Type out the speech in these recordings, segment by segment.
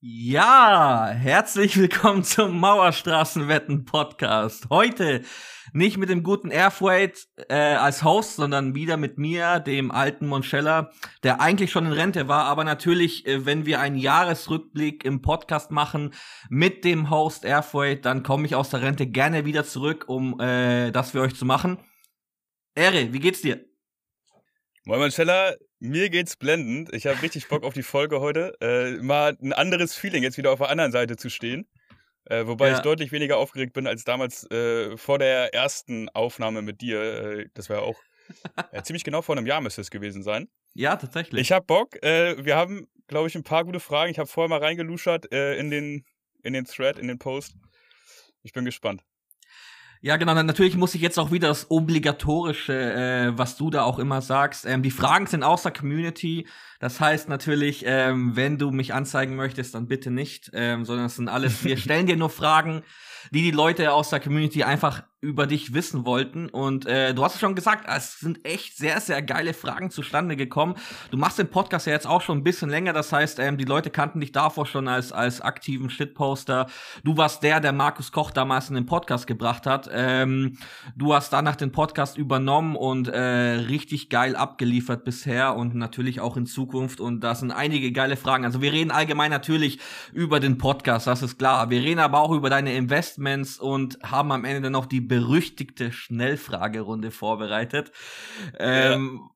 Ja, herzlich willkommen zum Mauerstraßenwetten Podcast. Heute nicht mit dem guten Airfreight äh, als Host, sondern wieder mit mir, dem alten Monschella, der eigentlich schon in Rente war, aber natürlich, äh, wenn wir einen Jahresrückblick im Podcast machen mit dem Host Airfreight, dann komme ich aus der Rente gerne wieder zurück, um äh, das für euch zu machen. Ehre, wie geht's dir? Moin Monschella, mir geht's blendend. Ich habe richtig Bock auf die Folge heute. Äh, mal ein anderes Feeling, jetzt wieder auf der anderen Seite zu stehen. Äh, wobei ja. ich deutlich weniger aufgeregt bin als damals äh, vor der ersten Aufnahme mit dir. Äh, das war ja auch ziemlich genau vor einem Jahr müsste es gewesen sein. Ja, tatsächlich. Ich habe Bock. Äh, wir haben, glaube ich, ein paar gute Fragen. Ich habe vorher mal reingeluschert äh, in, den, in den Thread, in den Post. Ich bin gespannt. Ja, genau. Natürlich muss ich jetzt auch wieder das Obligatorische, äh, was du da auch immer sagst. Ähm, die Fragen sind aus der Community. Das heißt natürlich, ähm, wenn du mich anzeigen möchtest, dann bitte nicht, ähm, sondern es sind alles, wir stellen dir nur Fragen, die die Leute aus der Community einfach über dich wissen wollten. Und äh, du hast es schon gesagt, es sind echt sehr, sehr geile Fragen zustande gekommen. Du machst den Podcast ja jetzt auch schon ein bisschen länger. Das heißt, ähm, die Leute kannten dich davor schon als, als aktiven Shitposter. Du warst der, der Markus Koch damals in den Podcast gebracht hat. Ähm, du hast danach den Podcast übernommen und äh, richtig geil abgeliefert bisher und natürlich auch in Zukunft. Und da sind einige geile Fragen. Also wir reden allgemein natürlich über den Podcast, das ist klar. Wir reden aber auch über deine Investments und haben am Ende dann noch die berüchtigte Schnellfragerunde vorbereitet. Ähm, ja.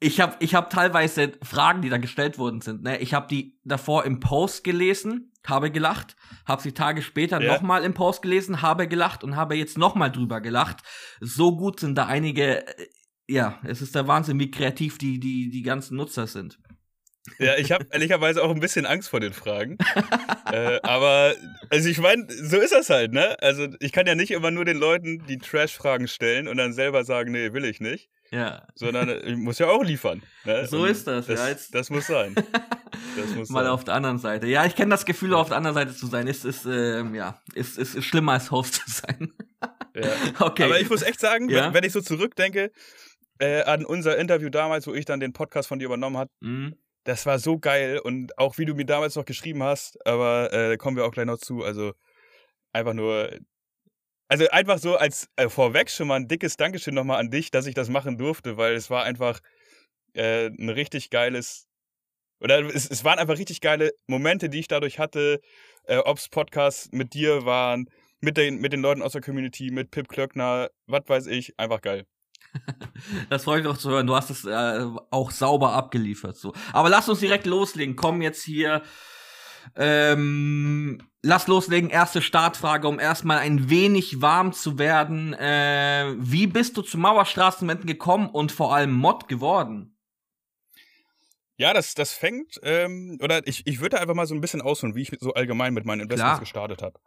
Ich habe ich hab teilweise Fragen, die da gestellt worden sind. Ne? Ich habe die davor im Post gelesen, habe gelacht, habe sie Tage später ja. nochmal im Post gelesen, habe gelacht und habe jetzt nochmal drüber gelacht. So gut sind da einige. Äh, ja, es ist der Wahnsinn, wie kreativ die, die, die ganzen Nutzer sind. Ja, ich habe ehrlicherweise auch ein bisschen Angst vor den Fragen. äh, aber, also ich meine, so ist das halt, ne? Also ich kann ja nicht immer nur den Leuten die Trash-Fragen stellen und dann selber sagen, nee, will ich nicht. Ja. Sondern ich muss ja auch liefern. Ne? So und ist das, das, ja. Jetzt das muss sein. Das muss Mal sein. auf der anderen Seite. Ja, ich kenne das Gefühl, auf der anderen Seite zu sein. Ist, ist, ähm, ja, ist, ist, ist schlimmer als Host zu sein. ja. Okay. Aber ich muss echt sagen, ja? wenn ich so zurückdenke, äh, an unser Interview damals, wo ich dann den Podcast von dir übernommen habe, mhm das war so geil und auch wie du mir damals noch geschrieben hast, aber äh, kommen wir auch gleich noch zu. Also einfach nur, also einfach so als äh, vorweg schon mal ein dickes Dankeschön nochmal an dich, dass ich das machen durfte, weil es war einfach äh, ein richtig geiles, oder es, es waren einfach richtig geile Momente, die ich dadurch hatte, äh, ob es Podcasts mit dir waren, mit den, mit den Leuten aus der Community, mit Pip Klöckner, was weiß ich, einfach geil. Das freut mich auch zu hören. Du hast es äh, auch sauber abgeliefert. So. Aber lass uns direkt loslegen. Komm jetzt hier. Ähm, lass loslegen. Erste Startfrage, um erstmal ein wenig warm zu werden. Äh, wie bist du zu Mauerstraßenwänden gekommen und vor allem Mod geworden? Ja, das, das fängt, ähm, oder ich, ich würde einfach mal so ein bisschen ausholen, wie ich so allgemein mit meinen Investments Klar. gestartet habe.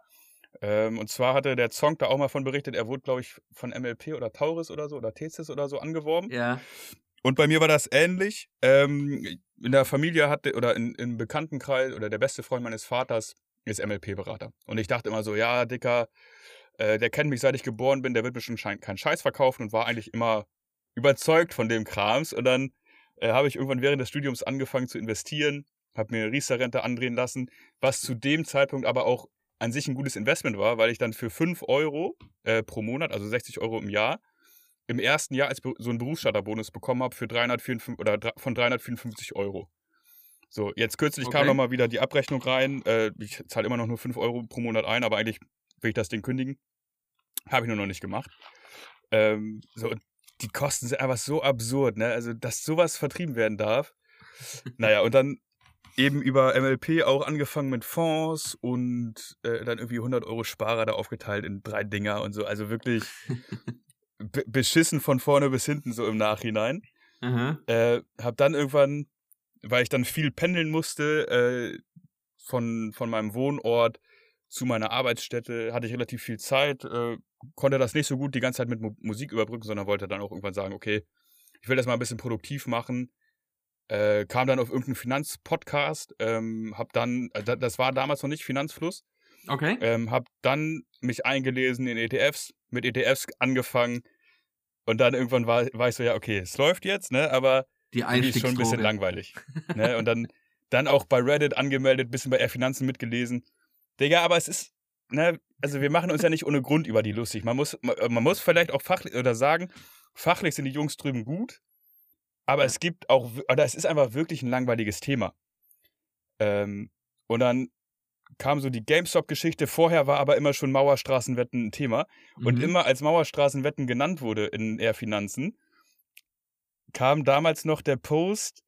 Ähm, und zwar hatte der Zong da auch mal von berichtet, er wurde, glaube ich, von MLP oder Tauris oder so oder Thesis oder so angeworben. Ja. Und bei mir war das ähnlich. Ähm, in der Familie hatte, oder in, im Bekanntenkreis, oder der beste Freund meines Vaters ist MLP-Berater. Und ich dachte immer so, ja, Dicker, äh, der kennt mich seit ich geboren bin, der wird bestimmt keinen Scheiß verkaufen und war eigentlich immer überzeugt von dem Krams. Und dann äh, habe ich irgendwann während des Studiums angefangen zu investieren, habe mir Riester-Rente andrehen lassen, was zu dem Zeitpunkt aber auch an sich ein gutes Investment war, weil ich dann für 5 Euro äh, pro Monat, also 60 Euro im Jahr, im ersten Jahr als so einen Berufsstarterbonus bekommen habe für 354 oder von 354 Euro. So, jetzt kürzlich okay. kam nochmal wieder die Abrechnung rein. Äh, ich zahle immer noch nur 5 Euro pro Monat ein, aber eigentlich will ich das Ding kündigen. Habe ich nur noch nicht gemacht. Ähm, so, die Kosten sind einfach so absurd, ne? Also, dass sowas vertrieben werden darf. naja, und dann eben über MLP auch angefangen mit Fonds und äh, dann irgendwie 100 Euro Sparer da aufgeteilt in drei Dinger und so. Also wirklich beschissen von vorne bis hinten so im Nachhinein. Äh, hab dann irgendwann, weil ich dann viel pendeln musste, äh, von, von meinem Wohnort zu meiner Arbeitsstätte, hatte ich relativ viel Zeit, äh, konnte das nicht so gut die ganze Zeit mit Mu Musik überbrücken, sondern wollte dann auch irgendwann sagen, okay, ich will das mal ein bisschen produktiv machen äh, kam dann auf irgendeinen Finanzpodcast, ähm, hab dann, äh, das war damals noch nicht Finanzfluss. Okay. Ähm, hab dann mich eingelesen in ETFs, mit ETFs angefangen und dann irgendwann war, war ich so, ja, okay, es läuft jetzt, ne, aber die ist schon ein bisschen langweilig. ne? Und dann Dann auch bei Reddit angemeldet, bisschen bei Air Finanzen mitgelesen. Digga, aber es ist, ne, also wir machen uns ja nicht ohne Grund über die lustig. Man muss, man, man muss vielleicht auch fachlich oder sagen, fachlich sind die Jungs drüben gut, aber es gibt auch, oder es ist einfach wirklich ein langweiliges Thema. Ähm, und dann kam so die GameStop-Geschichte. Vorher war aber immer schon Mauerstraßenwetten ein Thema. Mhm. Und immer als Mauerstraßenwetten genannt wurde in Air Finanzen, kam damals noch der Post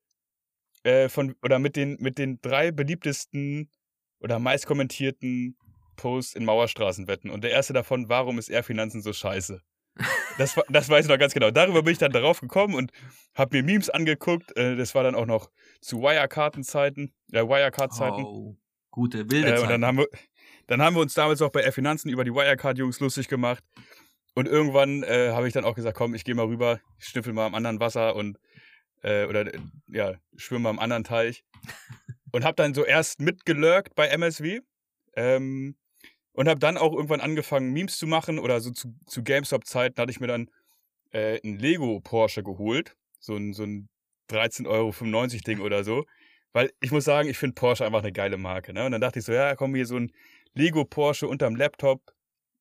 äh, von, oder mit den, mit den drei beliebtesten oder meist kommentierten Posts in Mauerstraßenwetten. Und der erste davon, warum ist Air Finanzen so scheiße? Das, das weiß ich noch ganz genau. Darüber bin ich dann darauf gekommen und habe mir Memes angeguckt. Äh, das war dann auch noch zu Wirecard-Zeiten. Äh, Wirecard-Zeiten. Oh, gute, wilde äh, und dann haben, wir, dann haben wir uns damals auch bei Air Finanzen über die Wirecard-Jungs lustig gemacht. Und irgendwann äh, habe ich dann auch gesagt, komm, ich gehe mal rüber, ich schnüffel mal am anderen Wasser und äh, oder ja, schwimme mal am anderen Teich. und habe dann so erst mitgelurkt bei MSW. Ähm, und habe dann auch irgendwann angefangen, Memes zu machen oder so zu, zu GameStop-Zeiten hatte ich mir dann äh, ein Lego Porsche geholt. So ein, so ein 13,95 Euro Ding oder so. Weil ich muss sagen, ich finde Porsche einfach eine geile Marke. Ne? Und dann dachte ich so, ja, komm hier so ein Lego Porsche unterm Laptop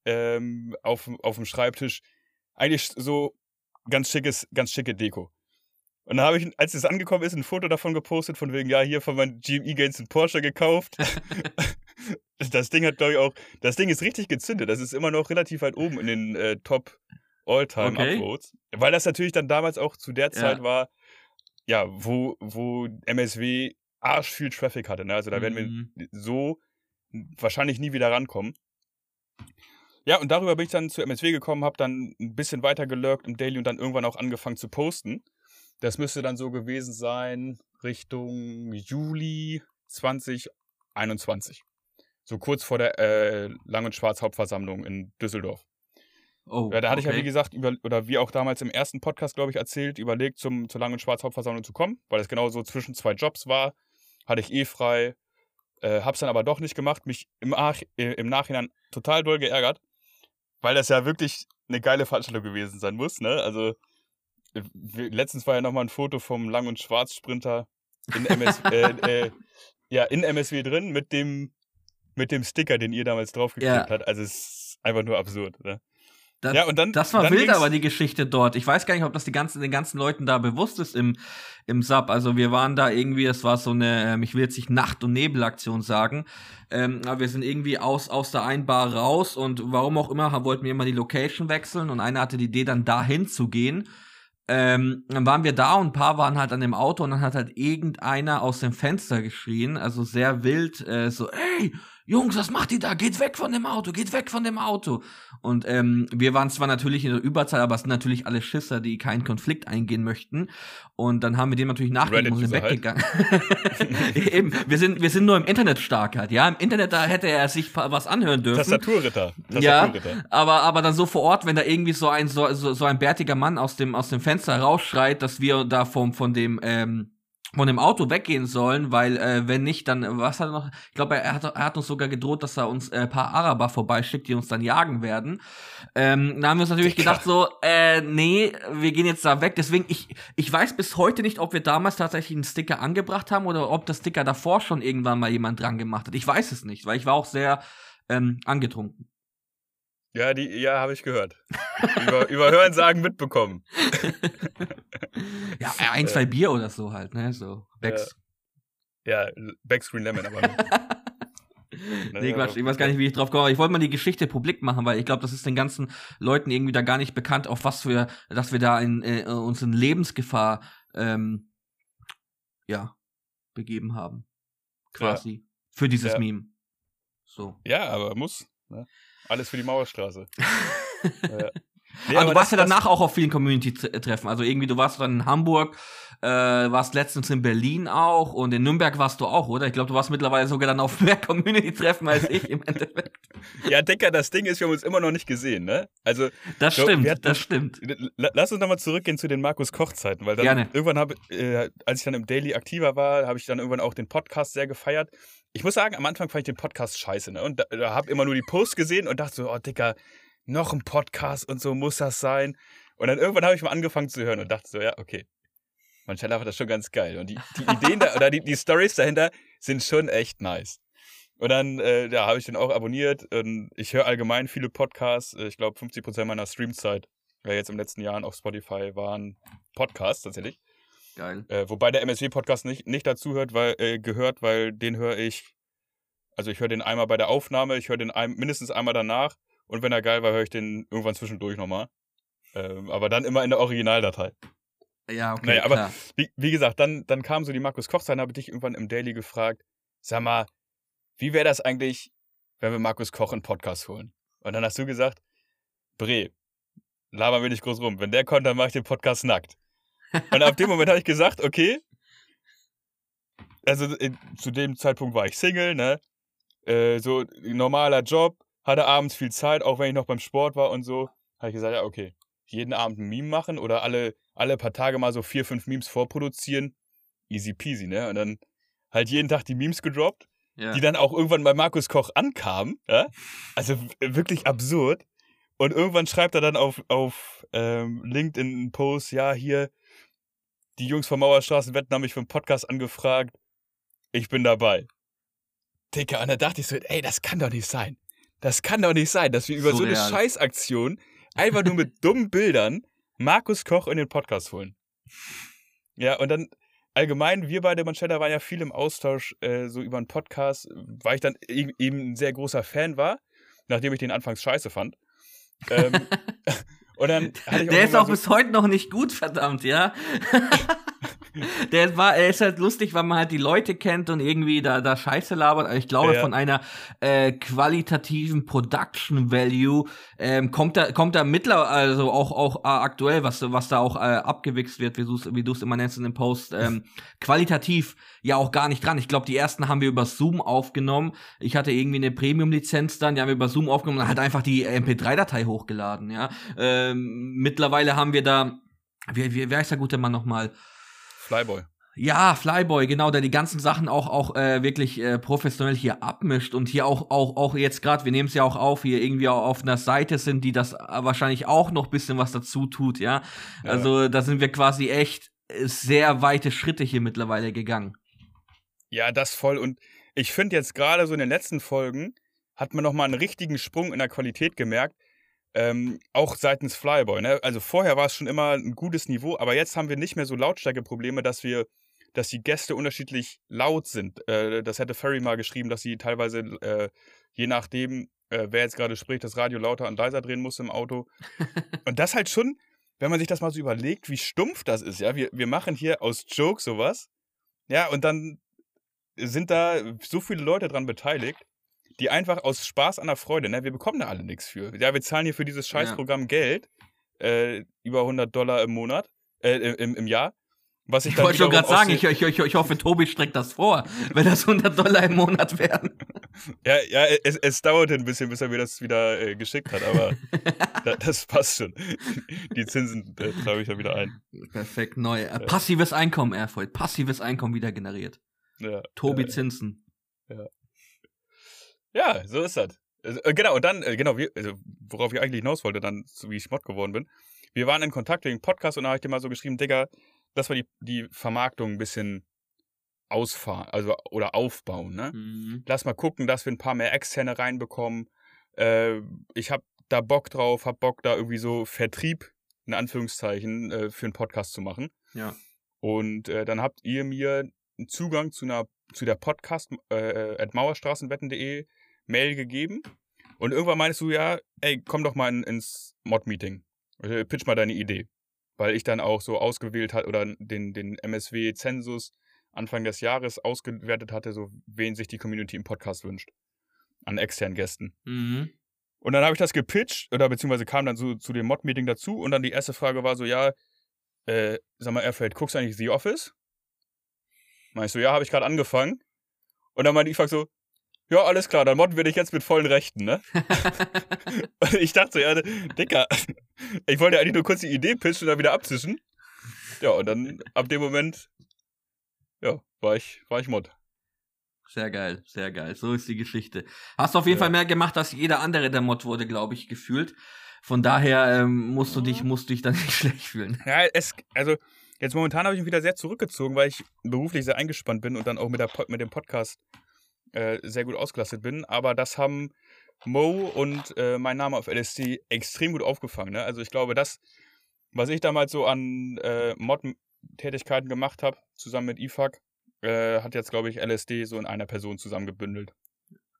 ähm, auf, auf dem Schreibtisch. Eigentlich so ganz schickes, ganz schicke Deko. Und dann habe ich, als es angekommen ist, ein Foto davon gepostet, von wegen, ja, hier von meinen GME Gains ein Porsche gekauft. das Ding hat, glaube ich, auch, das Ding ist richtig gezündet. Das ist immer noch relativ weit oben in den äh, Top All-Time okay. Upvotes. Weil das natürlich dann damals auch zu der Zeit ja. war, ja, wo, wo MSW arsch viel Traffic hatte. Ne? Also da werden mhm. wir so wahrscheinlich nie wieder rankommen. Ja, und darüber bin ich dann zu MSW gekommen, habe dann ein bisschen weiter gelurkt im Daily und dann irgendwann auch angefangen zu posten. Das müsste dann so gewesen sein Richtung Juli 2021. So kurz vor der äh, Lang- und Schwarz-Hauptversammlung in Düsseldorf. Oh, ja, da hatte okay. ich ja, wie gesagt, über, oder wie auch damals im ersten Podcast, glaube ich, erzählt, überlegt, zum, zur Lang- und Schwarz-Hauptversammlung zu kommen, weil es genau so zwischen zwei Jobs war. Hatte ich eh frei. Äh, hab's dann aber doch nicht gemacht. Mich im, Ach äh, im Nachhinein total doll geärgert, weil das ja wirklich eine geile Veranstaltung gewesen sein muss. Ne? Also, letztens war ja nochmal ein Foto vom Lang- und Schwarz-Sprinter in, MS, äh, äh, ja, in MSW drin mit dem mit dem Sticker, den ihr damals draufgeklebt ja. habt. Also es ist einfach nur absurd. Ne? Das, ja, und dann, das war dann wild, aber die Geschichte dort. Ich weiß gar nicht, ob das die ganzen, den ganzen Leuten da bewusst ist im, im Sub. Also wir waren da irgendwie, es war so eine, ähm, ich will jetzt nicht Nacht- und Nebelaktion sagen, ähm, aber wir sind irgendwie aus, aus der Einbar raus und warum auch immer, wollten wir immer die Location wechseln und einer hatte die Idee, dann dahin zu gehen. Ähm, dann waren wir da und ein paar waren halt an dem Auto und dann hat halt irgendeiner aus dem Fenster geschrien, also sehr wild, äh, so, ey, Jungs, was macht ihr da? Geht weg von dem Auto, geht weg von dem Auto. Und ähm, wir waren zwar natürlich in der Überzahl, aber es sind natürlich alle Schisser, die keinen Konflikt eingehen möchten. Und dann haben wir dem natürlich nachgegeben und sind weggegangen. Eben, wir sind, wir sind nur im Internet stark halt, ja. Im Internet, da hätte er sich was anhören dürfen. Tastaturritter. Tastaturritter. Ja, aber, aber dann so vor Ort, wenn da irgendwie so ein, so, so, so ein bärtiger Mann aus dem, aus dem Fenster rausschreit, dass wir da vom, von dem, ähm, von dem Auto weggehen sollen, weil äh, wenn nicht, dann was hat er noch? Ich glaube, er hat, er hat uns sogar gedroht, dass er uns äh, paar Araber vorbeischickt, die uns dann jagen werden. Ähm, da haben wir uns natürlich Dicker. gedacht so, äh, nee, wir gehen jetzt da weg. Deswegen ich ich weiß bis heute nicht, ob wir damals tatsächlich einen Sticker angebracht haben oder ob das Sticker davor schon irgendwann mal jemand dran gemacht hat. Ich weiß es nicht, weil ich war auch sehr ähm, angetrunken. Ja, die, ja, habe ich gehört. über, über Hören sagen mitbekommen. ja, ein, zwei Bier oder so halt, ne? So. Becks. Ja, ja Backscreen Lemon, aber. nee, Quatsch, ich weiß gar nicht, wie ich drauf komme. Ich wollte mal die Geschichte publik machen, weil ich glaube, das ist den ganzen Leuten irgendwie da gar nicht bekannt, auf was wir, dass wir da in, äh, uns in Lebensgefahr ähm, ja, begeben haben. Quasi. Ja. Für dieses ja. Meme. So. Ja, aber muss. Ne? Alles für die Mauerstraße. ja. Nee, aber, aber du warst das, ja danach auch auf vielen Community-Treffen. Also irgendwie, du warst dann in Hamburg, äh, warst letztens in Berlin auch und in Nürnberg warst du auch, oder? Ich glaube, du warst mittlerweile sogar dann auf mehr Community-Treffen als ich im Endeffekt. Ja, Decker, das Ding ist, wir haben uns immer noch nicht gesehen, ne? Also. Das glaub, stimmt, hatten, das stimmt. Lass uns nochmal zurückgehen zu den Markus Koch-Zeiten, weil dann Gerne. irgendwann habe, äh, als ich dann im Daily aktiver war, habe ich dann irgendwann auch den Podcast sehr gefeiert ich muss sagen, am Anfang fand ich den Podcast scheiße, ne? Und da, da habe immer nur die Posts gesehen und dachte so, oh Dicker, noch ein Podcast und so muss das sein. Und dann irgendwann habe ich mal angefangen zu hören und dachte so, ja, okay. Manchella war das schon ganz geil. Und die, die Ideen da, oder die, die Stories dahinter sind schon echt nice. Und dann äh, ja, habe ich den auch abonniert. Und ich höre allgemein viele Podcasts. Ich glaube, 50% meiner Streamzeit ja, jetzt im letzten Jahren auf Spotify waren Podcasts tatsächlich. Geil. Äh, wobei der MSW-Podcast nicht, nicht dazu hört, weil, äh, gehört, weil den höre ich. Also ich höre den einmal bei der Aufnahme, ich höre den ein, mindestens einmal danach. Und wenn er geil war, höre ich den irgendwann zwischendurch nochmal. Ähm, aber dann immer in der Originaldatei. Ja, okay. Naja, aber wie, wie gesagt, dann, dann kam so die Markus Koch-Zeit, habe ich dich irgendwann im Daily gefragt, sag mal, wie wäre das eigentlich, wenn wir Markus Koch einen Podcast holen? Und dann hast du gesagt, Bre, laber wir nicht groß rum. Wenn der kommt, dann mache ich den Podcast nackt. Und ab dem Moment habe ich gesagt, okay, also in, zu dem Zeitpunkt war ich Single, ne? Äh, so normaler Job, hatte abends viel Zeit, auch wenn ich noch beim Sport war und so. Habe ich gesagt, ja, okay, jeden Abend ein Meme machen oder alle, alle paar Tage mal so vier, fünf Memes vorproduzieren. Easy peasy, ne? Und dann halt jeden Tag die Memes gedroppt, Ja. die dann auch irgendwann bei Markus Koch ankamen. Ja? Also wirklich absurd. Und irgendwann schreibt er dann auf, auf ähm, LinkedIn einen Post, ja, hier, die Jungs vom Mauerstraßenwetten haben mich für einen Podcast angefragt. Ich bin dabei. Dicker, und da dachte ich so, ey, das kann doch nicht sein. Das kann doch nicht sein, dass wir über so eine Surreal. Scheißaktion einfach nur mit dummen Bildern Markus Koch in den Podcast holen. Ja, und dann allgemein, wir beide Manchester waren ja viel im Austausch äh, so über einen Podcast, weil ich dann e- eben ein sehr großer Fan war, nachdem ich den anfangs scheiße fand. Ähm, und dann Der ist auch bis heute noch nicht gut, verdammt, ja. Der war, er ist halt lustig, weil man halt die Leute kennt und irgendwie da, da Scheiße labert. Aber ich glaube, Ja. von einer äh, qualitativen Production Value ähm, kommt da, kommt da mittlerweile, also auch, auch äh, aktuell, was, was da auch äh, abgewichst wird, wie du es wie du's immer nennst in dem Post, ähm, qualitativ ja auch gar nicht dran. Ich glaube, die ersten haben wir über Zoom aufgenommen. Ich hatte irgendwie eine Premium-Lizenz dann, die haben wir über Zoom aufgenommen und halt einfach die MP3-Datei hochgeladen, ja. Ähm, mittlerweile haben wir da, wie, wie, wer ist der gute Mann nochmal? Flyboy. Ja, Flyboy, genau, der die ganzen Sachen auch auch äh, wirklich äh, professionell hier abmischt und hier auch auch auch jetzt gerade, wir nehmen es ja auch auf, hier irgendwie auch auf einer Seite sind, die das äh, wahrscheinlich auch noch bisschen was dazu tut, ja. Ja. Also da sind wir quasi echt äh, sehr weite Schritte hier mittlerweile gegangen. Ja, das voll. Und ich finde jetzt gerade so in den letzten Folgen hat man nochmal einen richtigen Sprung in der Qualität gemerkt. Ähm, auch seitens Flyboy. Ne? Also vorher war es schon immer ein gutes Niveau, aber jetzt haben wir nicht mehr so Lautstärkeprobleme, dass wir, dass die Gäste unterschiedlich laut sind. Äh, das hätte Ferry mal geschrieben, dass sie teilweise, äh, je nachdem, äh, wer jetzt gerade spricht, das Radio lauter und leiser drehen muss im Auto. und das halt schon, wenn man sich das mal so überlegt, wie stumpf das ist, ja. Wir, wir machen hier aus Joke sowas. Ja, und dann sind da so viele Leute dran beteiligt, die einfach aus Spaß an der Freude, ne, wir bekommen da alle nichts für. Ja, wir zahlen hier für dieses Scheißprogramm Geld, äh, über 100 Dollar im Monat, äh, im, im Jahr. Was ich, Ich dann wollte schon gerade sagen, ich, ich, ich, hoffe, Tobi streckt das vor, wenn das 100 Dollar im Monat wären. ja, ja, es, es dauerte ein bisschen, bis er mir das wieder äh, geschickt hat, aber da, das passt schon. Die Zinsen äh, trage ich da wieder ein. Perfekt, neu. Äh, passives Einkommen, Erfolg. Passives Einkommen wieder generiert. Ja, Tobi Zinsen. Ja, so ist das. Also, äh, Genau, und dann, äh, genau, wir, also, worauf ich eigentlich hinaus wollte, dann, so wie ich Mod geworden bin. Wir waren in Kontakt wegen Podcast und da habe ich dir mal so geschrieben, Digga, dass wir die, die Vermarktung ein bisschen ausfahren, also oder aufbauen, ne? Mhm. Lass mal gucken, dass wir ein paar mehr Externe reinbekommen. Äh, ich habe da Bock drauf, hab Bock da irgendwie so Vertrieb, in Anführungszeichen, äh, für einen Podcast zu machen. Ja. Und äh, dann habt ihr mir einen Zugang zu einer zu der Podcast äh, at mauerstraßenwetten.de Mail gegeben. Und irgendwann meinst du ja, ey, komm doch mal in, ins Mod-Meeting. Äh, Pitch mal deine Idee. Weil ich dann auch so ausgewählt hat oder den, den MSW-Zensus Anfang des Jahres ausgewertet hatte, so wen sich die Community im Podcast wünscht. An externen Gästen. Mhm. Und dann habe ich das gepitcht, oder beziehungsweise kam dann so zu dem Mod-Meeting dazu und dann die erste Frage war so, ja, äh, sag mal, Erfeld, guckst du eigentlich The Office? Meinst du, ja, habe ich gerade angefangen. Und dann meinte ich so, ja, alles klar, dann modden wir dich jetzt mit vollen Rechten, ne? ich dachte so, ja, Dicker, ich wollte eigentlich nur kurz die Idee pitchen und dann wieder abzischen. Ja, und dann ab dem Moment, ja, war ich, war ich Mod. Sehr geil, sehr geil. So ist die Geschichte. Hast du auf jeden Ja. Fall mehr gemacht, als jeder andere der Mod wurde, glaube ich, gefühlt. Von daher ähm, musst du dich, musst du dich dann nicht schlecht fühlen. Ja, es, also Jetzt momentan habe ich mich wieder sehr zurückgezogen, weil ich beruflich sehr eingespannt bin und dann auch mit, der, mit dem Podcast äh, sehr gut ausgelastet bin. Aber das haben Mo und äh, mein Name auf LSD extrem gut aufgefangen. Ne? Also ich glaube, das, was ich damals so an äh, Mod-Tätigkeiten gemacht habe, zusammen mit IFAC, äh, hat jetzt, glaube ich, LSD so in einer Person zusammengebündelt.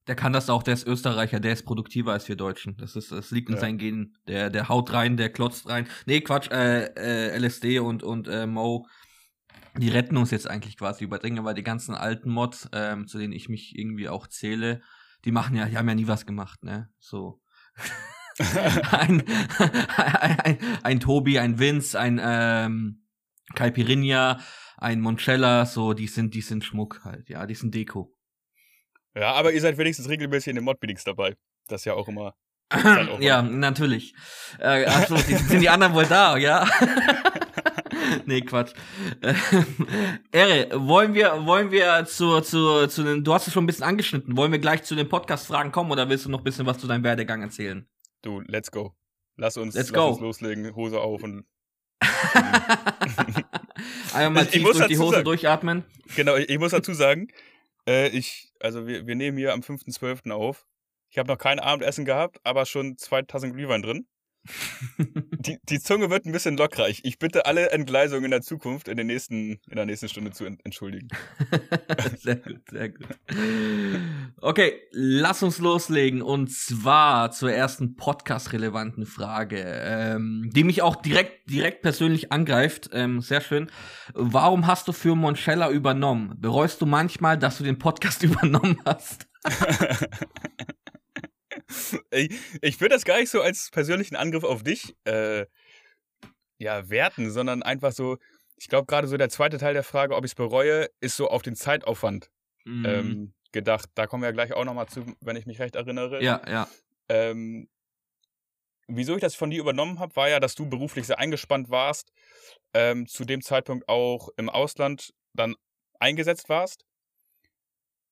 Der kann das auch, der ist Österreicher, der ist produktiver als wir Deutschen. Das ist, das liegt in ja. seinen Genen. Der, der haut rein, der klotzt rein. Nee, Quatsch, äh, äh, LSD und, und äh, Mo, die retten uns jetzt eigentlich quasi über Dinge, weil die ganzen alten Mods, ähm, zu denen ich mich irgendwie auch zähle, die machen ja, die haben ja nie was gemacht, ne? So. ein, ein, ein, ein, Tobi, ein Vince, ein ähm, Caipirinha, ein Moncella, so, die sind, die sind Schmuck halt, ja, die sind Deko. Ja, aber ihr seid wenigstens regelmäßig in den Mod-Meetings dabei. Das ist ja auch immer. Auch ja, natürlich. Äh, achso, sind die anderen wohl da, ja? nee, Quatsch. Äh, Ere, wollen wir, wollen wir zu, zu, zu den, du hast es schon ein bisschen angeschnitten, wollen wir gleich zu den Podcast-Fragen kommen oder willst du noch ein bisschen was zu deinem Werdegang erzählen? Du, let's go. Lass uns, let's lass go. uns loslegen, Hose auf und. Einmal mal tief durch die Hose sagen, durchatmen. Genau, ich, ich muss dazu sagen, äh, ich, also wir, wir nehmen hier am 5.12. auf. Ich habe noch kein Abendessen gehabt, aber schon zwei Tassen Glühwein drin. Die, die Zunge wird ein bisschen lockreich. Ich bitte alle Entgleisungen in der Zukunft in, den nächsten, in der nächsten Stunde zu entschuldigen. sehr gut, sehr gut. Okay, lass uns loslegen. Und zwar zur ersten podcast-relevanten Frage, ähm, die mich auch direkt, direkt persönlich angreift. Ähm, sehr schön. Warum hast du für Monchella übernommen? Bereust du manchmal, dass du den Podcast übernommen hast? ich ich würde das gar nicht so als persönlichen Angriff auf dich äh, ja, werten, sondern einfach so, ich glaube gerade so der zweite Teil der Frage, ob ich es bereue, ist so auf den Zeitaufwand mhm. ähm, gedacht. Da kommen wir ja gleich auch nochmal zu, wenn ich mich recht erinnere. Ja, ja. Ähm, wieso ich das von dir übernommen habe, war ja, dass du beruflich sehr eingespannt warst, ähm, zu dem Zeitpunkt auch im Ausland dann eingesetzt warst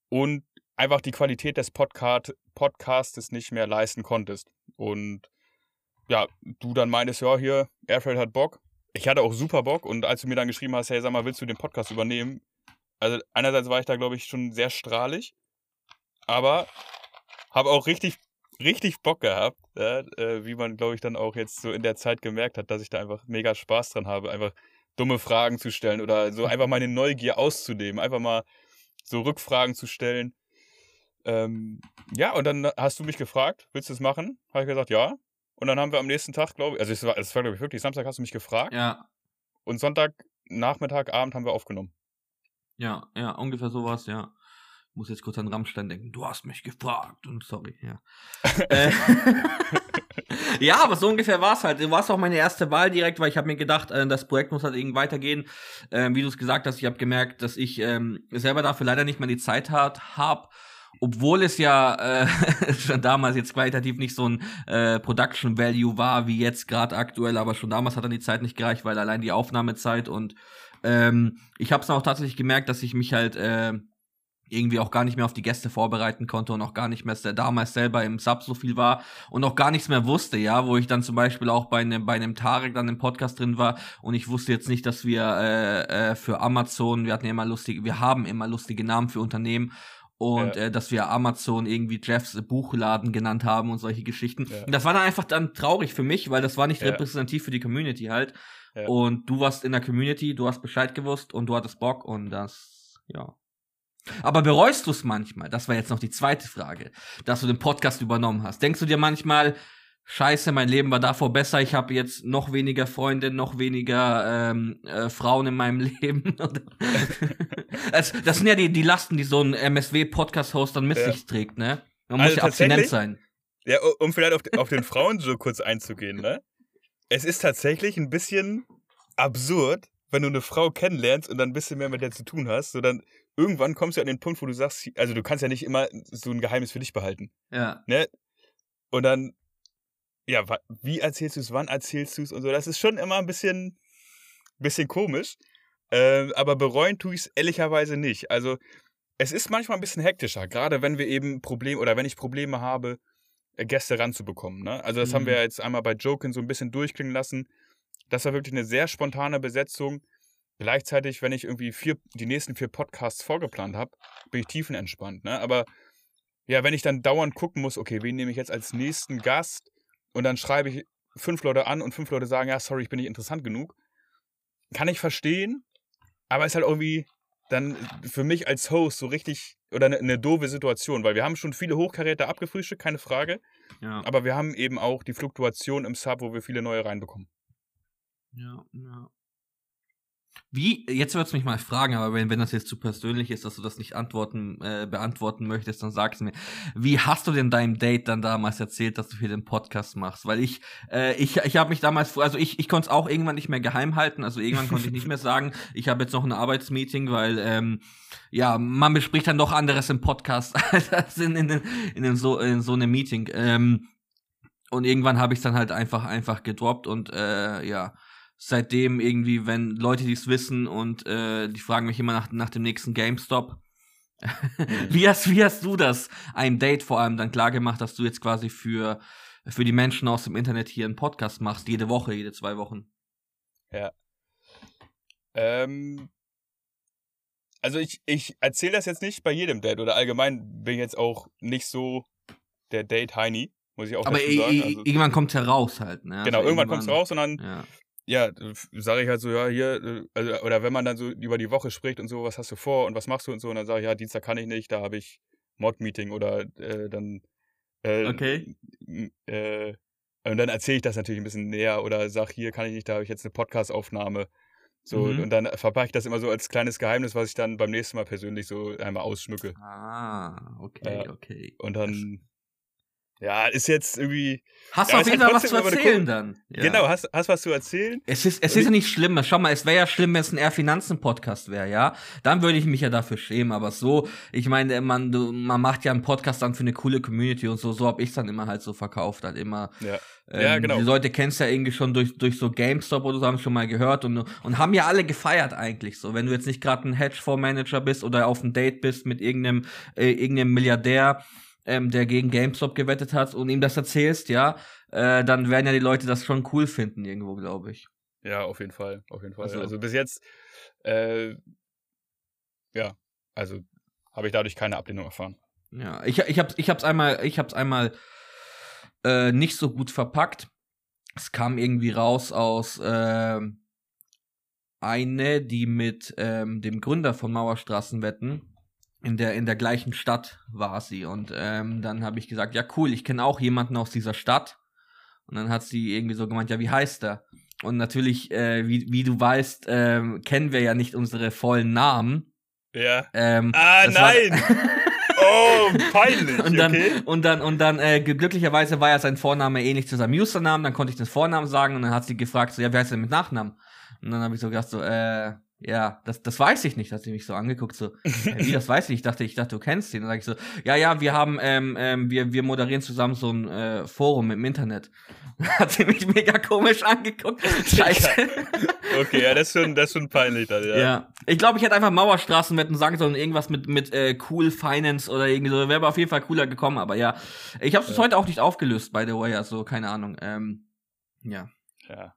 und einfach die Qualität des Podcast, Podcastes nicht mehr leisten konntest. Und ja, du dann meintest, ja, hier, Airfred hat Bock. Ich hatte auch super Bock und als du mir dann geschrieben hast, hey, sag mal, willst du den Podcast übernehmen? Also einerseits war ich da, glaube ich, schon sehr strahlig, aber habe auch richtig, richtig Bock gehabt, ja, äh, wie man, glaube ich, dann auch jetzt so in der Zeit gemerkt hat, dass ich da einfach mega Spaß dran habe, einfach dumme Fragen zu stellen oder so einfach meine Neugier auszunehmen, einfach mal so Rückfragen zu stellen. Ähm, ja, und dann hast du mich gefragt, willst du es machen? Habe ich gesagt, ja. Und dann haben wir am nächsten Tag, glaube ich, also es war, es war glaube ich wirklich, Samstag hast du mich gefragt. Ja. Und Sonntag, Nachmittag, Abend haben wir aufgenommen. Ja, ja, ungefähr sowas, ja. Ich muss jetzt kurz an Rammstein denken. Du hast mich gefragt und sorry, ja. äh, ja, aber so ungefähr war es halt. Du warst auch meine erste Wahl direkt, weil ich habe mir gedacht, äh, das Projekt muss halt irgendwie weitergehen. Ähm, wie du es gesagt hast, ich habe gemerkt, dass ich ähm, selber dafür leider nicht mehr die Zeit habe obwohl es ja äh, schon damals jetzt qualitativ nicht so ein äh, Production Value war wie jetzt gerade aktuell, aber schon damals hat dann die Zeit nicht gereicht, weil allein die Aufnahmezeit und ähm, ich habe es auch tatsächlich gemerkt, dass ich mich halt äh, irgendwie auch gar nicht mehr auf die Gäste vorbereiten konnte und auch gar nicht mehr damals selber im Sub so viel war und auch gar nichts mehr wusste, ja, wo ich dann zum Beispiel auch bei einem bei einem Tarek dann im Podcast drin war und ich wusste jetzt nicht, dass wir äh, äh, für Amazon, wir hatten ja immer lustige, wir haben immer lustige Namen für Unternehmen und ja. äh, dass wir Amazon irgendwie Jeffs Buchladen genannt haben und solche Geschichten. Ja. Und das war dann einfach dann traurig für mich, weil das war nicht ja. repräsentativ für die Community halt. Und du warst in der Community, du hast Bescheid gewusst und du hattest Bock und das, ja. Aber bereust du es manchmal? Das war jetzt noch die zweite Frage, dass du den Podcast übernommen hast. Denkst du dir manchmal, Scheiße, mein Leben war davor besser, ich habe jetzt noch weniger Freunde, noch weniger ähm, äh, Frauen in meinem Leben. das, das sind ja die, die Lasten, die so ein MSW-Podcast-Host dann mit ja. sich trägt, ne? Man also muss ja abstinent sein. Ja, um vielleicht auf, auf den Frauen so kurz einzugehen, ne? Es ist tatsächlich ein bisschen absurd, wenn du eine Frau kennenlernst und dann ein bisschen mehr mit der zu tun hast, so dann irgendwann kommst du an den Punkt, wo du sagst, also du kannst ja nicht immer so ein Geheimnis für dich behalten. Ja. Ne? Und dann ja, wie erzählst du es, wann erzählst du es und so. Das ist schon immer ein bisschen, bisschen komisch. Äh, aber bereuen tue ich es ehrlicherweise nicht. Also, es ist manchmal ein bisschen hektischer, gerade wenn wir eben Probleme oder wenn ich Probleme habe, äh, Gäste ranzubekommen. Ne? Also, das mhm. haben wir mhm. jetzt einmal bei Joken so ein bisschen durchklingen lassen. Das war wirklich eine sehr spontane Besetzung. gleichzeitig, wenn ich irgendwie vier, die nächsten vier Podcasts vorgeplant habe, bin ich tiefenentspannt. Ne? Aber ja, wenn ich dann dauernd gucken muss, okay, wen nehme ich jetzt als nächsten Gast und dann schreibe ich fünf Leute an und fünf Leute sagen, ja, sorry, ich bin nicht interessant genug, kann ich verstehen, aber ist halt irgendwie dann für mich als Host so richtig oder eine, eine doofe Situation, weil wir haben schon viele Hochkaräter abgefrühstückt, keine Frage. Ja. Aber wir haben eben auch die Fluktuation im Sub, wo wir viele neue reinbekommen. Ja, ja. Wie, jetzt wird's mich mal fragen, aber wenn, wenn das jetzt zu persönlich ist, dass du das nicht antworten, äh, beantworten möchtest, dann sag's mir. Wie hast du denn deinem Date dann damals erzählt, dass du hier den Podcast machst? Weil ich, äh, ich, ich habe mich damals, also ich, ich konnte es auch irgendwann nicht mehr geheim halten, also irgendwann konnte ich nicht mehr sagen, ich habe jetzt noch ein Arbeitsmeeting, weil ähm, ja, man bespricht dann doch anderes im Podcast als in, in, in, in, so, in so einem Meeting. Ähm, und irgendwann habe ich dann halt einfach, einfach gedroppt und äh, ja seitdem irgendwie, wenn Leute dies wissen und äh, die fragen mich immer nach, nach dem nächsten GameStop. wie, hast, wie hast du das einem Date vor allem dann klar gemacht, dass du jetzt quasi für, für die Menschen aus dem Internet hier einen Podcast machst, jede Woche, jede zwei Wochen? Ja. Ähm, also ich, ich erzähle das jetzt nicht bei jedem Date oder allgemein bin ich jetzt auch nicht so der Date-Heini, muss ich auch Aber sagen. Also, irgendwann kommt es heraus halt, ne? Genau, also irgendwann kommt es raus und dann ja ja, sage ich halt so, ja, hier, äh, also, oder wenn man dann so über die Woche spricht und so, was hast du vor und was machst du und so, und dann sage ich, ja, Dienstag kann ich nicht, da habe ich Mod-Meeting oder äh, dann. Äh, okay. Äh, und dann erzähle ich das natürlich ein bisschen näher oder sag, hier kann ich nicht, da habe ich jetzt eine Podcast-Aufnahme. So, mhm. und dann verpacke ich das immer so als kleines Geheimnis, was ich dann beim nächsten Mal persönlich so einmal ausschmücke. Ah, okay, okay. Und dann ja, ist jetzt irgendwie. Hast ja, du auf jeden Fall was zu erzählen dann. Ja. Genau, hast, hast was zu erzählen. Es ist, es ist ja nicht schlimm. Schau mal, es wäre ja schlimm, wenn es ein eher Finanzen-Podcast wäre, ja. Dann würde ich mich ja dafür schämen. Aber so, ich meine, man, du, man macht ja einen Podcast dann für eine coole Community und so. So habe ich dann immer halt so verkauft, halt immer. Ja. Ähm, ja, genau. Die Leute kennst ja irgendwie schon durch, durch so GameStop oder so, haben schon mal gehört und, und haben ja alle gefeiert eigentlich so. Wenn du jetzt nicht gerade ein Hedgefonds-Manager bist oder auf ein Date bist mit irgendeinem, äh, irgendeinem Milliardär, ähm, der gegen GameStop gewettet hat und ihm das erzählst, ja, äh, dann werden ja die Leute das schon cool finden irgendwo, glaube ich. Ja, auf jeden Fall, auf jeden Fall. Also, also bis jetzt, äh, ja, also habe ich dadurch keine Ablehnung erfahren. Ja, ich, ich habe ich hab's einmal, ich hab's einmal äh, nicht so gut verpackt. Es kam irgendwie raus aus äh, eine, die mit ähm, dem Gründer von Mauerstraßenwetten in der in der gleichen Stadt war sie und ähm, dann habe ich gesagt, ja cool, ich kenne auch jemanden aus dieser Stadt und dann hat sie irgendwie so gemeint, ja wie heißt er? Und natürlich, äh, wie wie du weißt, ähm, kennen wir ja nicht unsere vollen Namen. Ja. Ähm, ah nein. oh, peinlich. Und dann, okay. und dann, und dann äh, glücklicherweise war ja sein Vorname ähnlich zu seinem Usernamen. Dann konnte ich den Vornamen sagen und dann hat sie gefragt, so, ja, wie heißt er denn mit Nachnamen? Und dann habe ich so gedacht, so, äh, ja, das, das weiß ich nicht, hat sie mich so angeguckt, so, äh, wie, das weiß ich nicht, ich dachte, ich dachte, du kennst ihn. Dann sag ich so, ja, ja, wir haben, ähm, ähm, wir, wir moderieren zusammen so ein äh, Forum im Internet. hat sie mich mega komisch angeguckt. Scheiße. okay, ja, das ist schon, das ist schon peinlich dann, ja. Ja. Ich glaube, ich hätte einfach Mauerstraßenwetten sagen sollen, irgendwas mit, mit äh, Cool Finance oder irgendwie so, wäre aber auf jeden Fall cooler gekommen, aber ja. Ich habe es ja. heute auch nicht aufgelöst, by the way, also keine Ahnung. Ähm, ja. Ja.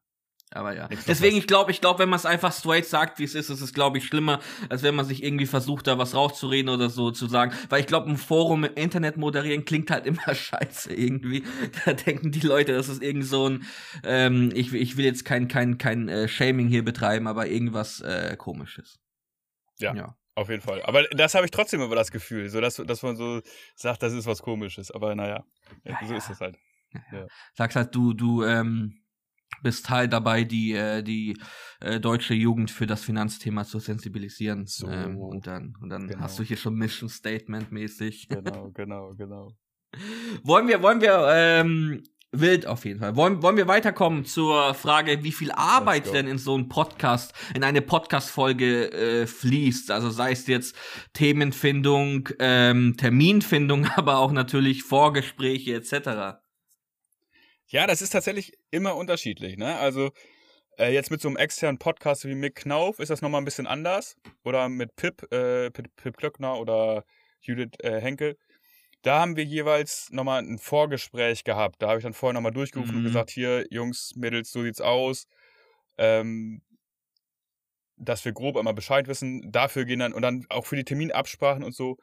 Aber ja. Deswegen, ich glaube, ich glaube, wenn man es einfach straight sagt, wie es ist, ist es, glaube ich, schlimmer, als wenn man sich irgendwie versucht, da was rauszureden oder so zu sagen. Weil ich glaube, ein Forum im Internet moderieren klingt halt immer scheiße irgendwie. Da denken die Leute, das ist irgend so ein, ähm, ich, ich will jetzt kein, kein, kein äh, Shaming hier betreiben, aber irgendwas äh, komisches. Ja. ja. Auf jeden Fall. Aber das habe ich trotzdem immer das Gefühl, so dass, dass man so sagt, das ist was komisches. Aber naja, ja, so ja. ist es halt. Ja. Sagst halt, du, du, ähm, bist Teil dabei, die, äh, die äh, deutsche Jugend für das Finanzthema zu sensibilisieren. So. Ähm, und dann, und dann genau. hast du hier schon Mission Statement mäßig. Genau, genau, genau. wollen wir, wollen wir, ähm, wild auf jeden Fall. Wollen, wollen wir weiterkommen zur Frage, wie viel Arbeit denn in so einen Podcast, in eine Podcast-Folge äh, fließt? Also sei es jetzt Themenfindung, ähm, Terminfindung, aber auch natürlich Vorgespräche etc. Ja, das ist tatsächlich immer unterschiedlich. Ne? Also äh, jetzt mit so einem externen Podcast wie Mick Knauf ist das nochmal ein bisschen anders. Oder mit Pip, äh, Pip, Pip Klöckner oder Judith äh, Henkel. Da haben wir jeweils nochmal ein Vorgespräch gehabt. Da habe ich dann vorher nochmal durchgerufen mhm. und gesagt, hier, Jungs, Mädels, so sieht's aus. Ähm, dass wir grob einmal Bescheid wissen. Dafür gehen dann und dann auch für die Terminabsprachen und so.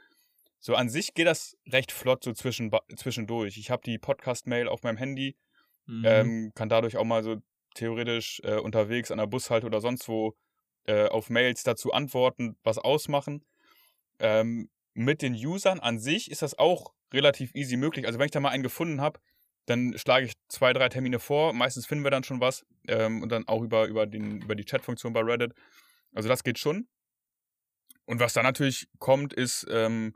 So an sich geht das recht flott so zwischen, zwischendurch. Ich habe die Podcast-Mail auf meinem Handy, mhm. ähm, kann dadurch auch mal so theoretisch äh, unterwegs an der Bushalte oder sonst wo äh, auf Mails dazu antworten, was ausmachen. Ähm, mit den Usern an sich ist das auch relativ easy möglich. Also wenn ich da mal einen gefunden habe, dann schlage ich zwei, drei Termine vor. Meistens finden wir dann schon was. Ähm, und dann auch über, über, den, über die Chat-Funktion bei Reddit. Also das geht schon. Und was dann natürlich kommt, ist ähm,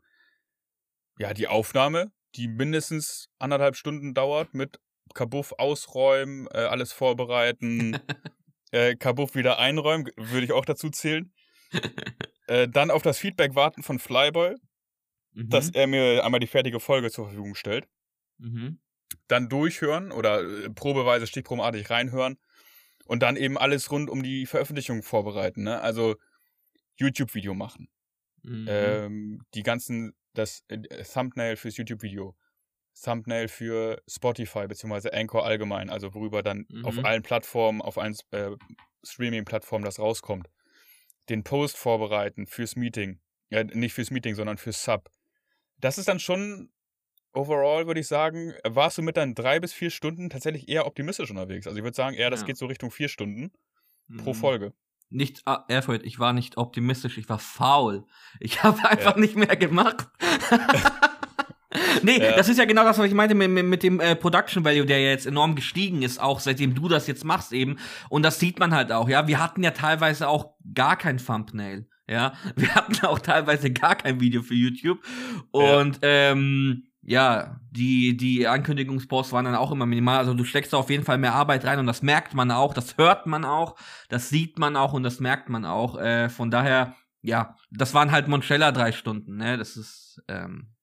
ja die Aufnahme, die mindestens anderthalb Stunden dauert mit Kabuff ausräumen, äh, alles vorbereiten, äh, Kabuff wieder einräumen, würde ich auch dazu zählen. äh, dann auf das Feedback warten von Flyboy, mhm. dass er mir einmal die fertige Folge zur Verfügung stellt. Mhm. Dann durchhören oder äh, probeweise stichprobenartig reinhören und dann eben alles rund um die Veröffentlichung vorbereiten. Ne? Also YouTube-Video machen. Mhm. Ähm, die ganzen, das äh, Thumbnail fürs YouTube-Video. Thumbnail für Spotify bzw. Anchor allgemein, also worüber dann mhm. auf allen Plattformen, auf allen äh, Streaming-Plattformen das rauskommt. Den Post vorbereiten fürs Meeting. Ja, nicht fürs Meeting, sondern fürs Sub. Das ist dann schon, overall würde ich sagen, warst du mit deinen drei bis vier Stunden tatsächlich eher optimistisch unterwegs. Also ich würde sagen, eher, das ja. geht so Richtung vier Stunden mhm. pro Folge. Nicht, ah, Erfurt, ich war nicht optimistisch, ich war faul. Ich habe einfach ja. nicht mehr gemacht. nee, ja. das ist ja genau das, was ich meinte mit, mit, mit dem äh, Production Value, der ja jetzt enorm gestiegen ist, auch seitdem du das jetzt machst eben. Und das sieht man halt auch, ja. Wir hatten ja teilweise auch gar kein Thumbnail. Ja, wir hatten auch teilweise gar kein Video für YouTube. Und ja. ähm, ja, die, die Ankündigungsposts waren dann auch immer minimal. Also du steckst da auf jeden Fall mehr Arbeit rein und das merkt man auch, das hört man auch, das sieht man auch und das merkt man auch. Äh, von daher, ja, das waren halt Monchella drei Stunden, ne? Das ist, ähm,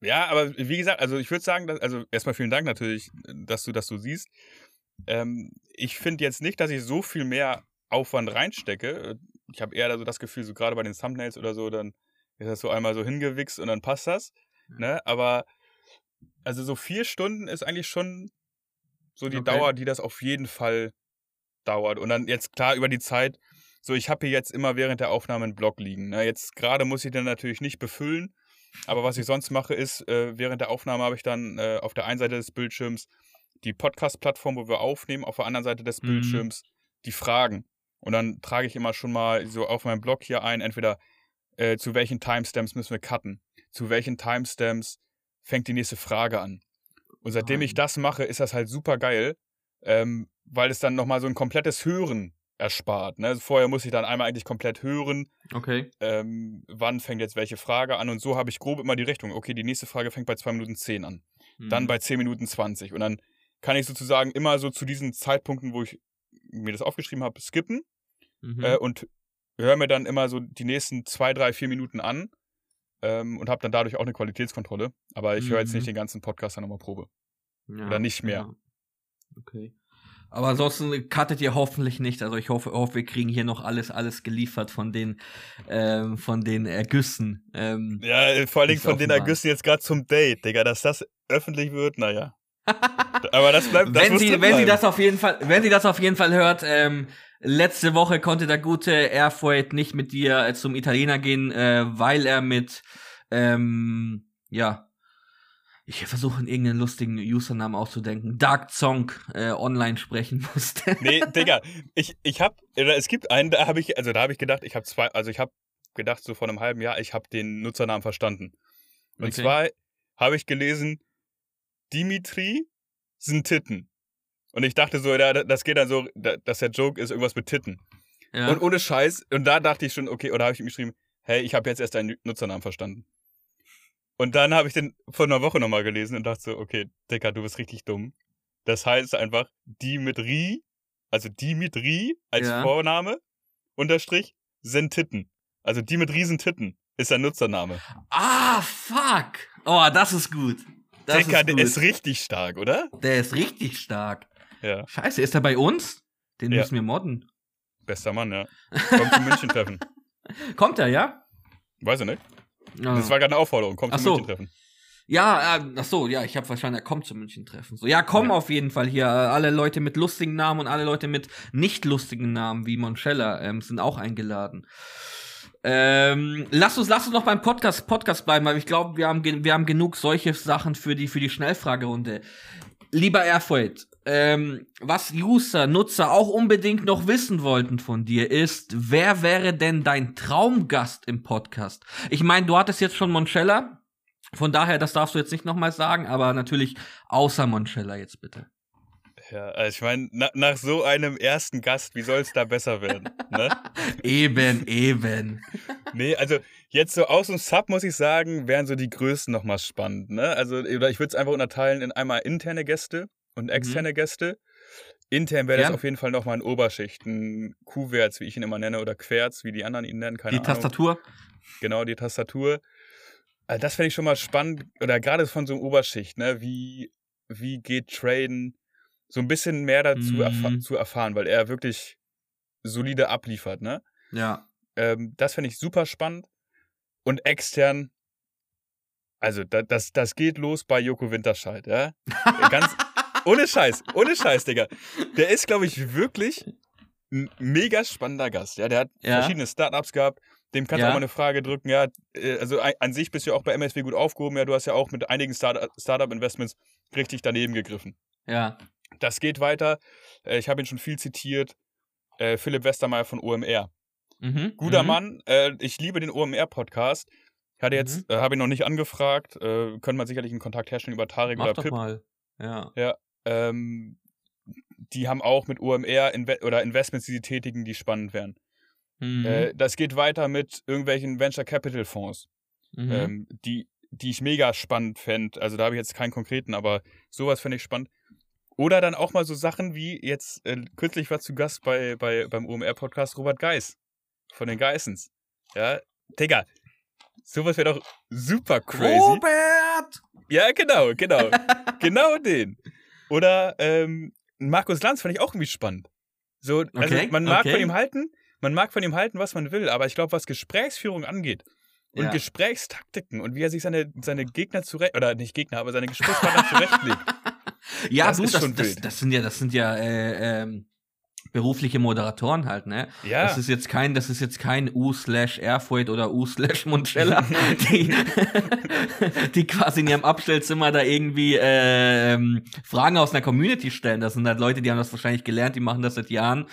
ja, aber wie gesagt, also ich würde sagen, dass, also erstmal vielen Dank natürlich, dass du das so siehst. Ähm, ich finde jetzt nicht, dass ich so viel mehr Aufwand reinstecke. Ich habe eher so das Gefühl, so gerade bei den Thumbnails oder so, dann ist das so einmal so hingewichst und dann passt das. Ne? Aber also so vier Stunden ist eigentlich schon so die okay. Dauer, die das auf jeden Fall dauert. Und dann jetzt klar über die Zeit, so ich habe hier jetzt immer während der Aufnahme einen Blog liegen. Ne? Jetzt gerade muss ich den natürlich nicht befüllen, aber was ich sonst mache, ist, äh, während der Aufnahme habe ich dann äh, auf der einen Seite des Bildschirms die Podcast-Plattform, wo wir aufnehmen, auf der anderen Seite des mhm. Bildschirms die Fragen. Und dann trage ich immer schon mal so auf meinem Blog hier ein, entweder äh, zu welchen Timestamps müssen wir cutten, zu welchen Timestamps fängt die nächste Frage an. Und seitdem ich das mache, ist das halt super geil, ähm, weil es dann nochmal so ein komplettes Hören erspart. Ne? Also vorher muss ich dann einmal eigentlich komplett hören, okay. ähm, wann fängt jetzt welche Frage an. Und so habe ich grob immer die Richtung. Okay, die nächste Frage fängt bei 2 Minuten 10 an. Mhm. Dann bei 10 Minuten 20. Und dann kann ich sozusagen immer so zu diesen Zeitpunkten, wo ich mir das aufgeschrieben habe, skippen mhm. äh, und höre mir dann immer so die nächsten 2, 3, 4 Minuten an ähm, und habe dann dadurch auch eine Qualitätskontrolle. Aber ich mhm. höre jetzt nicht mhm. den ganzen Podcast dann nochmal Probe. Ja, Oder nicht mehr. Ja. Okay. Aber ansonsten cuttet ihr hoffentlich nicht. Also ich hoffe, hoffe wir kriegen hier noch alles, alles geliefert von den, ähm, von den Ergüssen. Ähm, ja, vor allem von den Ergüssen jetzt gerade zum Date, Digga. Dass das öffentlich wird, naja. Aber das bleibt. Das wenn sie, wenn sie das auf jeden Fall, wenn sie das auf jeden Fall hört, ähm, letzte Woche konnte der gute Airfreight nicht mit dir äh, zum Italiener gehen, äh, weil er mit, ähm, ja, ich versuche in irgendeinen lustigen Usernamen auszudenken, Dark Song äh, online sprechen musste. nee, Digga, ich, ich hab, es gibt einen, da habe ich, also da habe ich gedacht, ich habe zwei, also ich habe gedacht, so vor einem halben Jahr, ich habe den Nutzernamen verstanden. Und okay. zwar habe ich gelesen, Dimitri sind Titten. Und ich dachte so, das geht dann so, dass der Joke ist irgendwas mit Titten. Ja. Und ohne Scheiß, und da dachte ich schon, okay, oder habe ich ihm geschrieben, hey, ich habe jetzt erst deinen Nutzernamen verstanden. Und dann habe ich den vor einer Woche nochmal gelesen und dachte so, okay, Dicker, du bist richtig dumm. Das heißt einfach Dimitri, also Dimitri als ja. Vorname, Unterstrich, sind Titten. Also Dimitri sind Titten ist der Nutzername. Ah, fuck. Oh, das ist gut. Das Dicker, ist gut. der ist richtig stark, oder? Der ist richtig stark. Ja. Scheiße, ist er bei uns? Den ja. müssen wir modden. Bester Mann, ja. Kommt zum München-Treffen. Kommt er, ja? Weiß ich nicht. Ah. Das war gerade eine Aufforderung. Komm zum so. München-Treffen. Ja, äh, ach so, ja, ich habe verstanden, er kommt zum München-Treffen. So, ja, kommen Ja. auf jeden Fall hier. Alle Leute mit lustigen Namen und alle Leute mit nicht lustigen Namen wie Monchella ähm, sind auch eingeladen. Ähm, lass uns, lass uns noch beim Podcast, Podcast bleiben, weil ich glaube, wir haben, wir haben genug solche Sachen für die, für die Schnellfragerunde. Lieber Erfurt, ähm, was User, Nutzer auch unbedingt noch wissen wollten von dir ist, wer wäre denn dein Traumgast im Podcast? Ich meine, du hattest jetzt schon Monchella, von daher, das darfst du jetzt nicht nochmal sagen, aber natürlich außer Monchella jetzt bitte. Ja, also ich meine, na, nach so einem ersten Gast, wie soll es da besser werden? ne? Eben, eben. Nee, also jetzt so aus dem Sub muss ich sagen, wären so die Größten nochmal spannend. Ne? Also, oder ich würde es einfach unterteilen in einmal interne Gäste und externe Gäste. Intern wäre das auf jeden Fall nochmal in Oberschichten. Q-Werts, wie ich ihn immer nenne, oder Querz, wie die anderen ihn nennen, keine Die Ahnung. Tastatur. Genau, die Tastatur. Also das fände ich schon mal spannend, oder gerade von so einer Oberschicht, ne? Wie, wie geht Traden? So ein bisschen mehr dazu Mhm. erfa zu erfahren, weil er wirklich solide abliefert, ne? Ja. Ähm, das fände ich super spannend. Und extern, also da, das, das geht los bei Joko Winterscheid, ja? Ganz, ohne Scheiß, ohne Scheiß, Digga. Der ist, glaube ich, wirklich ein mega spannender Gast, ja? Der hat Ja. verschiedene Startups gehabt. Dem kannst du Ja. auch mal eine Frage drücken, ja. äh, Also an sich bist du ja auch bei MSW gut aufgehoben, ja. Du hast ja auch mit einigen Start- Startup-Investments richtig daneben gegriffen. Ja. Das geht weiter. Äh, Ich habe ihn schon viel zitiert. Äh, Philipp Westermeier von OMR. Mhm. Guter mhm. Mann. Ich liebe den OMR-Podcast. Hatte jetzt, Mhm. habe ihn noch nicht angefragt. Können wir sicherlich einen Kontakt herstellen über Tarek Mach oder doch Pip. mal. Ja. Ähm, die haben auch mit OMR Inve oder Investments, die sie tätigen, die spannend wären. Mhm. Äh, das geht weiter mit irgendwelchen Venture Capital Fonds, mhm. ähm, die, die ich mega spannend fände. Also da habe ich jetzt keinen konkreten, aber sowas fände ich spannend. Oder dann auch mal so Sachen wie jetzt, äh, kürzlich war zu Gast bei, bei, beim OMR-Podcast Robert Geis von den Geissens. Ja, Digga, sowas wäre doch super crazy. Robert! Ja, genau, genau. genau den. Oder ähm, Markus Lanz fand ich auch irgendwie spannend. So, also Okay, man mag okay. von ihm halten, man mag von ihm halten, was man will, aber ich glaube, was Gesprächsführung angeht und Ja. Gesprächstaktiken und wie er sich seine, seine Gegner zurecht, oder nicht Gegner, aber seine Gesprächspartner zurechtlegt. Ja, Das ist das, schon das, das sind ja, das sind ja äh, ähm, berufliche Moderatoren halt, ne? Ja. Das ist jetzt kein, das ist jetzt kein U slash Erfurt oder U slash Monchella, die, die quasi in ihrem Abstellzimmer da irgendwie ähm, Fragen aus einer Community stellen. Das sind halt Leute, die haben das wahrscheinlich gelernt, die machen das seit Jahren.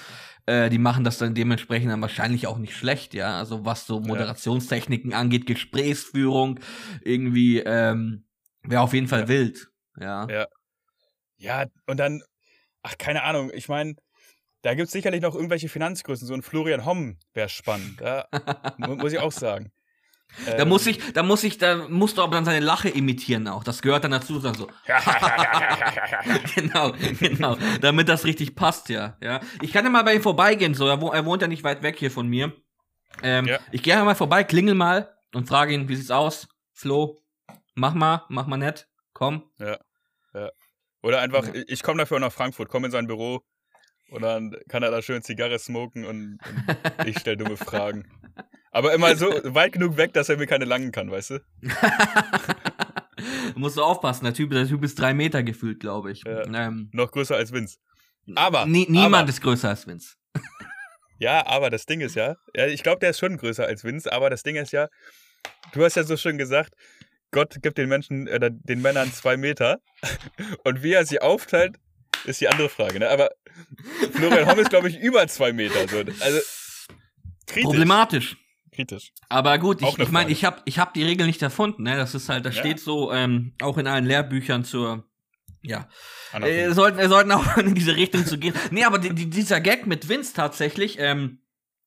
Äh, die machen das dann dementsprechend dann wahrscheinlich auch nicht schlecht, ja. Also was so Moderationstechniken angeht, Gesprächsführung, irgendwie, ähm, wäre auf jeden Fall Ja. wild. Ja. Ja. Ja, und dann, ach, keine Ahnung, ich meine, da gibt es sicherlich noch irgendwelche Finanzgrößen. So ein Florian Homm wäre spannend, ja, mu- muss ich auch sagen. Da Ähm, muss ich, da muss ich, da musst du aber dann seine Lache imitieren auch. Das gehört dann dazu, dann so. genau, genau. Damit das richtig passt, ja. ja. Ich kann ja mal bei ihm vorbeigehen, so. Er, er wohnt ja nicht weit weg hier von mir. Ähm, Ja. Ich gehe mal vorbei, klingel mal und frage ihn, wie sieht's aus? Flo, mach mal, mach mal nett. Komm. Oder einfach, Ja. ich komme dafür auch nach Frankfurt, komme in sein Büro und dann kann er da schön Zigarre smoken und, und ich stelle dumme Fragen. Aber immer so weit genug weg, dass er mir keine langen kann, weißt du? musst du aufpassen, der Typ, der Typ ist drei Meter gefühlt, glaube ich. Ja. Ähm, Noch größer als Vince. Aber, nie, niemand aber- ist größer als Vince. Ja, aber das Ding ist ja, ja, ich glaube, der ist schon größer als Vince, aber das Ding ist ja, du hast ja so schön gesagt, Gott gibt den Menschen oder den Männern zwei Meter und wie er sie aufteilt, ist die andere Frage. Ne? Aber Florian Homm ist, glaube ich, über zwei Meter. So. Also kritisch. Problematisch. kritisch. Aber gut, ich, ne ich meine, Frage. ich habe ich hab die Regel nicht erfunden, ne? Das ist halt, das Ja. steht so ähm, auch in allen Lehrbüchern zur ja. Äh, sollten, wir sollten auch in diese Richtung zu gehen. Nee, aber die, die, dieser Gag mit Vince tatsächlich, ähm,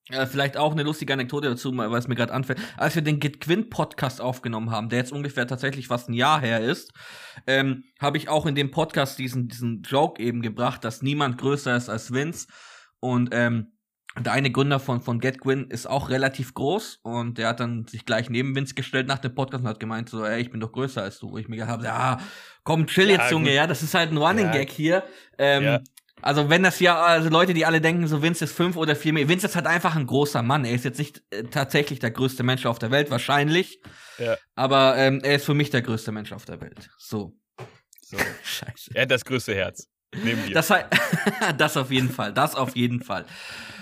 äh, vielleicht auch eine lustige Anekdote dazu, weil es mir gerade anfällt. Als wir den Get Quint Podcast aufgenommen haben, der jetzt ungefähr tatsächlich fast ein Jahr her ist, ähm, habe ich auch in dem Podcast diesen, diesen Joke eben gebracht, dass niemand größer ist als Vince. Und ähm, der eine Gründer von, von Get Gwyn ist auch relativ groß und der hat dann sich gleich neben Vince gestellt nach dem Podcast und hat gemeint so, ey, ich bin doch größer als du. Wo ich mir gedacht habe, ja, komm, chill Ja, jetzt, Junge, gut. ja, das ist halt ein Running Ja. Gag hier. Ähm, Ja. Also wenn das ja, also Leute, die alle denken, so Vince ist fünf oder vier Meter. Vince ist halt einfach ein großer Mann. Er ist jetzt nicht äh, tatsächlich der größte Mensch auf der Welt, wahrscheinlich. Ja. Aber ähm, er ist für mich der größte Mensch auf der Welt. So. So. Scheiße. Er hat das größte Herz. Neben dir. Das heißt, das auf jeden Fall, das auf jeden Fall.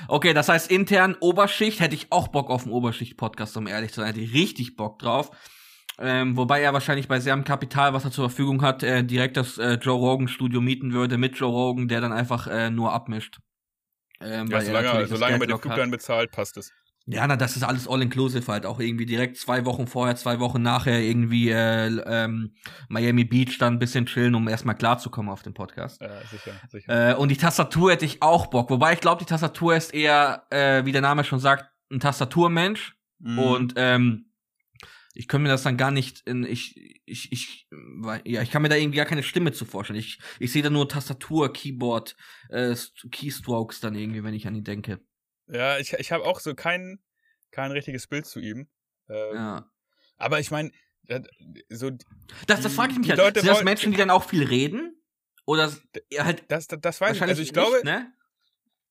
Okay, das heißt intern Oberschicht hätte ich auch Bock auf einen Oberschicht-Podcast, um ehrlich zu sein, hätte ich richtig Bock drauf. Ähm, wobei er wahrscheinlich bei seinem Kapital, was er zur Verfügung hat, äh, direkt das äh, Joe Rogan Studio mieten würde mit Joe Rogan, der dann einfach äh, nur abmischt. Ähm, ja, weil er solange, solange er mit dem. Flugplan bezahlt, passt es. Ja, na, das ist alles all-inclusive halt. Auch irgendwie direkt zwei Wochen vorher, zwei Wochen nachher irgendwie äh, ähm, Miami Beach dann ein bisschen chillen, um erstmal klarzukommen auf den Podcast. Ja, sicher, sicher. Äh, und die Tastatur hätte ich auch Bock. Wobei ich glaube, die Tastatur ist eher, äh, wie der Name schon sagt, ein Tastaturmensch. Mhm. Und ähm, ich kann mir das dann gar nicht in, ich, ich, ich, ja, ich kann mir da irgendwie gar keine Stimme zu vorstellen. Ich, ich sehe da nur Tastatur, Keyboard, äh, St- Keystrokes dann irgendwie, wenn ich an ihn denke. ja, ich, ich habe auch so kein, kein richtiges Bild zu ihm. Ähm, Ja. Aber ich meine, so, Das, das frage ich mich halt. Leute Sind das Menschen, die dann auch viel reden? Oder halt das, das, das weiß ich. Also ich glaube, nicht, ne?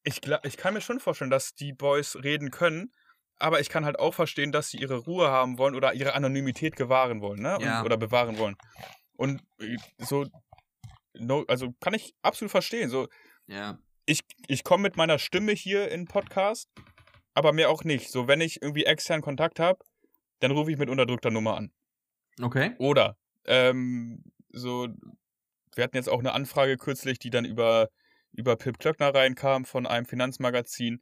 ich, ich kann mir schon vorstellen, dass die Boys reden können, aber ich kann halt auch verstehen, dass sie ihre Ruhe haben wollen oder ihre Anonymität gewahren wollen, ne? Und, Ja. Oder bewahren wollen. Und äh, so, no, also kann ich absolut verstehen. So, Ja. ich, ich komme mit meiner Stimme hier in den Podcast, aber mehr auch nicht. So, wenn ich irgendwie extern Kontakt habe, dann rufe ich mit unterdrückter Nummer an. Okay. Oder, ähm, so, wir hatten jetzt auch eine Anfrage kürzlich, die dann über, über Pip Klöckner reinkam von einem Finanzmagazin.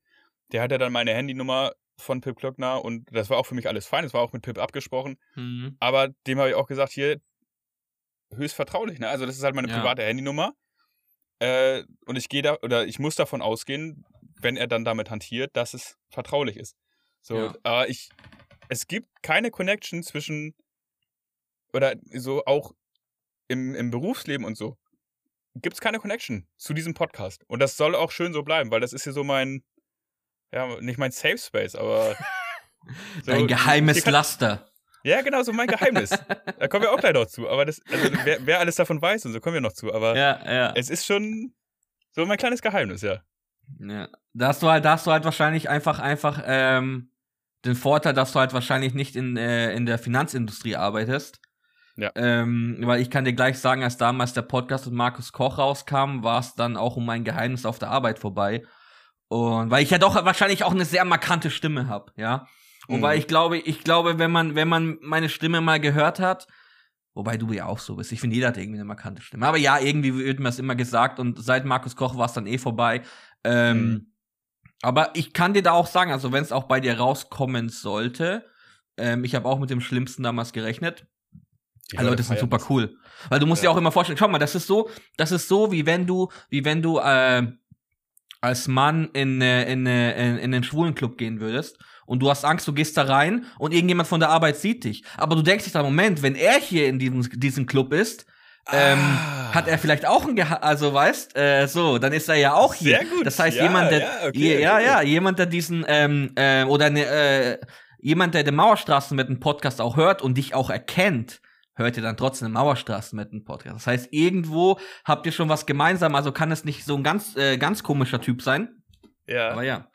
Der hatte dann meine Handynummer von Pip Klöckner und das war auch für mich alles fein, das war auch mit Pip abgesprochen. Mhm. Aber dem habe ich auch gesagt, hier, höchst vertraulich, ne? Also das ist halt meine Ja. private Handynummer. Äh, und ich gehe da, oder ich muss davon ausgehen, wenn er dann damit hantiert, dass es vertraulich ist. So, Ja. aber ich, es gibt keine Connection zwischen, oder so auch im, im Berufsleben und so, gibt es keine Connection zu diesem Podcast. Und das soll auch schön so bleiben, weil das ist hier so mein, ja, nicht mein Safe Space, aber. so, Dein geheimes kann- Laster. ja, genau, so mein Geheimnis. da kommen wir auch gleich noch zu. Aber das, also wer, wer alles davon weiß und so kommen wir noch zu. Aber Ja, ja. es ist schon so mein kleines Geheimnis, ja. Ja. Da hast du halt, da hast du halt wahrscheinlich einfach, einfach ähm, den Vorteil, dass du halt wahrscheinlich nicht in, äh, in der Finanzindustrie arbeitest. Ja. Ähm, weil ich kann dir gleich sagen, als damals der Podcast mit Markus Koch rauskam, war es dann auch um mein Geheimnis auf der Arbeit vorbei. Und weil ich ja doch wahrscheinlich auch eine sehr markante Stimme habe, ja. Und Mhm. weil ich glaube, ich glaube, wenn man, wenn man meine Stimme mal gehört hat, wobei du ja auch so bist, ich finde, jeder hat irgendwie eine markante Stimme. Aber ja, irgendwie wird mir das immer gesagt und seit Markus Koch war es dann eh vorbei. Ähm, Mhm. Aber ich kann dir da auch sagen, also wenn es auch bei dir rauskommen sollte, ähm, ich habe auch mit dem Schlimmsten damals gerechnet. Die Leute sind super cool. Weil du musst Ja. dir auch immer vorstellen, schau mal, das ist so, das ist so, wie wenn du, wie wenn du äh, als Mann in, äh, in, äh, in, in den Schwulenclub gehen würdest und du hast Angst, du gehst da rein und irgendjemand von der Arbeit sieht dich. Aber du denkst dich da, Moment, wenn er hier in diesem, diesem Club ist, ähm, Ah. hat er vielleicht auch ein Geha also weißt, äh, so, dann ist er ja auch hier. Sehr gut. Das heißt, Ja, jemand, der, ja, okay, ja, okay. ja, jemand, der diesen, ähm, äh, oder ne, äh, jemand, der den Mauerstraßen mit dem Podcast auch hört und dich auch erkennt, hört ihr dann trotzdem den Mauerstraßen mit dem Podcast. Das heißt, irgendwo habt ihr schon was gemeinsam, also kann es nicht so ein ganz, äh, ganz komischer Typ sein. Ja. Aber ja.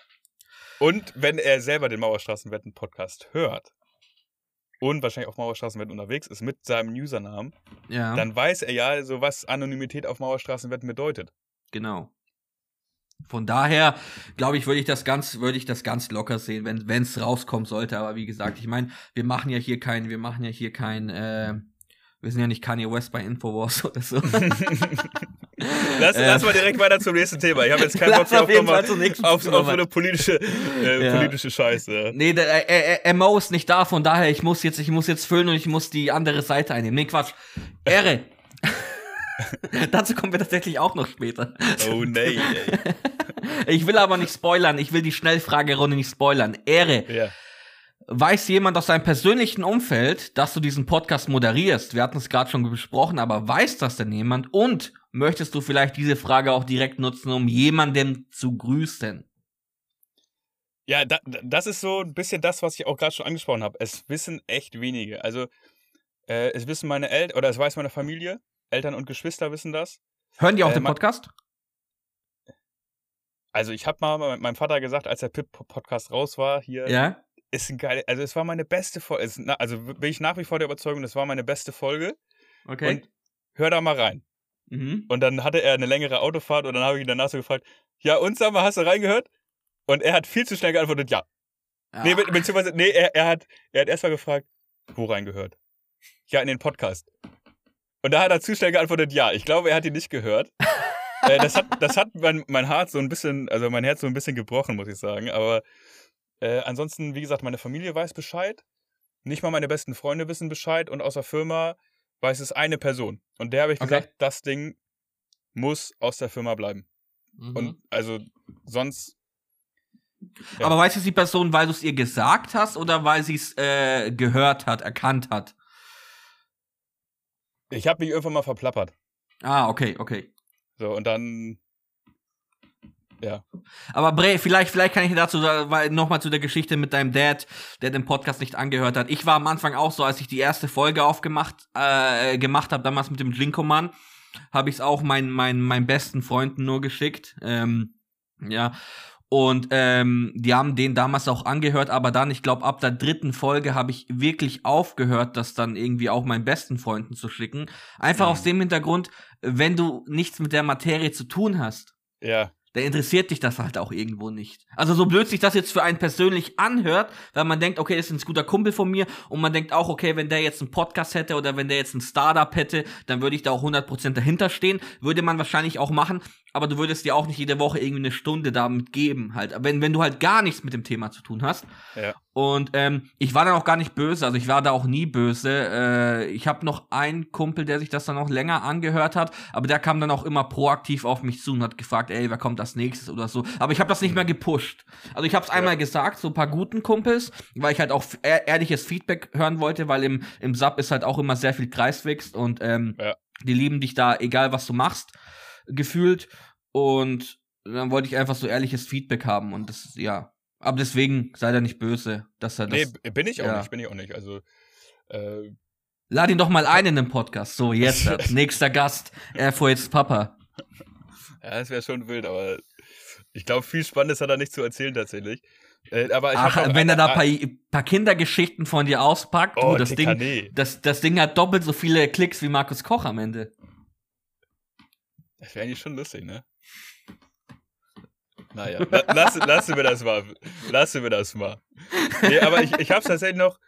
Und wenn er selber den Mauerstraßenwetten-Podcast hört und wahrscheinlich auf Mauerstraßenwetten unterwegs ist mit seinem Usernamen, Ja, dann weiß er ja, so was Anonymität auf Mauerstraßenwetten bedeutet. genau. Von daher, glaube ich, würde ich das ganz, würde ich das ganz locker sehen, wenn wenn es rauskommen sollte. Aber wie gesagt, ich meine, wir machen ja hier kein, wir machen ja hier kein, äh, wir sind ja nicht Kanye West bei Infowars oder so. Lass, Äh, lass mal direkt weiter zum nächsten Thema. Ich habe jetzt keinen Bock auf nochmal auf, auf so eine politische, äh, Ja. politische Scheiße. Nee, der, äh, äh, Mo ist nicht da, von daher, ich muss jetzt, ich muss jetzt füllen und ich muss die andere Seite einnehmen. Nee, Quatsch. Ehre. Dazu kommen wir tatsächlich auch noch später. Oh nee. ey. Ich will aber nicht spoilern, ich will die Schnellfragerunde nicht spoilern. Ehre. Ja. Weiß jemand aus seinem persönlichen Umfeld, dass du diesen Podcast moderierst? Wir hatten es gerade schon besprochen, aber weiß das denn jemand? Und möchtest du vielleicht diese Frage auch direkt nutzen, um jemanden zu grüßen? Ja, da, das ist so ein bisschen das, was ich auch gerade schon angesprochen habe. Es wissen echt wenige. Also, äh, es wissen meine Eltern, oder es weiß meine Familie, Eltern und Geschwister wissen das. Hören die auch Äh, den Podcast? Also ich habe mal mit meinem Vater gesagt, als der Pip-Podcast raus war, hier Ja? Ist ein geil, also es war meine beste Folge, also bin ich nach wie vor der Überzeugung, das war meine beste Folge. Okay. Und hör da mal rein. mhm. Und dann hatte er eine längere Autofahrt und dann habe ich ihn danach so gefragt, ja und sag mal, hast du reingehört? Und er hat viel zu schnell geantwortet, ja. Nee, be Ah. beziehungsweise, nee, er, er hat, er hat erstmal gefragt, wo reingehört? Ja, in den Podcast. Und da hat er zu schnell geantwortet, ja. Ich glaube, er hat ihn nicht gehört. äh, das hat, das hat mein, mein Herz so ein bisschen, also mein Herz so ein bisschen gebrochen, muss ich sagen. Aber äh, ansonsten, wie gesagt, meine Familie weiß Bescheid. Nicht mal meine besten Freunde wissen Bescheid. Und aus der Firma weiß es eine Person. Und der habe ich Okay. gesagt, das Ding muss aus der Firma bleiben. Mhm. Und also sonst Ja. Aber weiß es die Person, weil du es ihr gesagt hast oder weil sie es äh, gehört hat, erkannt hat? Ich habe mich irgendwann mal verplappert. Ah, okay, okay. So, und dann. Ja. Aber Bre, vielleicht, vielleicht kann ich dazu nochmal zu der Geschichte mit deinem Dad, der den Podcast nicht angehört hat. Ich war am Anfang auch so, als ich die erste Folge aufgemacht äh, gemacht habe, damals mit dem Jinko-Mann, habe ich es auch meinen meinen meinen besten Freunden nur geschickt. Ähm, ja. Und ähm, die haben den damals auch angehört, aber dann, ich glaube, ab der dritten Folge habe ich wirklich aufgehört, das dann irgendwie auch meinen besten Freunden zu schicken. Einfach Mhm. aus dem Hintergrund, wenn du nichts mit der Materie zu tun hast, Ja. Da interessiert dich das halt auch irgendwo nicht. Also so blöd sich das jetzt für einen persönlich anhört, weil man denkt, okay, das ist ein guter Kumpel von mir und man denkt auch, okay, wenn der jetzt einen Podcast hätte oder wenn der jetzt ein Startup hätte, dann würde ich da auch 100% dahinter stehen. Würde man wahrscheinlich auch machen, aber du würdest dir auch nicht jede Woche irgendwie eine Stunde damit geben halt. Wenn, wenn du halt gar nichts mit dem Thema zu tun hast. Ja. Und ähm, ich war dann auch gar nicht böse, also ich war da auch nie böse. Äh, ich habe noch einen Kumpel, der sich das dann auch länger angehört hat, aber der kam dann auch immer proaktiv auf mich zu und hat gefragt, ey, wer kommt als nächstes oder so. Aber ich habe das nicht mehr gepusht. Also ich habe es einmal gesagt, so ein paar guten Kumpels, weil ich halt auch ehr ehrliches Feedback hören wollte, weil im, im Sub ist halt auch immer sehr viel Kreiswächst und ähm, Ja. die lieben dich da, egal was du machst, gefühlt. Und dann wollte ich einfach so ehrliches Feedback haben und das, ja. Aber deswegen sei da nicht böse, dass er das. Nee, bin ich auch ja. nicht, bin ich auch nicht. Also, äh, Lad ihn doch mal ein in den Podcast. So, jetzt, nächster Gast, Airfoils Papa. ja, das wäre schon wild, aber ich glaube, viel Spannendes hat er nicht zu erzählen tatsächlich. Äh, aber Ach, noch wenn er da ein paar, paar Kindergeschichten von dir auspackt, Oh, du, das Ding, das, das Ding hat doppelt so viele Klicks wie Markus Koch am Ende. Das wäre eigentlich schon lustig, ne? Naja, la lass, lassen wir das mal. Lassen wir das mal. Nee, aber ich, ich habe es tatsächlich noch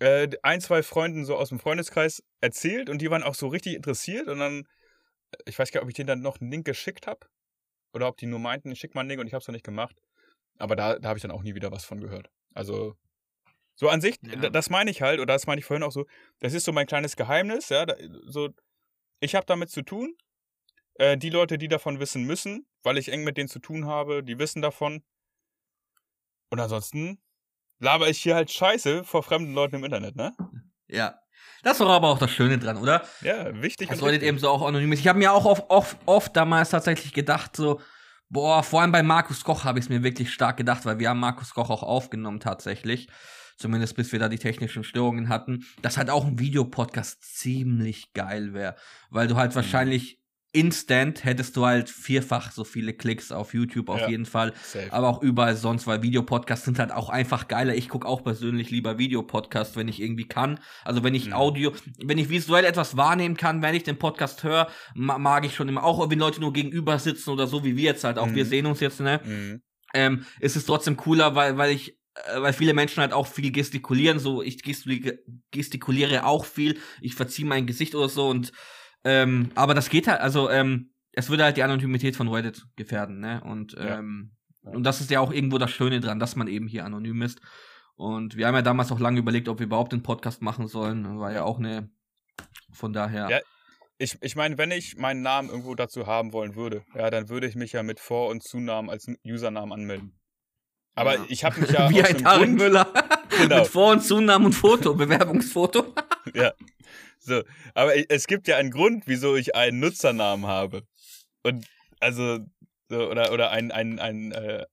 äh, ein, zwei Freunden so aus dem Freundeskreis erzählt und die waren auch so richtig interessiert und dann, ich weiß gar nicht, ob ich denen dann noch einen Link geschickt habe oder ob die nur meinten, ich schick mal einen Link und ich habe es noch nicht gemacht. Aber da, da habe ich dann auch nie wieder was von gehört. Also, so an sich, Ja. das meine ich halt, oder das meine ich vorhin auch so, das ist so mein kleines Geheimnis, ja, da, so, ich habe damit zu tun. Äh, die Leute, die davon wissen müssen, weil ich eng mit denen zu tun habe, die wissen davon. Und ansonsten laber ich hier halt Scheiße vor fremden Leuten im Internet, ne? Ja. Das ist doch aber auch das Schöne dran, oder? Ja, wichtig Das und sollte richtig. eben so auch anonym ist. Ich habe mir auch oft, oft, oft damals tatsächlich gedacht, so, boah, vor allem bei Markus Koch habe ich es mir wirklich stark gedacht, weil wir haben Markus Koch auch aufgenommen tatsächlich. Zumindest bis wir da die technischen Störungen hatten, dass halt auch ein Videopodcast ziemlich geil wäre. Weil du halt wahrscheinlich instant hättest du halt vierfach so viele Klicks auf YouTube auf Ja. jeden Fall. Safe. Aber auch überall sonst, weil Videopodcasts sind halt auch einfach geiler. Ich gucke auch persönlich lieber Videopodcasts, wenn ich irgendwie kann. Also wenn ich Mhm. Audio, wenn ich visuell etwas wahrnehmen kann, wenn ich den Podcast höre, ma mag ich schon immer. Auch wenn Leute nur gegenüber sitzen oder so, wie wir jetzt halt auch. Mhm. Wir sehen uns jetzt, ne? Mhm. ähm, ist es trotzdem cooler, weil, weil ich, äh, weil viele Menschen halt auch viel gestikulieren, so ich gestikuliere, gestikuliere auch viel, ich verziehe mein Gesicht oder so und ähm, aber das geht halt, also ähm, es würde halt die Anonymität von Reddit gefährden, ne? Und Ja. ähm, und das ist ja auch irgendwo das Schöne dran, dass man eben hier anonym ist. Und wir haben ja damals auch lange überlegt, ob wir überhaupt einen Podcast machen sollen. War ja auch eine von daher. Ja. Ich, ich meine, wenn ich meinen Namen irgendwo dazu haben wollen würde, ja, dann würde ich mich ja mit Vor- und Zunamen als Usernamen anmelden. Aber Ja. ich habe mich ja Wie ein Tarek Müller. Genau. Mit Vor- und Zunamen und Foto, Bewerbungsfoto. ja, so. Aber es gibt ja einen Grund, wieso ich einen Nutzernamen habe. Und also so, oder oder ein ein ein äh,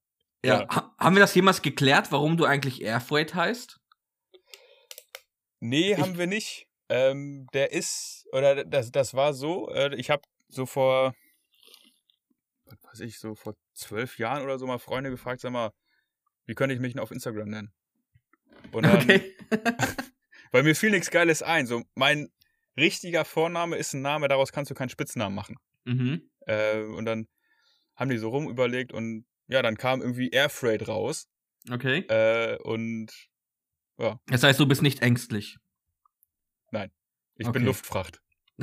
Ja. Ja. Ha haben wir das jemals geklärt, warum du eigentlich Airfreight heißt? Nee, haben wir nicht. Ähm, der ist, oder das, das war so, äh, ich habe so vor was weiß ich, so vor zwölf Jahren oder so mal Freunde gefragt, sag mal, wie könnte ich mich denn auf Instagram nennen? Und dann, Okay. weil mir fiel nichts Geiles ein. So, mein richtiger Vorname ist ein Name, daraus kannst du keinen Spitznamen machen. mhm. Äh, und dann haben die so rum überlegt und ja, dann kam irgendwie Airfreight raus. Okay. Äh, und Das heißt, du bist nicht ängstlich. ich Okay. bin Luftfracht.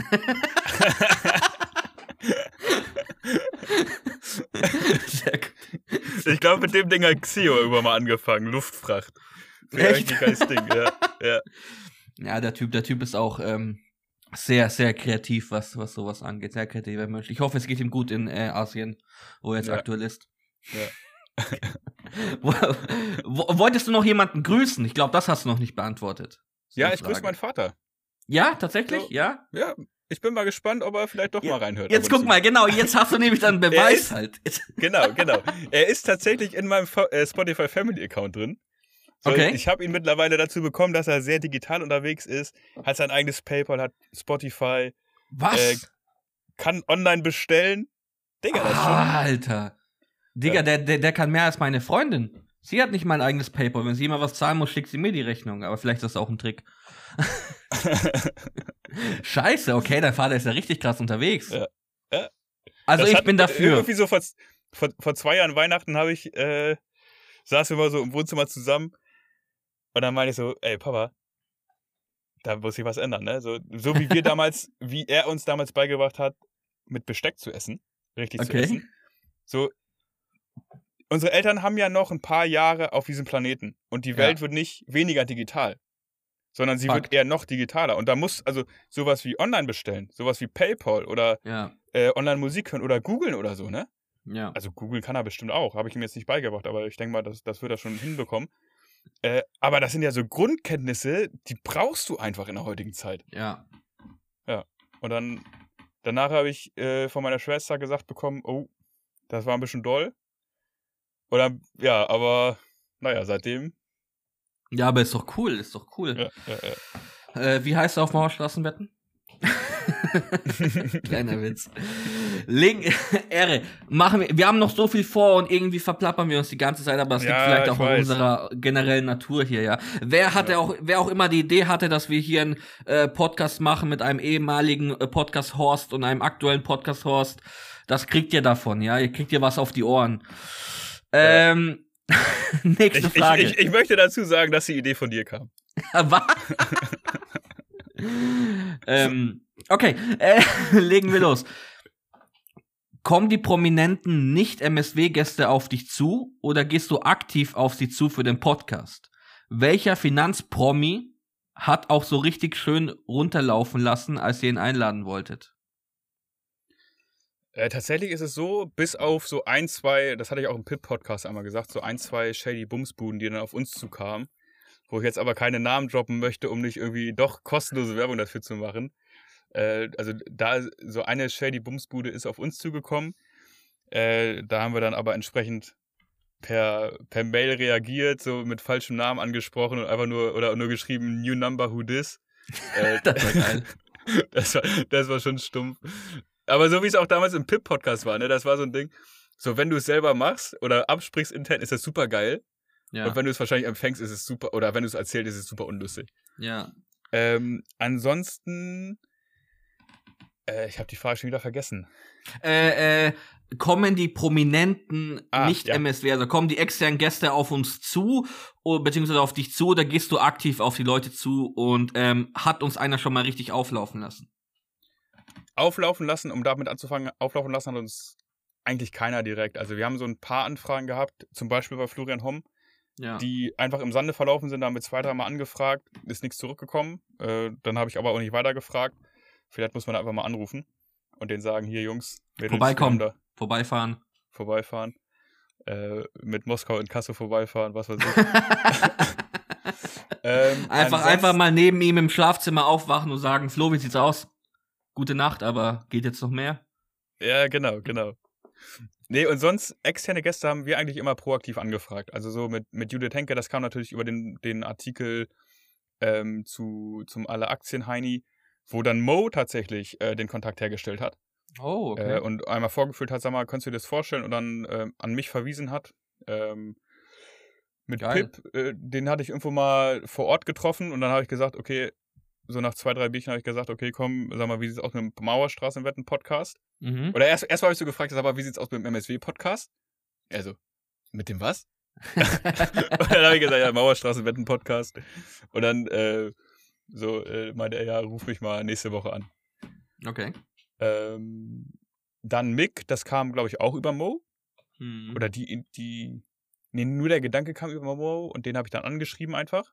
Sehr gut. Ich glaube, mit dem Ding hat Xio irgendwann mal angefangen. Luftfracht. Echt? Ding, ja. ja. Ja, der Typ, der Typ ist auch ähm, sehr, sehr kreativ, was, was sowas angeht. Sehr kreativer Mensch. Ich hoffe, es geht ihm gut in äh, Asien, wo er jetzt Ja. aktuell ist. Ja. Wo- wo- Wolltest du noch jemanden grüßen? Ich glaube, das hast du noch nicht beantwortet. Ja, ich grüße meinen Vater. Ja, tatsächlich? So. Ja? Ja, ich bin mal gespannt, ob er vielleicht doch Ja, mal reinhört. Jetzt guck zu. mal, genau, jetzt hast du nämlich dann Beweis ist- halt. Genau, genau. Er ist tatsächlich in meinem äh, Spotify Family Account drin. Okay. Ich habe ihn mittlerweile dazu bekommen, dass er sehr digital unterwegs ist, hat sein eigenes PayPal, hat Spotify, was? Äh, kann online bestellen. Digga, das. Ah, Alter. Digga, Ja. der, der, der kann mehr als meine Freundin. Sie hat nicht mein eigenes PayPal. Wenn sie immer was zahlen muss, schickt sie mir die Rechnung. Aber vielleicht ist das auch ein Trick. Scheiße, okay, dein Vater ist ja richtig krass unterwegs. Ja. Ja. Also Das ich bin dafür. Irgendwie so vor, vor, vor zwei Jahren Weihnachten habe ich, äh, saßen wir mal so im Wohnzimmer zusammen und dann meine ich so, ey Papa, da muss sich was ändern, ne? So, so wie wir damals, wie er uns damals beigebracht hat, mit Besteck zu essen, richtig zu Okay. essen. So, unsere Eltern haben ja noch ein paar Jahre auf diesem Planeten und die Ja. Welt wird nicht weniger digital, sondern sie Fakt. wird eher noch digitaler. Und da muss also sowas wie online bestellen, sowas wie PayPal oder Ja, äh, online Musik hören oder googeln oder so, ne? ja. Also Google kann er bestimmt auch, habe ich ihm jetzt nicht beigebracht, aber ich denke mal, das, das wird er schon hinbekommen. Äh, aber das sind ja so Grundkenntnisse, die brauchst du einfach in der heutigen Zeit. Ja. Und dann, danach habe ich äh, von meiner Schwester gesagt bekommen, oh, das war ein bisschen doll. Oder, ja, aber, naja, seitdem, Ja, aber ist doch cool, ist doch cool. ja, ja, ja. Äh, wie heißt er auf Mauerstraßenbetten? Kleiner Witz. Link, Ehre. Machen wir, wir haben noch so viel vor und irgendwie verplappern wir uns die ganze Zeit, aber es liegt Ja, vielleicht ich auch an weiß. unserer generellen Natur hier, ja. Wer hatte Ja. auch, wer auch immer die Idee hatte, dass wir hier einen äh, Podcast machen mit einem ehemaligen äh, Podcast-Horst und einem aktuellen Podcast-Horst, das kriegt ihr davon, ja. Ihr kriegt ihr was auf die Ohren. Ähm, nächste Ich, ich, Frage. ich, ich möchte dazu sagen, dass die Idee von dir kam. Was? ähm, okay, äh, legen wir los. Kommen die prominenten Nicht-MSW-Gäste auf dich zu oder gehst du aktiv auf sie zu für den Podcast? Welcher Finanzpromi hat auch so richtig schön runterlaufen lassen, als ihr ihn einladen wolltet? Äh, tatsächlich ist es so, bis auf so ein, zwei, das hatte ich auch im Pit-Podcast einmal gesagt, so ein, zwei Shady Bumsbuden, die dann auf uns zukamen, wo ich jetzt aber keine Namen droppen möchte, um nicht irgendwie doch kostenlose Werbung dafür zu machen. Äh, also da so eine Shady Bumsbude ist auf uns zugekommen. Äh, da haben wir dann aber entsprechend per, per Mail reagiert, so mit falschem Namen angesprochen und einfach nur oder nur geschrieben New Number Who Dis. Äh, Das war geil. das, war, das war schon stumpf. Aber so wie es auch damals im Pip-Podcast war, ne, das war so ein Ding. So, wenn du es selber machst oder absprichst intern, ist das super geil. Ja, Und wenn du es wahrscheinlich empfängst, ist es super, oder wenn du es erzählst, ist es super unlustig. ja. Ähm, ansonsten, äh, ich habe die Frage schon wieder vergessen. Äh, äh, kommen die prominenten Ah, Nicht-MSW, also kommen die externen Gäste auf uns zu, beziehungsweise auf dich zu, oder gehst du aktiv auf die Leute zu und ähm, hat uns einer schon mal richtig auflaufen lassen? Auflaufen lassen, um damit anzufangen, auflaufen lassen hat uns eigentlich keiner direkt. Also wir haben so ein paar Anfragen gehabt, zum Beispiel bei Florian Homm, Ja. die einfach im Sande verlaufen sind, da haben wir zwei, dreimal angefragt, ist nichts zurückgekommen. Äh, dann habe ich aber auch nicht weiter gefragt. Vielleicht muss man einfach mal anrufen und denen sagen, hier Jungs, Mädels, Vorbeikommen. da Vorbeifahren. vorbeifahren. Äh, mit Moskau in Kassel vorbeifahren, was weiß ich. ähm, einfach, einfach mal neben ihm im Schlafzimmer aufwachen und sagen, Flo, wie sieht's aus? Gute Nacht, aber geht jetzt noch mehr? Ja, genau, genau. Nee, und sonst, externe Gäste haben wir eigentlich immer proaktiv angefragt. Also so mit, mit Judith Henke, das kam natürlich über den, den Artikel ähm, zu, zum Alle Aktien Heini, wo dann Mo tatsächlich äh, den Kontakt hergestellt hat. Oh, okay. äh, und einmal vorgeführt hat, sag mal, kannst du dir das vorstellen? Und dann äh, an mich verwiesen hat. Ähm, mit Geil. Pip, äh, den hatte ich irgendwo mal vor Ort getroffen und dann habe ich gesagt, okay, so nach zwei, drei Bierchen habe ich gesagt, okay, komm, sag mal, wie sieht's aus mit dem Mauerstraßenwetten-Podcast? mhm. Oder erst, erst habe ich so gefragt, sag mal, wie sieht's aus mit dem MSW-Podcast? Also, mit dem was? und dann habe ich gesagt, ja, Mauerstraßenwetten-Podcast. Und dann äh, so äh, meinte er, ja, ruf mich mal nächste Woche an. okay. Ähm, dann Mick, das kam, glaube ich, auch über Mo. Mhm. Oder die, die, nee, nur der Gedanke kam über Mo und den habe ich dann angeschrieben einfach.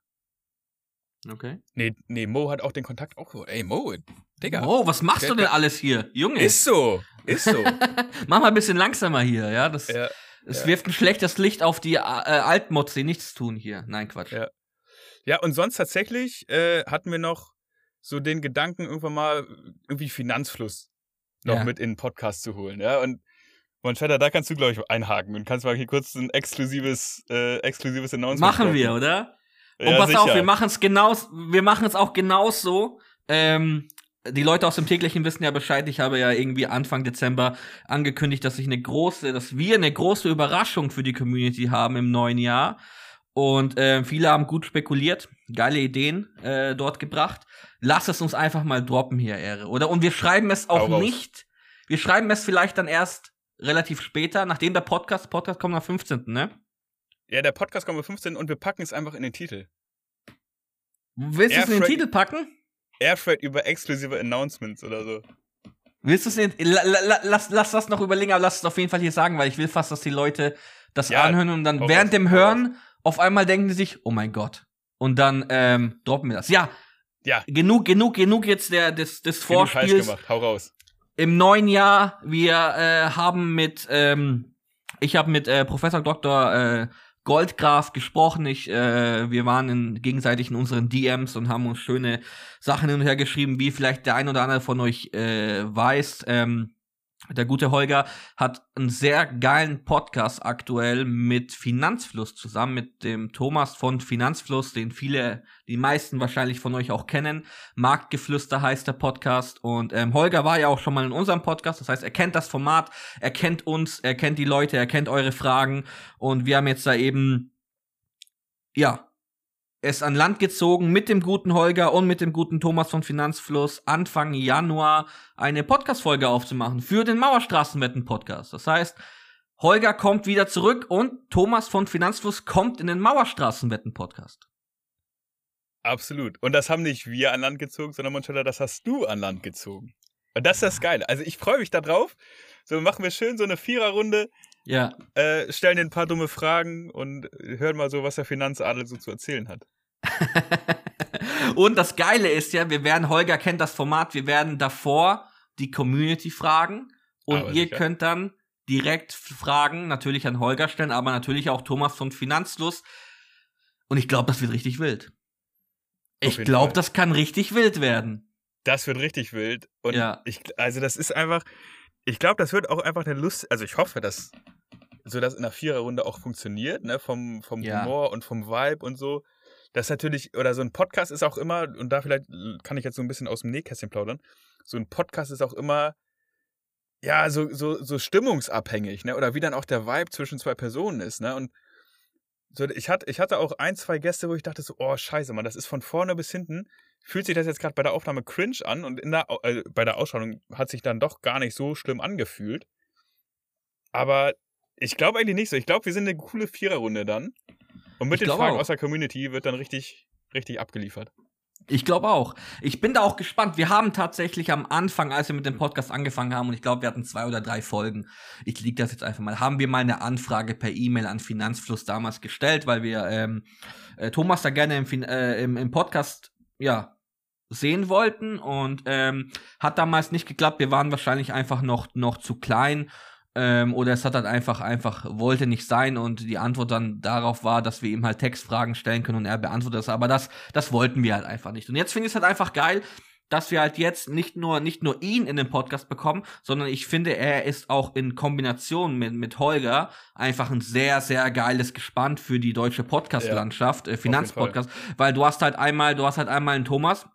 Okay. Nee, nee, Mo hat auch den Kontakt auch. Ey, Mo, Digga. Oh, was machst Der- du denn alles hier? Junge, Ist so, ist so. mach mal ein bisschen langsamer hier, ja? Das, ja, es ja. wirft ein schlechtes Licht auf die äh, Altmods, die nichts tun hier. Nein, Quatsch. Ja. Ja, und sonst tatsächlich äh, hatten wir noch so den Gedanken, irgendwann mal irgendwie Finanzfluss noch Ja. mit in den Podcast zu holen. Ja, und Vetter, da kannst du, glaube ich, einhaken und kannst mal hier kurz ein exklusives, äh, exklusives Announcement Machen wir, droppen. oder? Und Ja, pass auf, sicher. wir machen es genau, wir machen es auch genauso. Ähm, die Leute aus dem täglichen wissen ja Bescheid. Ich habe ja irgendwie Anfang Dezember angekündigt, dass ich eine große, dass wir eine große Überraschung für die Community haben im neuen Jahr. Und äh, viele haben gut spekuliert, geile Ideen äh, dort gebracht. Lass es uns einfach mal droppen hier, Ehre, oder? Und wir schreiben es auch Hau raus. nicht. Wir schreiben es vielleicht dann erst relativ später, nachdem der Podcast, Podcast kommt am 15., ne? Ja, der Podcast kommt am 15. und wir packen es einfach in den Titel. Willst du es in den Titel packen? Airfreight über exklusive Announcements oder so. Willst du es nicht? La, la, la, lass, lass das noch überlegen, aber lass es auf jeden Fall hier sagen, weil ich will fast, dass die Leute das Ja, anhören und dann während raus, dem Hören auf einmal denken die sich, oh mein Gott. Und dann ähm, droppen wir das. Ja, Ja, genug, genug, genug jetzt der, des, des genug heiß Vorspiels. gemacht. Hau raus. Im neuen Jahr, wir äh, haben mit, ähm, ich habe mit äh, Professor Dr. Äh, Goldgraf gesprochen. Ich, äh, wir waren in, gegenseitig in unseren DMs und haben uns schöne Sachen hin und her geschrieben, wie vielleicht der ein oder andere von euch äh, weiß. Ähm, der gute Holger hat einen sehr geilen Podcast aktuell mit Finanzfluss zusammen mit dem Thomas von Finanzfluss, den viele, die meisten wahrscheinlich von euch auch kennen. Marktgeflüster heißt der Podcast und ähm, Holger war ja auch schon mal in unserem Podcast, das heißt, er kennt das Format, er kennt uns, er kennt die Leute, er kennt eure Fragen und wir haben jetzt da eben ja es an Land gezogen mit dem guten Holger und mit dem guten Thomas von Finanzfluss Anfang Januar eine Podcast-Folge aufzumachen für den Mauerstraßenwetten-Podcast. Das heißt, Holger kommt wieder zurück und Thomas von Finanzfluss kommt in den Mauerstraßenwetten-Podcast. Absolut. Und das haben nicht wir an Land gezogen, sondern Monchella, das hast du an Land gezogen. Und das ist das Geile. Also ich freue mich da drauf. So machen wir schön so eine Viererrunde, Ja, äh, stellen dir ein paar dumme Fragen und hören mal so, was der Finanzadel so zu erzählen hat. und das Geile ist ja, wir werden, Holger kennt das Format, wir werden davor die Community fragen und Aber ihr sicher. könnt dann direkt Fragen natürlich an Holger stellen, aber natürlich auch Thomas von Finanzfluss. Und ich glaube, das wird richtig wild. Auf Ich glaube, das kann richtig wild werden. Das wird richtig wild. Und Ja. ich, also das ist einfach, ich glaube, das wird auch einfach eine Lust, also ich hoffe, dass so das in der Viererrunde auch funktioniert, ne, vom, vom Ja. Humor und vom Vibe und so. Das natürlich, oder so ein Podcast ist auch immer, und da vielleicht kann ich jetzt so ein bisschen aus dem Nähkästchen plaudern, so ein Podcast ist auch immer, ja, so, so, so stimmungsabhängig, ne, oder wie dann auch der Vibe zwischen zwei Personen ist, ne, und so, ich, hatte, ich hatte auch ein, zwei Gäste, wo ich dachte so, oh, scheiße, Mann, das ist von vorne bis hinten, fühlt sich das jetzt gerade bei der Aufnahme cringe an und in der, äh, bei der Ausstrahlung hat sich dann doch gar nicht so schlimm angefühlt. Aber ich glaube eigentlich nicht so. Ich glaube, wir sind eine coole Viererrunde dann. Und mit Ich den Fragen auch. aus der Community wird dann richtig, richtig abgeliefert. Ich glaube auch. Ich bin da auch gespannt. Wir haben tatsächlich am Anfang, als wir mit dem Podcast angefangen haben, und ich glaube, wir hatten zwei oder drei Folgen, ich liege das jetzt einfach mal, haben wir mal eine Anfrage per E-Mail an Finanzfluss damals gestellt, weil wir ähm, äh, Thomas da gerne im, äh, im, im Podcast, ja, sehen wollten und ähm, hat damals nicht geklappt. Wir waren wahrscheinlich einfach noch, noch zu klein ähm, oder es hat halt einfach, einfach, wollte nicht sein und die Antwort dann darauf war, dass wir ihm halt Textfragen stellen können und er beantwortet das. Aber das, das wollten wir halt einfach nicht. Und jetzt finde ich es halt einfach geil, dass wir halt jetzt nicht nur, nicht nur ihn in den Podcast bekommen, sondern ich finde, er ist auch in Kombination mit, mit Holger einfach ein sehr, sehr geiles Gespann für die deutsche Podcast-Landschaft, äh, Finanzpodcast, weil du hast halt einmal, du hast halt einmal einen Thomas,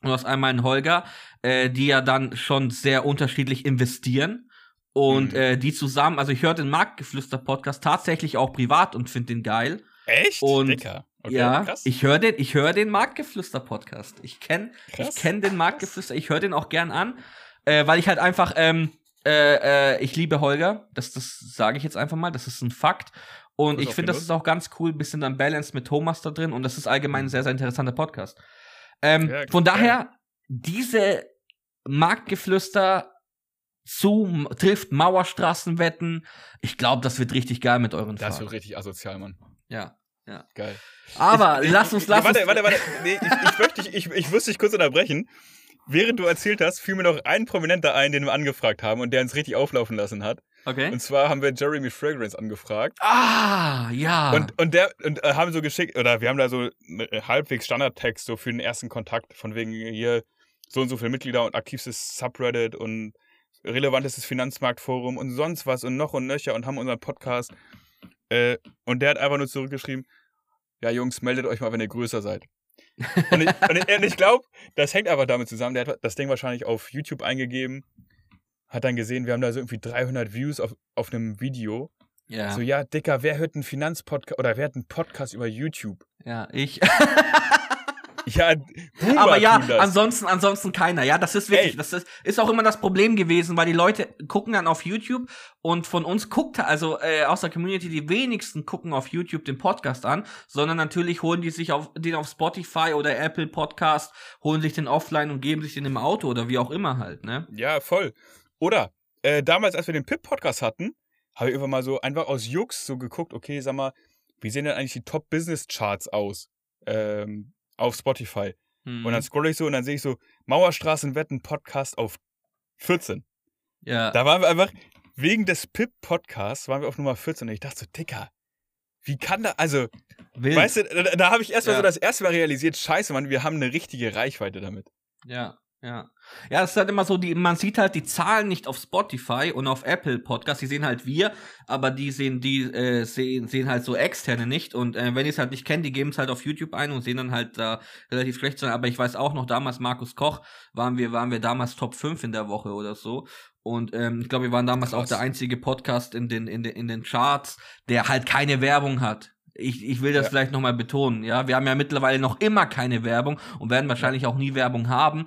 und du hast einmal einen Holger, äh, die ja dann schon sehr unterschiedlich investieren. Und Mhm. äh, die zusammen, also ich höre den Marktgeflüster-Podcast tatsächlich auch privat und finde den geil. Echt? Und- Dicker. Okay, ja, krass. ich höre den, ich höre den Marktgeflüster-Podcast. Ich kenne ich den Marktgeflüster, ich höre den auch gern an, äh, weil ich halt einfach, ähm, äh, äh, ich liebe Holger, das, das sage ich jetzt einfach mal, das ist ein Fakt. Und ich finde, das ist auch ganz cool, bisschen dann Balance mit Thomas da drin und das ist allgemein ein sehr, sehr interessanter Podcast. Ähm, Ja, von daher, diese Marktgeflüster zu trifft Mauerstraßenwetten. Ich glaube, das wird richtig geil mit euren Das Fragen. wird richtig asozial, Mann. Ja. Geil. Aber Ich- lass uns, ich, lass warte, uns. Warte, warte, nee, ich, ich möchte dich, ich, ich muss dich kurz unterbrechen. Während du erzählt hast, fiel mir noch ein Prominenter ein, den wir angefragt haben und der uns richtig auflaufen lassen hat. Okay. Und zwar haben wir Jeremy Fragrance angefragt. ah, ja. Und, und der und äh, haben so geschickt, oder wir haben da so einen halbwegs Standardtext so für den ersten Kontakt, von wegen hier so und so viele Mitglieder und aktivstes Subreddit und relevantestes Finanzmarktforum und sonst was und noch und nöcher und haben unseren Podcast. Äh, und der hat einfach nur zurückgeschrieben, ja Jungs, meldet euch mal, wenn ihr größer seid. Und ich, ich, ich glaube, das hängt einfach damit zusammen. Der hat das Ding wahrscheinlich auf YouTube eingegeben, hat dann gesehen, wir haben da so irgendwie 300 Views auf, auf einem Video. ja. So, ja, Dicker, wer hört einen Finanzpodcast oder wer hat einen Podcast über YouTube? ja, ich. Ja, Boomer Aber ja, ansonsten, ansonsten keiner. Ja, das ist wirklich, Ey. das ist, ist auch immer das Problem gewesen, weil die Leute gucken dann auf YouTube und von uns guckt, also äh, aus der Community, die wenigsten gucken auf YouTube den Podcast an, sondern natürlich holen die sich auf den auf Spotify oder Apple Podcast, holen sich den offline und geben sich den im Auto oder wie auch immer halt, ne? Ja, voll. Oder, äh, damals, als wir den Pip-Podcast hatten, habe ich einfach mal so einfach aus Jux so geguckt, okay, sag mal, wie sehen denn eigentlich die Top-Business-Charts aus ähm, auf Spotify? Hm. Und dann scroll ich so und dann sehe ich so, Mauerstraßenwetten Podcast auf 14. ja. Da waren wir einfach, wegen des Pip-Podcasts waren wir auf Nummer 14 und ich dachte so, Dicker, wie kann da, also, Wild. weißt du, da, da habe ich erstmal Ja. so das erste Mal realisiert, scheiße, Mann, wir haben eine richtige Reichweite damit. Ja, ja. Ja, es ist halt immer so, die, man sieht halt die Zahlen nicht auf Spotify und auf Apple Podcast, die sehen halt wir, aber die sehen, die äh, sehen, sehen halt so externe nicht. Und äh, wenn die es halt nicht kennen, die geben es halt auf YouTube ein und sehen dann halt da relativ schlecht sein. Aber ich weiß auch noch, damals Markus Koch waren wir, waren wir damals Top 5 in der Woche oder so. Und ähm, ich glaube, wir waren damals auch Krass. der einzige Podcast in den, in den, in den Charts, der halt keine Werbung hat. Ich, ich will das Ja. vielleicht nochmal betonen, ja. Wir haben ja mittlerweile noch immer keine Werbung und werden wahrscheinlich auch nie Werbung haben.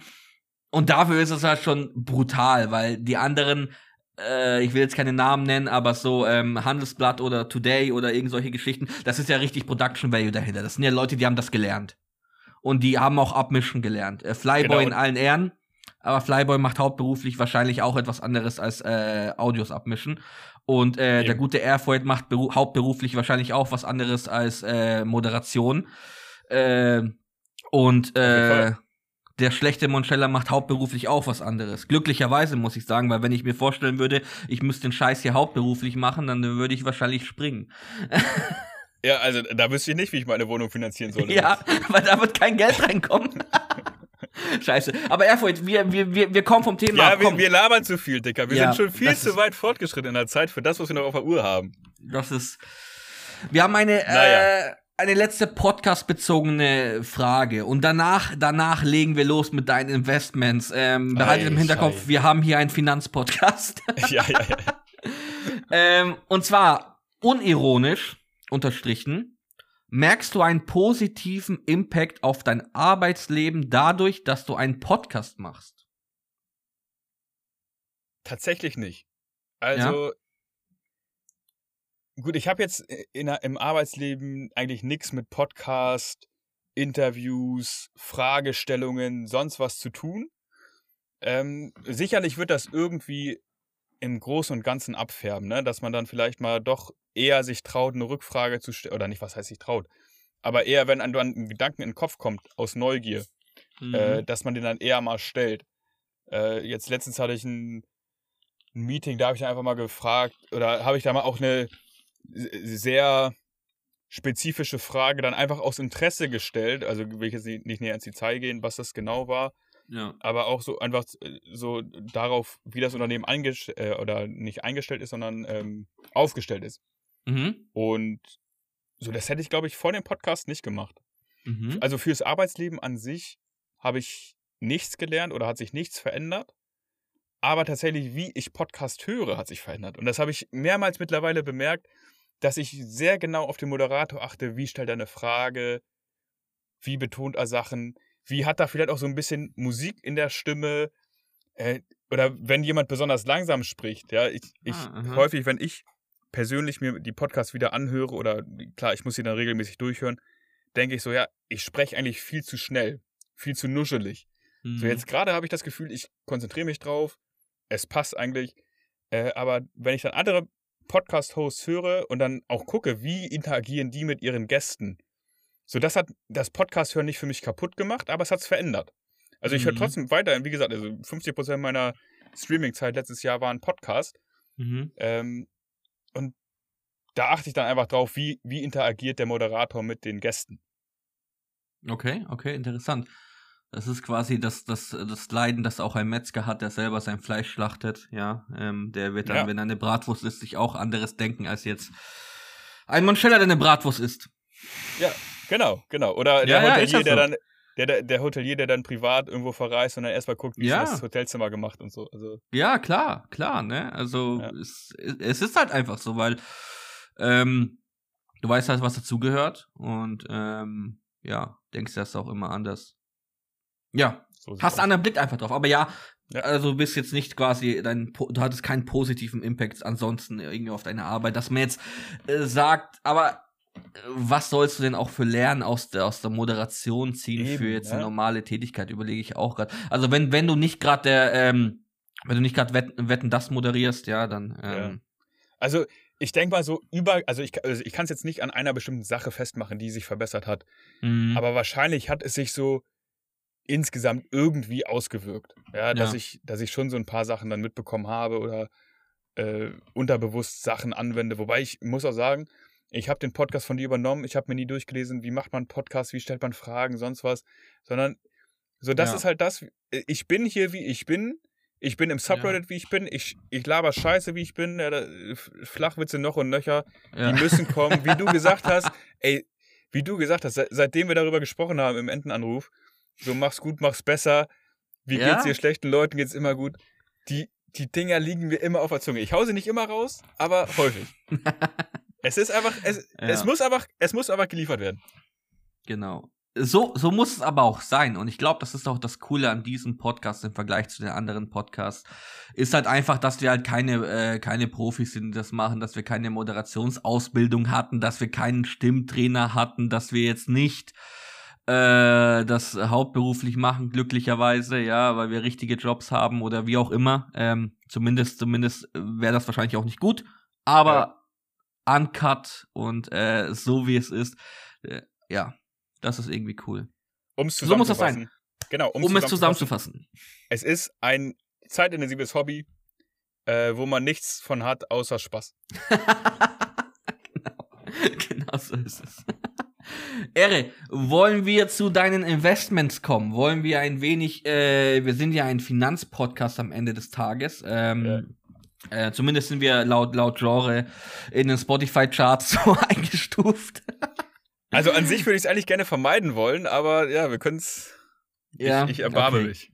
Und dafür ist es halt schon brutal, weil die anderen, äh, ich will jetzt keine Namen nennen, aber so ähm, Handelsblatt oder Today oder irgend solche Geschichten, das ist ja richtig Production Value dahinter. Das sind ja Leute, die haben das gelernt. Und die haben auch abmischen gelernt. Äh, Flyboy Genau. in allen Ehren, aber Flyboy macht hauptberuflich wahrscheinlich auch etwas anderes als äh, Audios abmischen. Und äh, der gute Airfoid macht beru hauptberuflich wahrscheinlich auch was anderes als äh, Moderation. Äh, und äh. Der schlechte Monchella macht hauptberuflich auch was anderes. Glücklicherweise muss ich sagen, weil wenn ich mir vorstellen würde, ich müsste den Scheiß hier hauptberuflich machen, dann würde ich wahrscheinlich springen. Ja, also da wüsste ich nicht, wie ich meine Wohnung finanzieren soll. Ja, weil da wird kein Geld reinkommen. Scheiße. Aber Erfurt, wir, wir, wir, wir kommen vom Thema Ja, ab. wir, wir labern zu viel, Dicker. Wir Ja, sind schon viel zu weit fortgeschritten in der Zeit für das, was wir noch auf der Uhr haben. das ist. Wir haben eine, Naja. äh, eine letzte Podcast-bezogene Frage. Und danach, danach legen wir los mit deinen Investments. Ähm, behaltet Ei, im Hinterkopf, schei. wir haben hier einen Finanzpodcast. ja, ja, ja. ähm, und zwar unironisch unterstrichen. Merkst du einen positiven Impact auf dein Arbeitsleben dadurch, dass du einen Podcast machst? Tatsächlich nicht. Also, gut, ich habe jetzt in, der- im Arbeitsleben eigentlich nichts mit Podcast, Interviews, Fragestellungen, sonst was zu tun. Ähm, sicherlich wird das irgendwie im Großen und Ganzen abfärben, ne? dass man dann vielleicht mal doch eher sich traut, eine Rückfrage zu stellen, oder nicht, was heißt sich traut, aber eher, wenn einem ein Gedanken in den Kopf kommt, aus Neugier, Mhm. äh, dass man den dann eher mal stellt. Äh, jetzt letztens hatte ich ein, ein Meeting, da habe ich dann einfach mal gefragt, oder habe ich da mal auch eine sehr spezifische Frage dann einfach aus Interesse gestellt. Also will ich jetzt nicht, näher ins Detail gehen, was das genau war, ja. aber auch so einfach äh, so darauf, wie das Unternehmen eingestellt äh, oder nicht eingestellt ist, sondern ähm, aufgestellt ist. Mhm. Und so, das hätte ich, glaube ich, vor dem Podcast nicht gemacht. Mhm. Also fürs Arbeitsleben an sich habe ich nichts gelernt oder hat sich nichts verändert. Aber tatsächlich, wie ich Podcast höre, hat sich verändert. Und das habe ich mehrmals mittlerweile bemerkt, dass ich sehr genau auf den Moderator achte. Wie stellt er eine Frage? Wie betont er Sachen? Wie hat er vielleicht auch so ein bisschen Musik in der Stimme? Äh, oder wenn jemand besonders langsam spricht, ja, ich, ich ah, häufig, wenn ich persönlich mir die Podcasts wieder anhöre oder klar, ich muss sie dann regelmäßig durchhören, denke ich so, ja, ich spreche eigentlich viel zu schnell, viel zu nuschelig. Mhm. So jetzt gerade habe ich das Gefühl, ich konzentriere mich drauf, es passt eigentlich, äh, aber wenn ich dann andere Podcast-Hosts höre und dann auch gucke, wie interagieren die mit ihren Gästen, so das hat das Podcast-Hören nicht für mich kaputt gemacht, aber es hat es verändert. Also ich mhm. höre trotzdem weiter, wie gesagt, also 50% meiner Streaming-Zeit letztes Jahr war ein Podcast. Mhm. Ähm, und da achte ich dann einfach drauf, wie, wie interagiert der Moderator mit den Gästen. Okay, okay, interessant. Das ist quasi das, das, das Leiden, das auch ein Metzger hat, der selber sein Fleisch schlachtet, ja. Ähm, der wird dann, ja. wenn er eine Bratwurst isst, sich auch anderes denken als jetzt ein Moncheller, der eine Bratwurst isst. Ja, genau, genau. Oder der ja, Hotelier, ja, der so. dann der, der Hotelier, der dann privat irgendwo verreist und dann erstmal guckt, wie ja. ist das Hotelzimmer gemacht und so. Also. Ja, klar, klar, ne? Also ja. es, es ist halt einfach so, weil ähm, du weißt halt, was dazugehört und ähm, ja, denkst das auch immer anders. Ja, so hast einen anderen Blick einfach drauf. Aber ja, ja, also du bist jetzt nicht quasi dein, du hattest keinen positiven Impact ansonsten irgendwie auf deine Arbeit, dass man jetzt äh, sagt, aber was sollst du denn auch für Lernen aus der, aus der Moderation ziehen Eben, für jetzt ja. eine normale Tätigkeit, überlege ich auch gerade. Also wenn, wenn du nicht gerade der, ähm, wenn du nicht gerade Wetten, Wetten das moderierst, ja, dann. Ähm, ja. Also ich denke mal so über, also ich, also ich kann es jetzt nicht an einer bestimmten Sache festmachen, die sich verbessert hat. Mhm. Aber wahrscheinlich hat es sich so insgesamt irgendwie ausgewirkt. Ja, dass ja. ich, dass ich schon so ein paar Sachen dann mitbekommen habe oder äh, unterbewusst Sachen anwende. Wobei ich muss auch sagen, ich habe den Podcast von dir übernommen, ich habe mir nie durchgelesen, wie macht man Podcast, wie stellt man Fragen, sonst was, sondern so das ja. ist halt das, ich bin hier, wie ich bin, ich bin im Subreddit, ja. wie ich bin, ich, ich laber Scheiße, wie ich bin, ja, Flachwitze noch und nöcher, die müssen kommen, wie du gesagt hast, ey, wie du gesagt hast, seitdem wir darüber gesprochen haben im Entenanruf, so mach's gut, mach's besser, wie geht's dir schlechten Leuten, geht's immer gut, die, die Dinger liegen mir immer auf der Zunge. Ich hau sie nicht immer raus, aber häufig. Es ist einfach, es, ja. es muss einfach, es muss einfach geliefert werden. Genau. So, so muss es aber auch sein. Und ich glaube, das ist auch das Coole an diesem Podcast im Vergleich zu den anderen Podcasts. Ist halt einfach, dass wir halt keine, äh, keine Profis sind, die das machen, dass wir keine Moderationsausbildung hatten, dass wir keinen Stimmtrainer hatten, dass wir jetzt nicht äh, das hauptberuflich machen, glücklicherweise, ja, weil wir richtige Jobs haben oder wie auch immer. Ähm, zumindest, zumindest wäre das wahrscheinlich auch nicht gut. Aber ja uncut und äh, so wie es ist. Äh, ja, das ist irgendwie cool. Um's so muss das sein. Genau, um es zusammenzufassen. Es ist ein zeitintensives Hobby, äh, wo man nichts von hat, außer Spaß. genau. genau so ist es. Ehre, wollen wir zu deinen Investments kommen? Wollen wir ein wenig, äh, wir sind ja ein Finanzpodcast am Ende des Tages. Ähm, ja. Äh, zumindest sind wir laut, laut Genre in den Spotify-Charts so eingestuft. also an sich würde ich es eigentlich gerne vermeiden wollen, aber ja, wir können es. Ja, ich, ich erbarme okay. mich.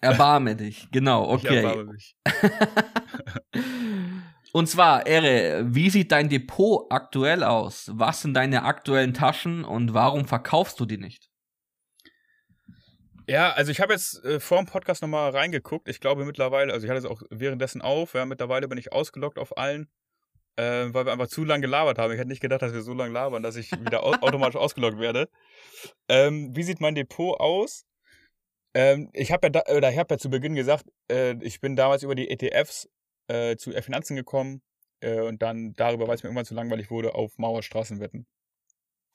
Erbarme dich, genau, okay. Ich erbarme mich. Und zwar, Ere, wie sieht dein Depot aktuell aus? Was sind deine aktuellen Taschen und warum verkaufst du die nicht? Ja, also ich habe jetzt äh, vor dem Podcast nochmal reingeguckt. Ich glaube mittlerweile, also ich hatte es auch währenddessen auf, ja, mittlerweile bin ich ausgelockt auf allen, äh, weil wir einfach zu lange gelabert haben. Ich hätte nicht gedacht, dass wir so lange labern, dass ich wieder au automatisch ausgelockt werde. Ähm, wie sieht mein Depot aus? Ähm, ich habe ja, hab ja zu Beginn gesagt, äh, ich bin damals über die ETFs äh, zu Finanzen gekommen äh, und dann darüber, weil es mir irgendwann zu langweilig wurde, auf Mauerstraßenwetten.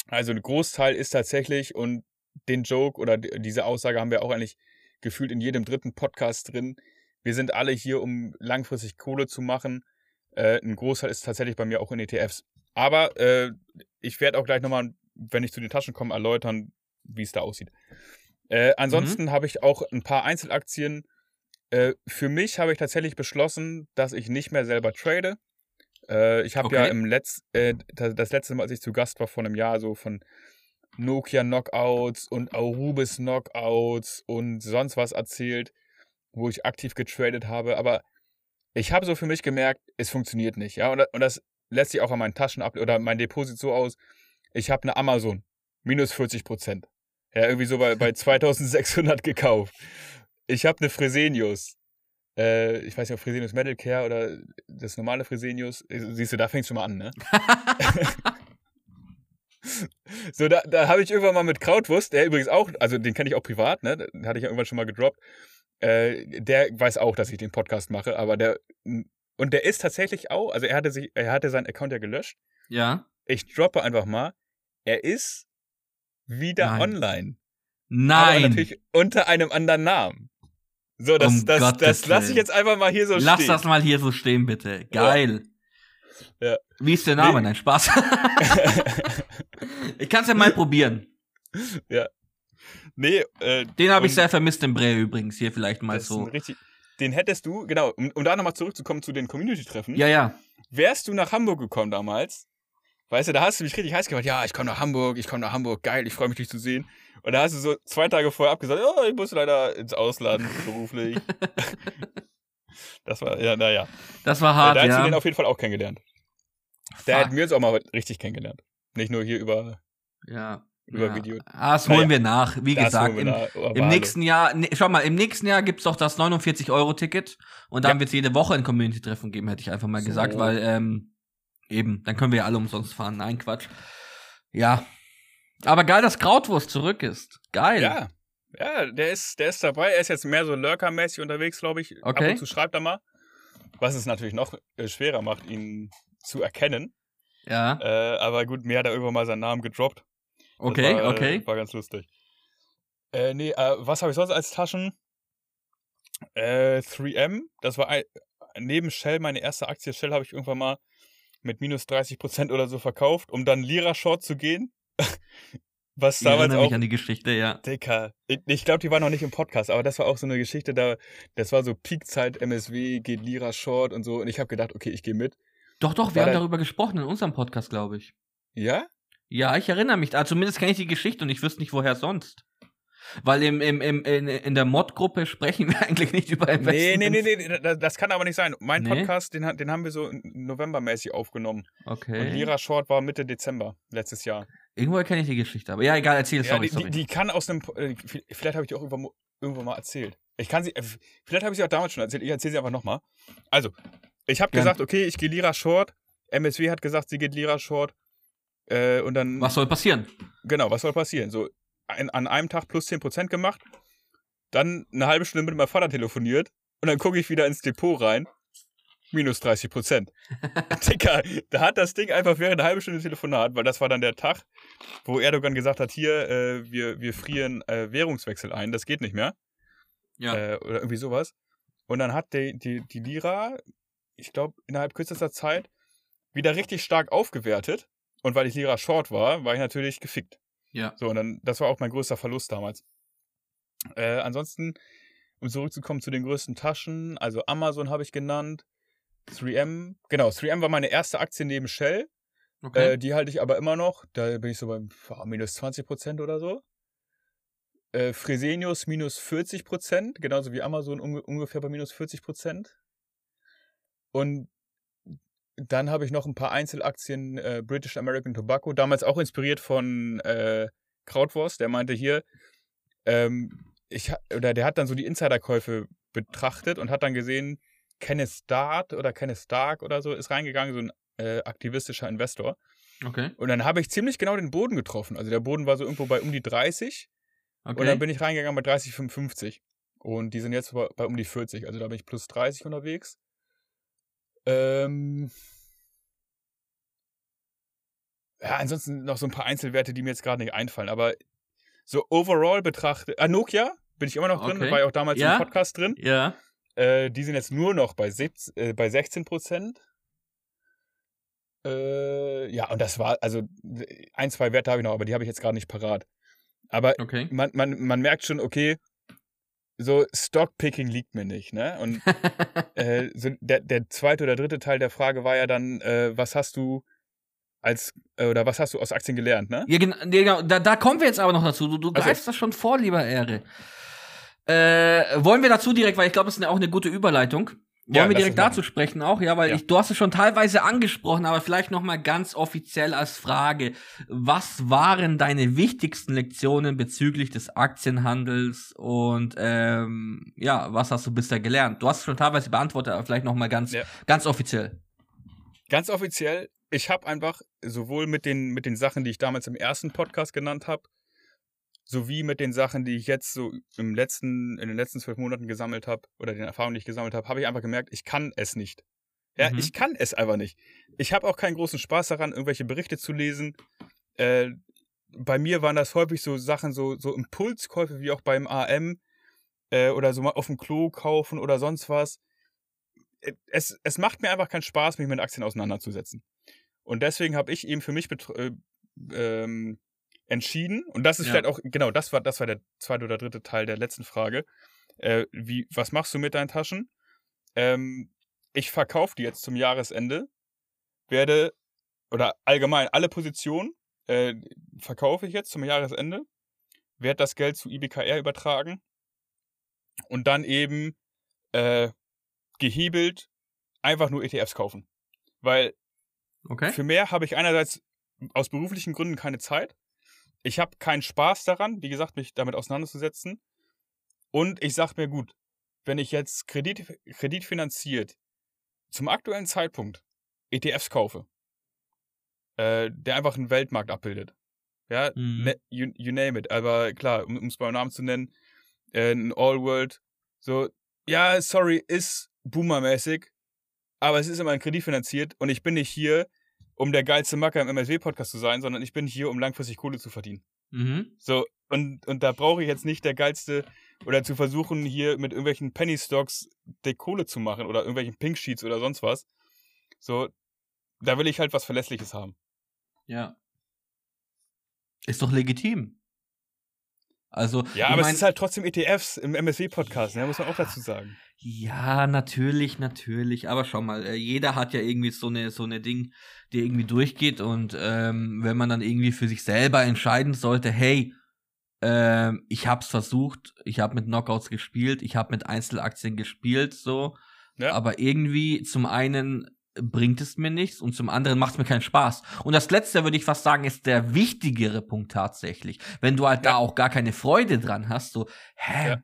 Also ein Großteil ist tatsächlich, und den Joke oder diese Aussage haben wir auch eigentlich gefühlt in jedem dritten Podcast drin. Wir sind alle hier, um langfristig Kohle zu machen. Äh, ein Großteil ist tatsächlich bei mir auch in ETFs. Aber äh, ich werde auch gleich nochmal, wenn ich zu den Taschen komme, erläutern, wie es da aussieht. Äh, ansonsten mhm. habe ich auch ein paar Einzelaktien. Äh, für mich habe ich tatsächlich beschlossen, dass ich nicht mehr selber trade. Äh, ich habe okay. ja im Letz, äh, das letzte Mal, als ich zu Gast war vor einem Jahr, so von Nokia Knockouts und Arubis Knockouts und sonst was erzählt, wo ich aktiv getradet habe. Aber ich habe so für mich gemerkt, es funktioniert nicht. Ja, und, und das lässt sich auch an meinen Taschen ab oder mein Deposit so aus. Ich habe eine Amazon, minus 40 Prozent. Ja, irgendwie so bei, bei 2600 gekauft. Ich habe eine Fresenius. Äh, ich weiß nicht, ob Fresenius Metal Care oder das normale Fresenius. Siehst du, da fängst du mal an, ne? so, da, da habe ich irgendwann mal mit Krautwurst, der übrigens auch, also den kenne ich auch privat, ne? Den hatte ich ja irgendwann schon mal gedroppt. Äh, der weiß auch, dass ich den Podcast mache, aber der und der ist tatsächlich auch, also er hatte sich, er hatte seinen Account ja gelöscht. Ja. Ich droppe einfach mal. Er ist wieder Nein. online. Nein. Aber natürlich unter einem anderen Namen. So, das, Um das, Gottes das lasse ich jetzt einfach mal hier so Lass stehen. das mal hier so stehen, bitte. Geil. Ja. Wie ist der Name? Nee. Nein, Spaß. ich kann es ja mal probieren. nee, äh, Den habe ich sehr vermisst im Bre übrigens. Hier vielleicht mal so. richtig, den hättest du, genau, um, um da nochmal zurückzukommen zu den Community-Treffen. Ja, ja. Wärst du nach Hamburg gekommen damals, weißt du, da hast du mich richtig heiß gemacht. Ja, ich komme nach Hamburg, ich komme nach Hamburg, geil, ich freue mich, dich zu sehen. Und da hast du so zwei Tage vorher abgesagt, oh, ich muss leider ins Ausland beruflich. das war, ja, naja. Das war hart, da hättest du ja. den auf jeden Fall auch kennengelernt. Da hätten wir uns auch mal richtig kennengelernt. Nicht nur hier über, ja. über ja. Video. Ah, das Naja. holen wir nach. Wie Das gesagt, im, da- aber im nächsten Jahr, ne, schau mal, im nächsten Jahr gibt's doch das 49-Euro-Ticket und dann Ja. wird's jede Woche ein Community-Treffen geben, hätte ich einfach mal So. gesagt, weil, ähm, eben, dann können wir ja alle umsonst fahren. Nein, Quatsch. Ja. Aber geil, dass Krautwurst zurück ist. Geil. Ja, ja, der ist, der ist dabei. Er ist jetzt mehr so Lurker-mäßig unterwegs, glaube ich. Ab Okay. und zu schreibt er mal. Was es natürlich noch äh, schwerer macht, ihn zu erkennen. Ja. Äh, aber gut, mir hat er irgendwann mal seinen Namen gedroppt. Okay, war, okay. Äh, war ganz lustig. Äh, nee, äh, was habe ich sonst als Taschen? Äh, 3M, das war ein, neben Shell meine erste Aktie. Shell habe ich irgendwann mal mit minus 30% oder so verkauft, um dann Lira Short zu gehen. Was Ich damals erinnere auch mich an die Geschichte, ja. Dicker. Ich, ich glaube, die war noch nicht im Podcast, aber das war auch so eine Geschichte, da, das war so Peakzeit, MSW, geht Lira Short und so. Und ich habe gedacht, okay, ich gehe mit. Doch, doch, wir War haben da- darüber gesprochen in unserem Podcast, glaube ich. Ja? Ja, ich erinnere mich. Also zumindest kenne ich die Geschichte und ich wüsste nicht, woher sonst. Weil im, im, im, in, in der Mod-Gruppe sprechen wir eigentlich nicht über Nee, Investments. nee, nee, nee, das, das kann aber nicht sein. Mein Nee? Podcast, den, den haben wir so novembermäßig aufgenommen. Okay. Und Lira Short war Mitte Dezember letztes Jahr. Irgendwoher kenne ich die Geschichte, aber ja, egal, erzähl, Ja, sorry, die, sorry. die, die kann aus einem. äh, Vielleicht habe ich die auch irgendwann, irgendwann mal erzählt. Ich kann sie. äh, Vielleicht habe ich sie auch damals schon erzählt. Ich erzähle sie einfach nochmal. Also, ich habe gesagt, okay, ich gehe Lira Short. MSW hat gesagt, sie geht Lira Short. Äh, und dann. Was soll passieren? Genau, was soll passieren? So, ein, an einem Tag plus 10% gemacht, dann eine halbe Stunde mit meinem Vater telefoniert und dann gucke ich wieder ins Depot rein. Minus 30%. Dicker, da hat das Ding einfach während einer halben Stunde Telefonat, weil das war dann der Tag, wo Erdogan gesagt hat, hier, äh, wir, wir frieren äh, Währungswechsel ein, das geht nicht mehr. Ja. Äh, oder irgendwie sowas. Und dann hat die, die, die Lira, ich glaube, innerhalb kürzester Zeit wieder richtig stark aufgewertet. Und weil ich Lira Short war, war ich natürlich gefickt. Ja. So, und dann, das war auch mein größter Verlust damals. Äh, ansonsten, um zurückzukommen zu den größten Taschen, also Amazon habe ich genannt, 3M, genau, 3M war meine erste Aktie neben Shell, Okay. äh, die halte ich aber immer noch, da bin ich so beim boah, minus 20% oder so. Äh, Fresenius minus 40%, genauso wie Amazon unge ungefähr bei minus 40%. Und dann habe ich noch ein paar Einzelaktien, äh, British American Tobacco, damals auch inspiriert von äh, Krautwurst, der meinte hier, ähm, ich, oder der hat dann so die Insiderkäufe betrachtet und hat dann gesehen, Kenneth Dart oder Kenneth Stark oder so ist reingegangen, so ein äh, aktivistischer Investor. okay. Und dann habe ich ziemlich genau den Boden getroffen. Also der Boden war so irgendwo bei um die 30 Okay. und dann bin ich reingegangen bei 30, 55. Und die sind jetzt bei, bei um die 40. Also da bin ich plus 30 unterwegs. Ähm ja, ansonsten noch so ein paar Einzelwerte, die mir jetzt gerade nicht einfallen. Aber so overall betrachtet. Ah, Nokia bin ich immer noch drin. Okay. War ja auch damals Ja. im Podcast drin. ja. Äh, die sind jetzt nur noch bei, 17, äh, bei 16 Prozent. Äh, ja, und das war, also ein, zwei Werte habe ich noch, aber die habe ich jetzt gerade nicht parat. Aber Okay. man, man, man merkt schon, okay, so Stockpicking liegt mir nicht, ne? Und äh, so der, der zweite oder dritte Teil der Frage war ja dann, äh, was hast du als, äh, oder was hast du aus Aktien gelernt, ne? Ja, genau, da, da kommen wir jetzt aber noch dazu. Du, du Also- greifst das schon vor, lieber Ehre. Äh, wollen wir dazu direkt, weil ich glaube, das ist eine- auch eine gute Überleitung. Wollen Ja, wir direkt dazu sprechen auch? Ja, weil Ja. ich, du hast es schon teilweise angesprochen, aber vielleicht noch mal ganz offiziell als Frage. Was waren deine wichtigsten Lektionen bezüglich des Aktienhandels und ähm, ja, was hast du bisher gelernt? Du hast es schon teilweise beantwortet, aber vielleicht noch mal ganz, Ja. ganz offiziell. Ganz offiziell, ich habe einfach sowohl mit den, mit den Sachen, die ich damals im ersten Podcast genannt habe, sowie mit den Sachen, die ich jetzt so im letzten, in den letzten zwölf Monaten gesammelt habe oder den Erfahrungen, die ich gesammelt habe, habe ich einfach gemerkt, ich kann es nicht. Ja, Mhm. ich kann es einfach nicht. Ich habe auch keinen großen Spaß daran, irgendwelche Berichte zu lesen. Äh, bei mir waren das häufig so Sachen, so, so Impulskäufe wie auch beim AM äh, oder so mal auf dem Klo kaufen oder sonst was. Äh, Es, es macht mir einfach keinen Spaß, mich mit Aktien auseinanderzusetzen. Und deswegen habe ich eben für mich äh, ähm, entschieden, und das ist Ja. vielleicht auch, genau, das war, das war der zweite oder dritte Teil der letzten Frage. Äh, wie, was machst du mit deinen Taschen? Ähm, ich verkaufe die jetzt zum Jahresende, werde, oder allgemein alle Positionen äh, verkaufe ich jetzt zum Jahresende, werde das Geld zu IBKR übertragen und dann eben äh, gehebelt einfach nur ETFs kaufen. Weil Okay? für mehr habe ich einerseits aus beruflichen Gründen keine Zeit. Ich habe keinen Spaß daran, wie gesagt, mich damit auseinanderzusetzen. Und ich sage mir, gut, wenn ich jetzt Kredit, kreditfinanziert zum aktuellen Zeitpunkt ETFs kaufe, äh, der einfach einen Weltmarkt abbildet. Ja, Mhm. ne, you, you name it. Aber klar, um es beim Namen zu nennen, äh, ein All-World, so, ja, sorry, ist boomermäßig, aber es ist immer ein Kredit finanziert und ich bin nicht hier, um der geilste Macker im MSW-Podcast zu sein, sondern ich bin hier, um langfristig Kohle zu verdienen. Mhm. So, und, und da brauche ich jetzt nicht der geilste oder zu versuchen, hier mit irgendwelchen Penny Stocks die Kohle zu machen oder irgendwelchen Pink Sheets oder sonst was. So, da will ich halt was Verlässliches haben. Ja. Ist doch legitim. Also, Ja, aber mein- es ist halt trotzdem ETFs im MSW-Podcast, ne, muss man auch dazu sagen. Ja, natürlich, natürlich. Aber schau mal, äh, jeder hat ja irgendwie so eine so eine Ding, die irgendwie durchgeht und ähm, wenn man dann irgendwie für sich selber entscheiden sollte, hey, ähm, ich hab's versucht, ich habe mit Knockouts gespielt, ich habe mit Einzelaktien gespielt, so, Ja. aber irgendwie zum einen bringt es mir nichts und zum anderen macht es mir keinen Spaß. Und das letzte würde ich fast sagen, ist der wichtigere Punkt tatsächlich. Wenn du halt da Ja. auch gar keine Freude dran hast, so, hä? Ja.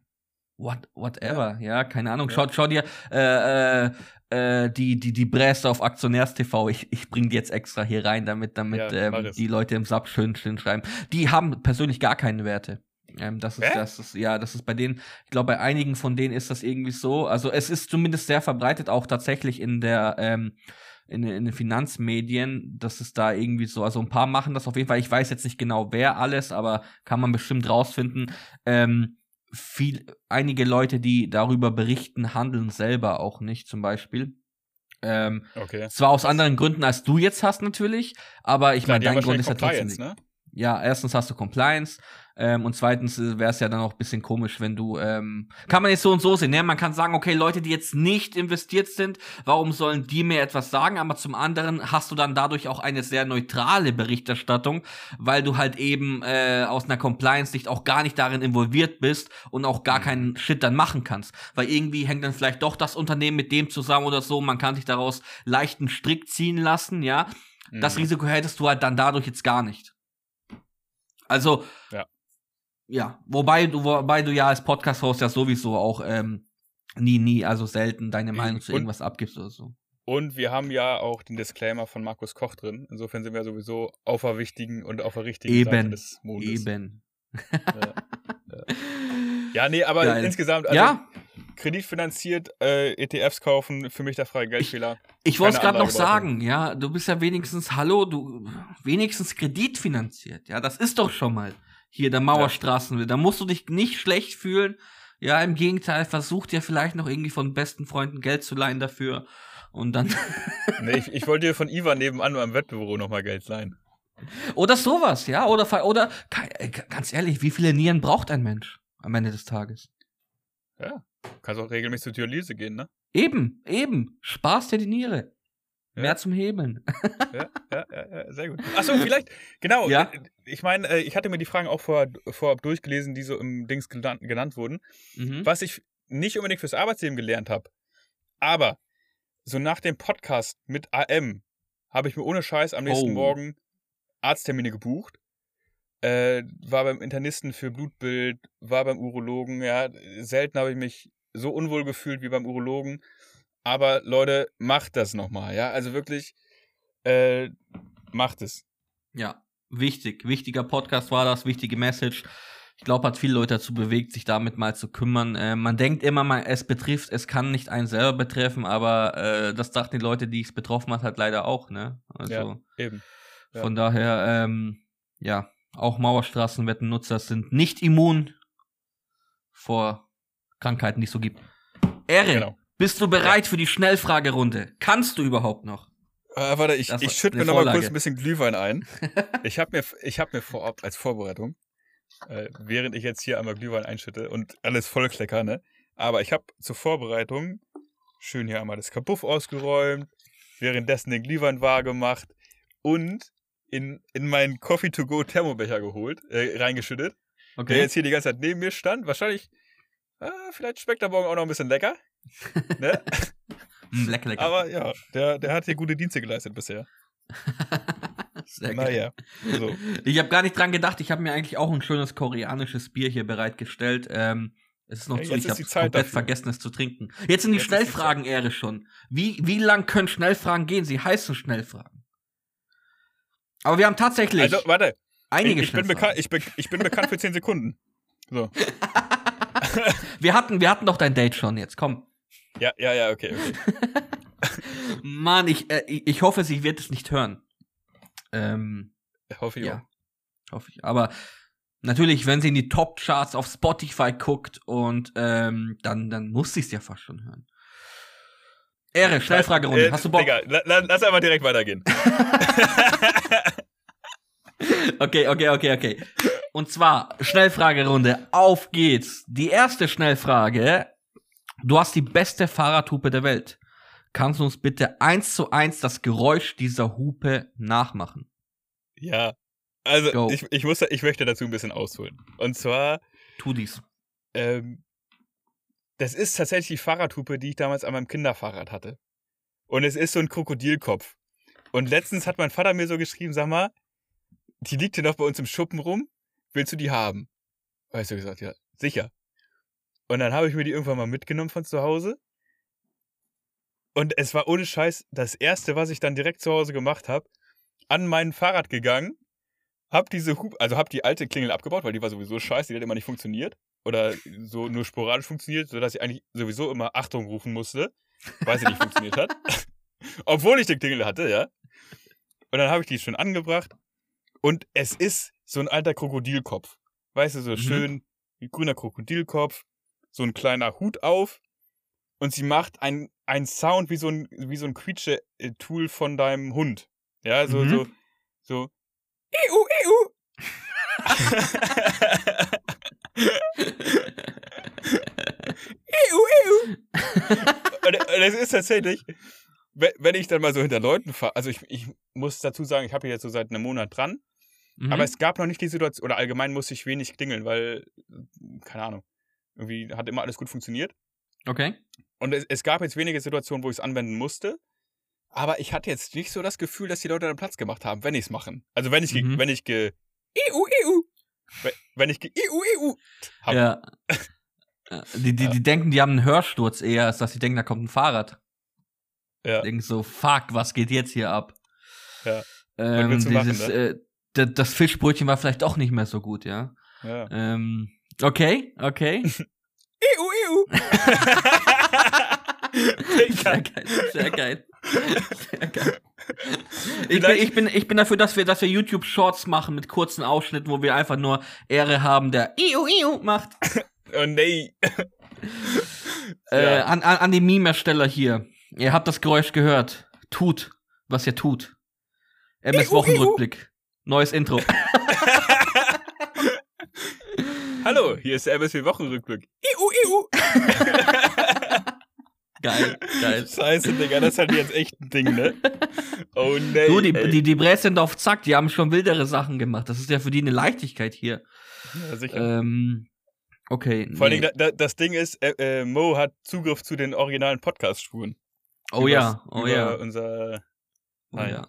What, whatever, ja, keine Ahnung. Ja. Schau, schau dir äh, äh, äh, die, die, die Bräste auf Aktionärs-TV, ich, ich bring die jetzt extra hier rein, damit, damit Ja, ähm, die Leute im Sub schön, schön schreiben. Die haben persönlich gar keine Werte. Ähm, das ist, Hä? das ist, ja, das ist bei denen, ich glaube, bei einigen von denen ist das irgendwie so. Also es ist zumindest sehr verbreitet, auch tatsächlich in der, ähm, in, in den Finanzmedien, dass es da irgendwie so, also ein paar machen das auf jeden Fall. Ich weiß jetzt nicht genau, wer alles, aber kann man bestimmt rausfinden. Ähm, viel, einige Leute, die darüber berichten, handeln selber auch nicht, zum Beispiel. Ähm, Okay. zwar aus anderen Gründen, als du jetzt hast, natürlich, aber ich meine, dein Grund ist ja trotzdem. Ne? Ja, erstens hast du Compliance ähm, und zweitens wäre es ja dann auch ein bisschen komisch, wenn du ähm, kann man jetzt so und so sehen. Ne? Man kann sagen, okay, Leute, die jetzt nicht investiert sind, warum sollen die mir etwas sagen? Aber zum anderen hast du dann dadurch auch eine sehr neutrale Berichterstattung, weil du halt eben äh, aus einer Compliance-Sicht auch gar nicht darin involviert bist und auch gar Mhm. keinen Shit dann machen kannst. Weil irgendwie hängt dann vielleicht doch das Unternehmen mit dem zusammen oder so. Man kann sich daraus leichten Strick ziehen lassen, ja. Das Mhm. Risiko hättest du halt dann dadurch jetzt gar nicht. Also, Ja. Ja, wobei du, wobei du ja als Podcast-Host ja sowieso auch ähm, nie, nie, also selten deine Meinung zu irgendwas abgibst oder so. Und wir haben ja auch den Disclaimer von Markus Koch drin. Insofern sind wir sowieso auf der wichtigen und auf der richtigen Seite Eben, des Mondes. Eben. Ja. ja, nee, aber Geil. insgesamt, also ja, kreditfinanziert äh, ETFs kaufen, für mich der freie Geldfehler. ich wollte es gerade noch sagen, ja, du bist ja wenigstens, hallo, du, wenigstens kreditfinanziert, ja, das ist doch schon mal hier der Mauerstraßen, da musst du dich nicht schlecht fühlen, ja, im Gegenteil, versuch dir vielleicht noch irgendwie von besten Freunden Geld zu leihen dafür und dann Nee, ich, ich wollte dir von Ivan nebenan beim Wettbüro nochmal Geld leihen. Oder sowas, ja, oder oder äh, ganz ehrlich, wie viele Nieren braucht ein Mensch am Ende des Tages? Kannst auch regelmäßig zur Dialyse gehen, ne? Eben, eben, Spaß dir die Niere. Mehr zum Hebeln. ja, ja, ja, sehr gut. Achso, vielleicht, genau. Ja. Ich meine, äh, ich hatte mir die Fragen auch vor, vorab durchgelesen, die so im Dings genannt, genannt wurden. Mhm. Was ich nicht unbedingt fürs Arbeitsleben gelernt habe, aber so nach dem Podcast mit AM habe ich mir ohne Scheiß am nächsten Oh. Morgen Arzttermine gebucht. Äh, war beim Internisten für Blutbild, war beim Urologen. Ja, selten habe ich mich so unwohl gefühlt wie beim Urologen. Aber Leute, macht das nochmal. Ja, also wirklich, äh, macht es. Ja, wichtig. Wichtiger Podcast war das, wichtige Message. Ich glaube, hat viele Leute dazu bewegt, sich damit mal zu kümmern. Äh, man denkt immer, man, es betrifft, es kann nicht einen selber betreffen, aber äh, das dachten die Leute, die es betroffen hat, halt leider auch, ne? Also Ja, eben. ja. von daher, ähm, ja, auch Mauerstraßenwettennutzer sind nicht immun vor Krankheiten, die es so gibt. Ehre, Genau. Bist du bereit für die Schnellfragerunde? Kannst du überhaupt noch? Äh, warte, ich, Das ich schütte mir nochmal kurz ein bisschen Glühwein ein. Ich habe mir, ich hab mir vorab als Vorbereitung, äh, während ich jetzt hier einmal Glühwein einschütte und alles vollklecker, ne? Aber ich habe zur Vorbereitung schön hier einmal das Kabuff ausgeräumt, währenddessen den Glühwein wahr gemacht und in, in meinen Coffee-to-go-Thermobecher geholt, äh, reingeschüttet, der Okay. jetzt hier die ganze Zeit neben mir stand. Wahrscheinlich, ah, vielleicht schmeckt er morgen auch noch ein bisschen lecker. Ne? Mm, lecker, lecker. Aber ja, der, der hat hier gute Dienste geleistet bisher. Sehr. Naja, so. Ich habe gar nicht dran gedacht. Ich habe mir eigentlich auch ein schönes koreanisches Bier hier bereitgestellt. Ähm, es ist noch Ja, zu, ich habe komplett dafür. vergessen, es zu trinken. Jetzt sind die Jetzt ist die Schnellfragen Ehre schon. Wie, wie lang können Schnellfragen gehen? Sie heißen Schnellfragen. Aber wir haben tatsächlich Also, warte. einige ich, ich, bin Schnellfragen. bekannt, ich, be ich bin bekannt für 10 Sekunden. So. wir, hatten, wir hatten doch dein Date schon jetzt, komm. Ja, ja, ja, okay. okay. Mann, ich, äh, ich hoffe, sie wird es nicht hören. Ähm, Hoffe ich Ja, hoffe ich. Aber natürlich, wenn sie in die Top-Charts auf Spotify guckt und ähm, dann, dann muss sie es ja fast schon hören. Ehre, Schnellfragerunde. Äh, Hast du Bock? Digga, la, lass einfach direkt weitergehen. Okay, okay, okay, okay. Und zwar, Schnellfragerunde. Auf geht's. Die erste Schnellfrage. Du hast die beste Fahrradhupe der Welt. Kannst du uns bitte eins zu eins das Geräusch dieser Hupe nachmachen? Ja. Also, Go. ich, ich, muss, ich möchte dazu ein bisschen ausholen. Und zwar, Tu dies. ähm, das ist tatsächlich die Fahrradhupe, die ich damals an meinem Kinderfahrrad hatte. Und es ist so ein Krokodilkopf. Und letztens hat mein Vater mir so geschrieben, sag mal, die liegt hier noch bei uns im Schuppen rum, willst du die haben? Weißt du gesagt, ja, sicher. Und dann habe ich mir die irgendwann mal mitgenommen von zu Hause. Und es war ohne Scheiß das erste, was ich dann direkt zu Hause gemacht habe, an mein Fahrrad gegangen, hab diese Hupe, also hab die alte Klingel abgebaut, weil die war sowieso scheiße, die hat immer nicht funktioniert. Oder so nur sporadisch funktioniert, sodass ich eigentlich sowieso immer Achtung rufen musste, weil sie nicht funktioniert hat. Obwohl ich die Klingel hatte, ja. Und dann habe ich die schön angebracht. Und es ist so ein alter Krokodilkopf. Weißt du, so Mhm. schön grüner Krokodilkopf, so ein kleiner Hut auf. Und sie macht ein, ein Sound wie so ein, wie so ein Quietsche-Tool von deinem Hund. Ja, so, Mhm. so, so. Iu, iu. Iu, iu. und, es ist tatsächlich, wenn wenn ich dann mal so hinter Leuten fahre, also ich, ich muss dazu sagen, ich habe hier jetzt so seit einem Monat dran, Mhm. aber es gab noch nicht die Situation, oder allgemein musste ich wenig klingeln, weil, keine Ahnung, irgendwie hat immer alles gut funktioniert. okay. Und es, es gab jetzt wenige Situationen, wo ich es anwenden musste. Aber ich hatte jetzt nicht so das Gefühl, dass die Leute dann Platz gemacht haben, wenn ich es machen. Also wenn ich, ge- Mhm. wenn ich ge, iu, iu, wenn- ich ge, iu, iu, hab. Ja. Äh, Die, die, Ja. die denken, die haben einen Hörsturz eher, als dass sie denken, da kommt ein Fahrrad. Ja. Denken so, fuck, was geht jetzt hier ab? Ja. Ähm, du machen, dieses, ne? äh, das Fischbrötchen war vielleicht auch nicht mehr so gut, ja. ja. Ähm, okay, okay. Iu, iu. sehr geil, sehr geil. Sehr geil. Ich bin, ich, bin, ich bin dafür, dass wir, dass wir YouTube Shorts machen mit kurzen Ausschnitten, wo wir einfach nur Ehre haben, der Iu Iu macht. Oh nee. Äh, Ja. an, an, an die Meme-Ersteller hier. Ihr habt das Geräusch gehört. Tut, was ihr tut. MS Wochenrückblick. Neues Intro. Hallo, hier ist der MSW Wochenrückblick. Iu, iu. Geil, geil. Scheiße, Digga, das ist halt jetzt echt ein Ding, ne? Oh nee. Du, die, ey. die, die Bräs sind auf Zack, die haben schon wildere Sachen gemacht. Das ist ja für die eine Leichtigkeit hier. Ja, sicher. Ähm, okay. Vor allem, nee. da, da, das Ding ist, äh, äh, Mo hat Zugriff zu den originalen Podcast-Spuren. Oh Übers- ja, oh über ja. Unser Oh Ah, ja.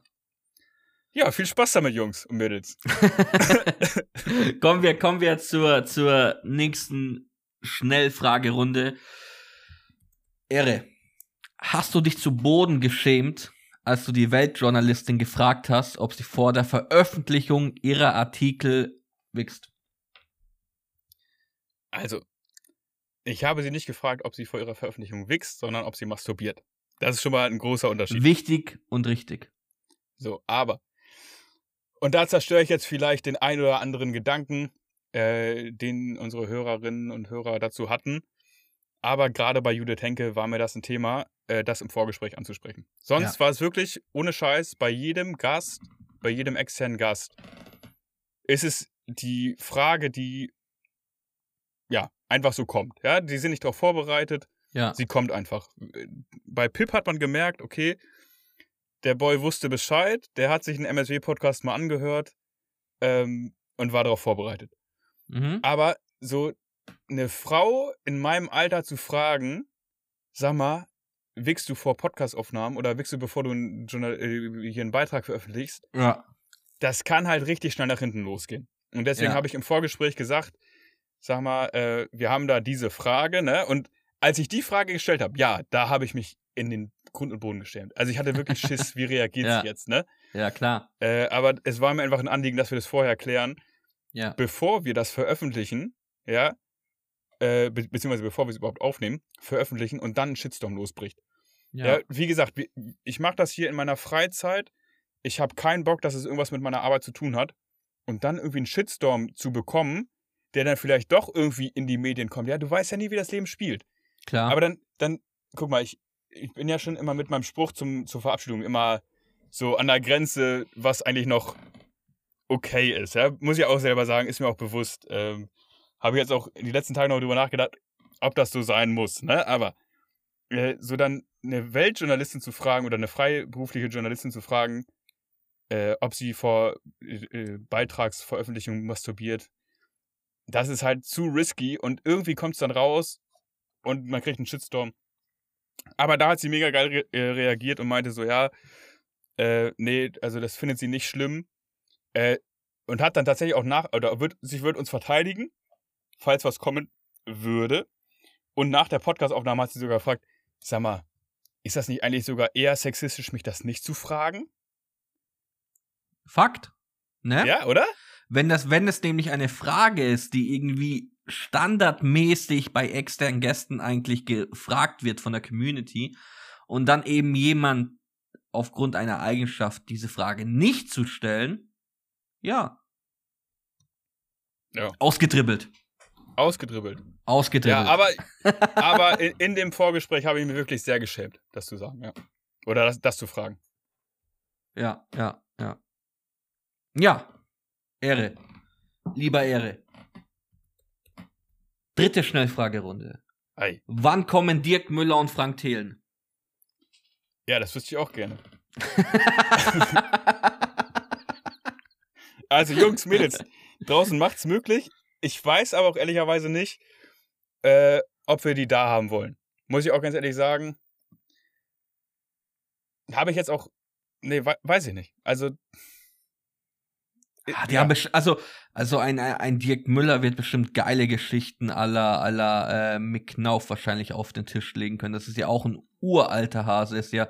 Ja, viel Spaß damit, Jungs und Mädels. kommen wir, kommen wir zur, zur nächsten Schnellfragerunde. Ehre. Hast du dich zu Boden geschämt, als du die Weltjournalistin gefragt hast, ob sie vor der Veröffentlichung ihrer Artikel wächst? Also, ich habe sie nicht gefragt, ob sie vor ihrer Veröffentlichung wichst, sondern ob sie masturbiert. Das ist schon mal ein großer Unterschied. Wichtig und richtig. So, aber. Und da zerstöre ich jetzt vielleicht den ein oder anderen Gedanken, äh, den unsere Hörerinnen und Hörer dazu hatten. Aber gerade bei Judith Henke war mir das ein Thema, äh, das im Vorgespräch anzusprechen. Sonst Ja. war es wirklich ohne Scheiß bei jedem Gast, bei jedem externen Gast, ist es die Frage, die ja einfach so kommt. Ja, die sind nicht darauf vorbereitet. Ja. Sie kommt einfach. Bei Pip hat man gemerkt, okay, der Boy wusste Bescheid, der hat sich einen MSW-Podcast mal angehört ähm, und war darauf vorbereitet. Mhm. Aber so eine Frau in meinem Alter zu fragen, sag mal, wickst du vor Podcastaufnahmen oder wickst du, bevor du einen, Journal äh, hier einen Beitrag veröffentlichst, Ja. das kann halt richtig schnell nach hinten losgehen. Und deswegen Ja. habe ich im Vorgespräch gesagt, sag mal, äh, wir haben da diese Frage, ne? Und als ich die Frage gestellt habe, ja, da habe ich mich in den Grund und Boden geschämt. Also ich hatte wirklich Schiss, wie reagiert Ja. sie jetzt, ne? Ja, klar. Äh, aber es war mir einfach ein Anliegen, dass wir das vorher klären, Ja. bevor wir das veröffentlichen, ja, äh, be beziehungsweise bevor wir es überhaupt aufnehmen, veröffentlichen und dann ein Shitstorm losbricht. Ja, Ja. wie gesagt, ich mache das hier in meiner Freizeit. Ich habe keinen Bock, dass es irgendwas mit meiner Arbeit zu tun hat. Und dann irgendwie einen Shitstorm zu bekommen, der dann vielleicht doch irgendwie in die Medien kommt. Ja, du weißt ja nie, wie das Leben spielt. Klar. Aber dann, dann, guck mal, ich, ich bin ja schon immer mit meinem Spruch zum, zur Verabschiedung immer so an der Grenze, was eigentlich noch okay ist. Ja? Muss ich auch selber sagen, ist mir auch bewusst. Ähm, Habe ich jetzt auch in den letzten Tagen noch drüber nachgedacht, ob das so sein muss. Ne? Aber äh, so dann eine Weltjournalistin zu fragen oder eine freiberufliche Journalistin zu fragen, äh, ob sie vor äh, äh, Beitragsveröffentlichung masturbiert, das ist halt zu risky und irgendwie kommt es dann raus und man kriegt einen Shitstorm. Aber da hat sie mega geil re äh, reagiert und meinte so, ja, äh, nee, also das findet sie nicht schlimm. Äh, und hat dann tatsächlich auch nach, oder wird, sie wird uns verteidigen, falls was kommen würde. Und nach der Podcastaufnahme hat sie sogar gefragt, sag mal, ist das nicht eigentlich sogar eher sexistisch, mich das nicht zu fragen? Fakt. Ne? Ja, oder? Wenn das, wenn es nämlich eine Frage ist, die irgendwie standardmäßig bei externen Gästen eigentlich gefragt wird von der Community und dann eben jemand aufgrund einer Eigenschaft diese Frage nicht zu stellen, ja. Ja. Ausgedribbelt. Ausgedribbelt. Ausgedribbelt. Ja, aber, aber in, in dem Vorgespräch habe ich mir wirklich sehr geschämt, das zu sagen, ja. Oder das, das zu fragen. Ja, ja, ja. Ja. Ehre. Lieber Ehre. Dritte Schnellfragerunde. Ei. Wann kommen Dirk Müller und Frank Thelen? Ja, das wüsste ich auch gerne. Also Jungs, Mädels, draußen macht's möglich. Ich weiß aber auch ehrlicherweise nicht, äh, ob wir die da haben wollen. Muss ich auch ganz ehrlich sagen. Habe ich jetzt auch. Nee, we weiß ich nicht. Also. Ah, die haben besch- also, also ein, ein Dirk Müller wird bestimmt geile Geschichten aller aller äh, Mick Knauf wahrscheinlich auf den Tisch legen können. Das ist ja auch ein uralter Hase, ist ja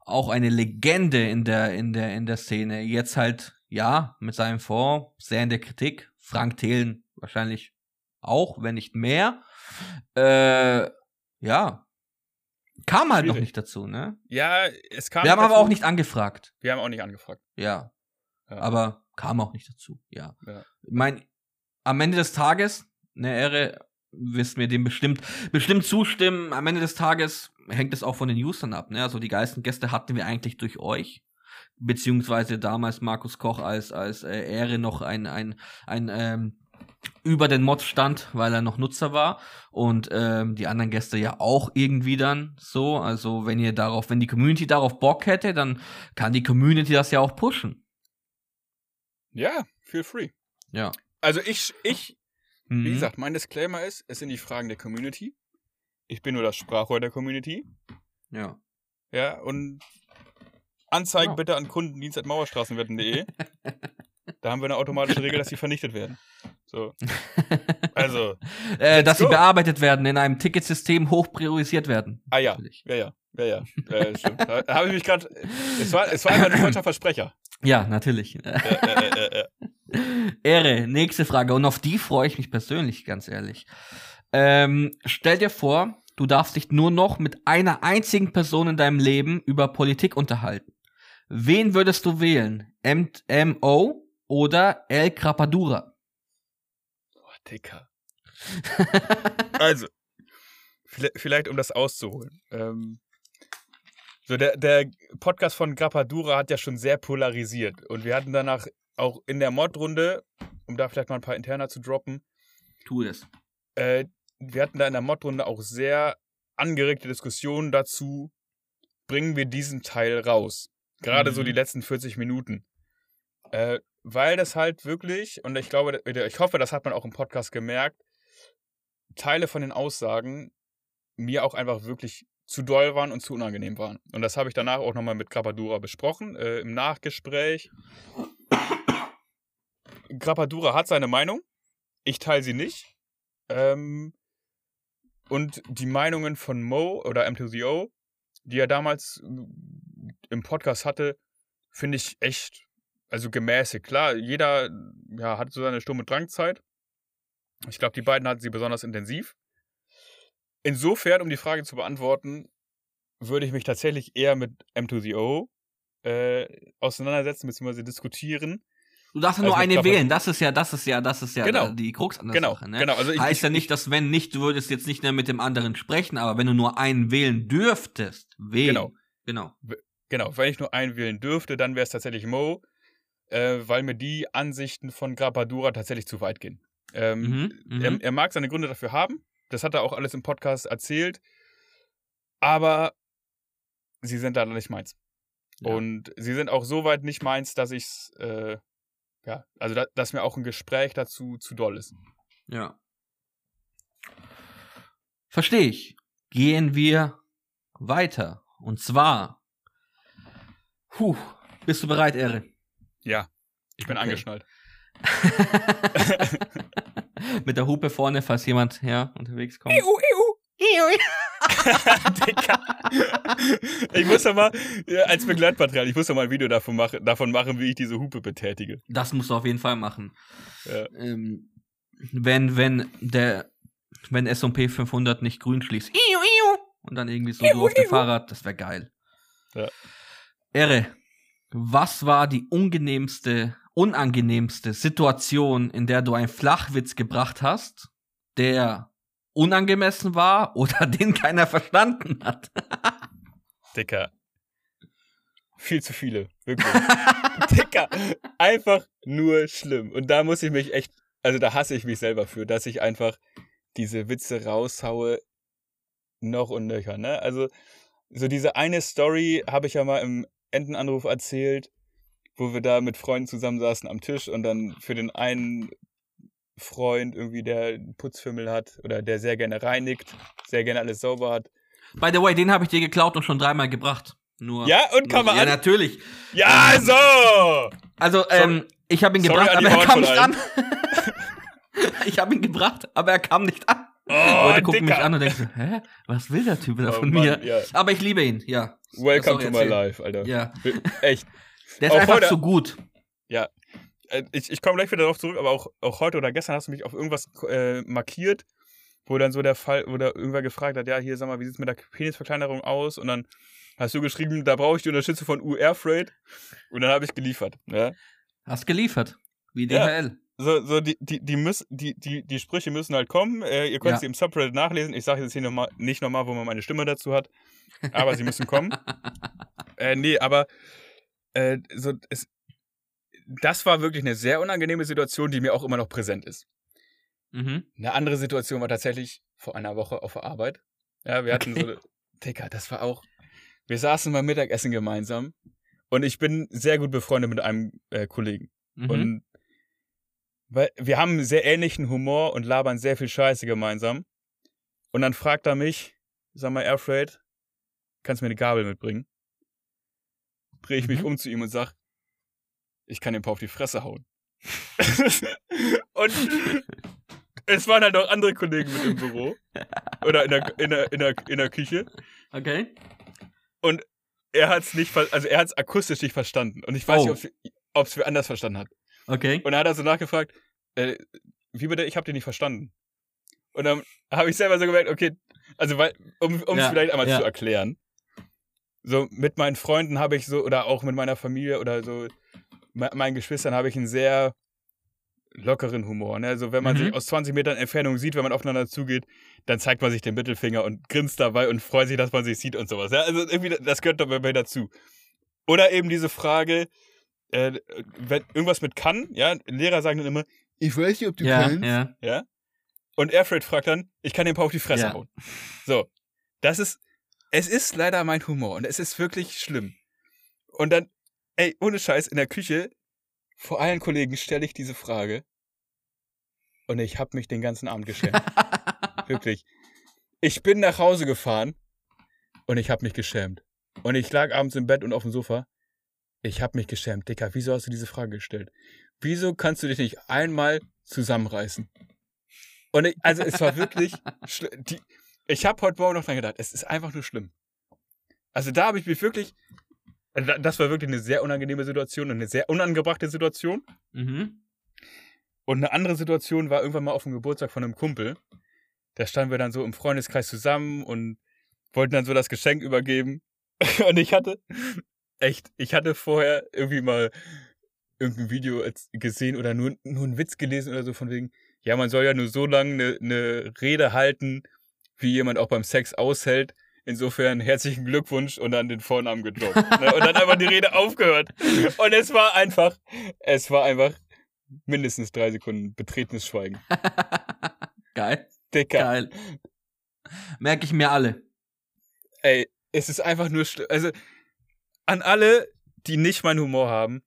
auch eine Legende in der in der in der Szene. Jetzt halt ja mit seinem Fonds sehr in der Kritik. Frank Thelen wahrscheinlich auch, wenn nicht mehr. Äh, ja, kam halt noch Schwierig. nicht dazu, ne? ja, es kam. Wir haben aber auch nicht angefragt. Wir haben auch nicht angefragt. Ja, Ja. aber kam auch nicht dazu, ja. Ja. Ich mein, am Ende des Tages, eine Ehre, wirst mir dem bestimmt, bestimmt zustimmen. Am Ende des Tages hängt es auch von den Usern ab, ne? Also die geilsten Gäste hatten wir eigentlich durch euch. Beziehungsweise damals Markus Koch als, als äh, Ehre noch ein, ein, ein, ähm, über den Mod stand, weil er noch Nutzer war und ähm, die anderen Gäste ja auch irgendwie dann so. Also wenn ihr darauf, wenn die Community darauf Bock hätte, dann kann die Community das ja auch pushen. Ja, feel free. Ja. Also ich, ich, Mhm. wie gesagt, mein Disclaimer ist, es sind die Fragen der Community. Ich bin nur das Sprachrohr der Community. Ja. Ja, und Anzeigen Genau. bitte an kundendienst.mauerstraßenwetten.de. da haben wir eine automatische Regel, dass sie vernichtet werden. So. Also, Äh, dass sie go. bearbeitet werden, in einem Ticketsystem hoch priorisiert werden. ah ja, Natürlich. ja, ja, ja, ja. Äh, stimmt. Da, habe ich mich gerade. Es war, es war einfach ein falscher Versprecher. Ja, natürlich. Äh, äh, äh. Ehre, nächste Frage. Und auf die freue ich mich persönlich, ganz ehrlich. Ähm, stell dir vor, du darfst dich nur noch mit einer einzigen Person in deinem Leben über Politik unterhalten. Wen würdest du wählen? M MO oder El Crapadura? Boah, Dicker. Also, vielleicht, vielleicht um das auszuholen. Ähm, so der, der Podcast von Grappadura hat ja schon sehr polarisiert. Und wir hatten danach auch in der Mod-Runde, um da vielleicht mal ein paar Interner zu droppen, Tu es. äh, wir hatten da in der Mod-Runde auch sehr angeregte Diskussionen dazu, bringen wir diesen Teil raus. Gerade so Mhm. die letzten 40 Minuten. Äh, weil das halt wirklich, und ich glaube, ich hoffe, das hat man auch im Podcast gemerkt, Teile von den Aussagen mir auch einfach wirklich zu doll waren und zu unangenehm waren. Und das habe ich danach auch nochmal mit Grappadura besprochen, äh, im Nachgespräch. Grappadura hat seine Meinung, ich teile sie nicht. Ähm, und die Meinungen von Mo oder M2ZO, die er damals äh, im Podcast hatte, finde ich echt, also gemäßigt. Klar, jeder ja, hat so seine und Drangzeit. Ich glaube, die beiden hatten sie besonders intensiv. Insofern, um die Frage zu beantworten, würde ich mich tatsächlich eher mit M2ZO äh, auseinandersetzen bzw. diskutieren. Du darfst ja Also nur mit eine Grappa- wählen. Das ist ja, das ist ja, das ist ja Genau. die Krux an der Genau, Sache. Ne? genau. Also ich, heißt ich, ja nicht, dass wenn nicht, du würdest jetzt nicht mehr mit dem anderen sprechen, aber wenn du nur einen wählen dürftest, wählen. Genau. Genau. Genau, wenn ich nur einen wählen dürfte, dann wäre es tatsächlich Mo, äh, weil mir die Ansichten von Grappadura tatsächlich zu weit gehen. Ähm, Mhm, mhm. er, er mag seine Gründe dafür haben, das hat er auch alles im Podcast erzählt, aber sie sind leider nicht meins. Ja. Und sie sind auch so weit nicht meins, dass ich äh, ja, also da, dass mir auch ein Gespräch dazu zu doll ist. Ja. Verstehe ich. Gehen wir weiter. Und zwar. Puh, bist du bereit, Ehre? Ja, ich bin Okay. angeschnallt. Mit der Hupe vorne, falls jemand ja, unterwegs kommt. Dicker. ich muss doch mal, ja, als Begleitmaterial, ich muss doch mal ein Video davon machen, davon machen, wie ich diese Hupe betätige. Das musst du auf jeden Fall machen. Ja. Ähm, wenn, wenn der, wenn S&P 500 nicht grün schließt. Iu, iu. Und dann irgendwie so du auf dem Fahrrad, das wäre geil. Ja. Ehre, was war die unangenehmste, unangenehmste Situation, in der du einen Flachwitz gebracht hast, der unangemessen war oder den keiner verstanden hat? Dicker. Viel zu viele, wirklich. Dicker, einfach nur schlimm. Und da muss ich mich echt, also da hasse ich mich selber für, dass ich einfach diese Witze raushaue, noch und nöcher, ne? Also, so diese eine Story habe ich ja mal im Entenanruf erzählt, wo wir da mit Freunden zusammensaßen am Tisch und dann für den einen Freund irgendwie, der einen Putzfimmel hat oder der sehr gerne reinigt, sehr gerne alles sauber hat. By the way, den habe ich dir geklaut und schon dreimal gebracht. Nur. Ja, und kann nur, man Ja, an. natürlich. Ja, so! Also, ähm, ich habe ihn Sorry gebracht, an aber er kam nicht an. ich habe ihn gebracht, aber er kam nicht an. Oh, Leute gucken mich Dicker. an und denken so, hä? Was will der Typ da Oh von Mann, mir? ja. Aber ich liebe ihn, ja. Welcome to my life, Alter. Ja. Echt. Der ist Auch einfach heute- zu gut. Äh, Ich, ich komme gleich wieder darauf zurück, aber auch, auch heute oder gestern hast du mich auf irgendwas äh, markiert, wo dann so der Fall, wo da irgendwer gefragt hat, ja, hier, sag mal, wie sieht's mit der Penisverkleinerung aus? Und dann hast du geschrieben, da brauche ich die Unterstützung von UR Freight. Und dann habe ich geliefert. Ja? Hast geliefert. Wie Ja. DHL. So, so die, die, die, müssen, die, die, die Sprüche müssen halt kommen. Äh, ihr könnt Ja. sie im Subreddit nachlesen. Ich sage jetzt hier noch mal, nicht nochmal, wo man meine Stimme dazu hat. Aber sie müssen kommen. Äh, nee, aber äh, so, es, das war wirklich eine sehr unangenehme Situation, die mir auch immer noch präsent ist. Mhm. Eine andere Situation war tatsächlich vor einer Woche auf der Arbeit. Ja, wir hatten Okay. so eine. Digga, das war auch. Wir saßen beim Mittagessen gemeinsam und ich bin sehr gut befreundet mit einem äh, Kollegen. Mhm. Und weil wir haben einen sehr ähnlichen Humor und labern sehr viel Scheiße gemeinsam. Und dann fragt er mich, sag mal, Airfreight, kannst du mir eine Gabel mitbringen? Drehe ich mich Mhm. um zu ihm und sag, ich kann den paar auf die Fresse hauen. und es waren halt noch andere Kollegen mit im Büro. Oder in der, in der, in der, in der Küche. okay. Er hat's nicht, ver also er hat's akustisch nicht verstanden. Und ich weiß Oh. nicht, ob's, ob's wer anders verstanden hat. Okay. Und dann hat er so nachgefragt, äh, wie bitte, ich habe den nicht verstanden. Und dann habe ich selber so gemerkt, okay, also weil, um es Ja, vielleicht einmal ja. zu erklären. So mit meinen Freunden habe ich so, oder auch mit meiner Familie oder so, me meinen Geschwistern habe ich einen sehr lockeren Humor. Ne? Also wenn man Mhm. sich aus 20 Metern Entfernung sieht, wenn man aufeinander zugeht, dann zeigt man sich den Mittelfinger und grinst dabei und freut sich, dass man sich sieht und sowas. Ja? Also irgendwie, das gehört dabei dazu. Oder eben diese Frage, äh, wenn irgendwas mit kann, ja, Lehrer sagen dann immer, ich weiß nicht, ob du Ja, kannst. ja. Ja? Und Alfred fragt dann, ich kann den paar auf die Fresse Ja. hauen. So. Das ist, es ist leider mein Humor und es ist wirklich schlimm. Und dann, ey, ohne Scheiß, in der Küche, vor allen Kollegen stelle ich diese Frage und ich habe mich den ganzen Abend geschämt. wirklich. Ich bin nach Hause gefahren und ich habe mich geschämt. Und ich lag abends im Bett und auf dem Sofa. Ich habe mich geschämt. Dicker, wieso hast du diese Frage gestellt? Wieso kannst du dich nicht einmal zusammenreißen? Und ich, also es war wirklich die, ich habe heute Morgen noch dran gedacht, es ist einfach nur schlimm. Also da habe ich mich wirklich da- das war wirklich eine sehr unangenehme Situation und eine sehr unangebrachte Situation. Mhm. Und eine andere Situation war irgendwann mal auf dem Geburtstag von einem Kumpel. Da standen wir dann so im Freundeskreis zusammen und wollten dann so das Geschenk übergeben. Und ich hatte, echt, ich hatte vorher irgendwie mal irgendein Video gesehen oder nur, nur einen Witz gelesen oder so von wegen, ja, man soll ja nur so lange eine, eine Rede halten, wie jemand auch beim Sex aushält. Insofern herzlichen Glückwunsch und dann den Vornamen gedroppt. ne? Und dann einfach die Rede aufgehört. Und es war einfach, es war einfach mindestens drei Sekunden betretenes Schweigen. Geil. Dicker. Geil. Merke ich mir alle. Ey, es ist einfach nur. Also, an alle, die nicht meinen Humor haben,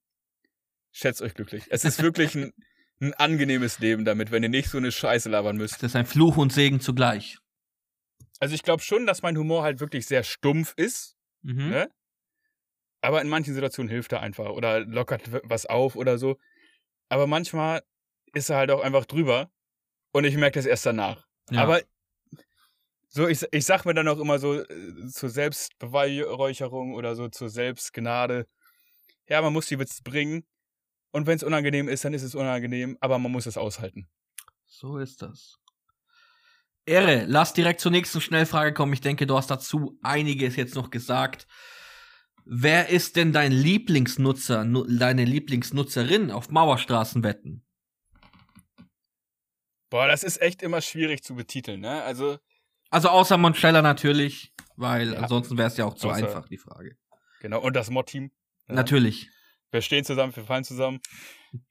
schätzt euch glücklich. Es ist wirklich ein, ein angenehmes Leben damit, wenn ihr nicht so eine Scheiße labern müsst. Das ist ein Fluch und Segen zugleich. Also, ich glaube schon, dass mein Humor halt wirklich sehr stumpf ist, Mhm. Ne? aber in manchen Situationen hilft er einfach oder lockert was auf oder so. Aber manchmal ist er halt auch einfach drüber und ich merke das erst danach. Ja. Aber so, ich, ich sag mir dann auch immer so äh, zur Selbstbeweihräucherung oder so zur Selbstgnade, ja, man muss die Witz bringen. Und wenn es unangenehm ist, dann ist es unangenehm, aber man muss es aushalten. So ist das. Ehre, lass direkt zur nächsten Schnellfrage kommen. Ich denke, du hast dazu einiges jetzt noch gesagt. Wer ist denn dein Lieblingsnutzer, nu deine Lieblingsnutzerin auf Mauerstraßenwetten? Boah, das ist echt immer schwierig zu betiteln, ne? Also, Also außer Monstella natürlich, weil Ja. ansonsten wäre es ja auch zu Außer- einfach, die Frage. genau, und das Mod-Team. Ja. Natürlich. Wir stehen zusammen, wir fallen zusammen.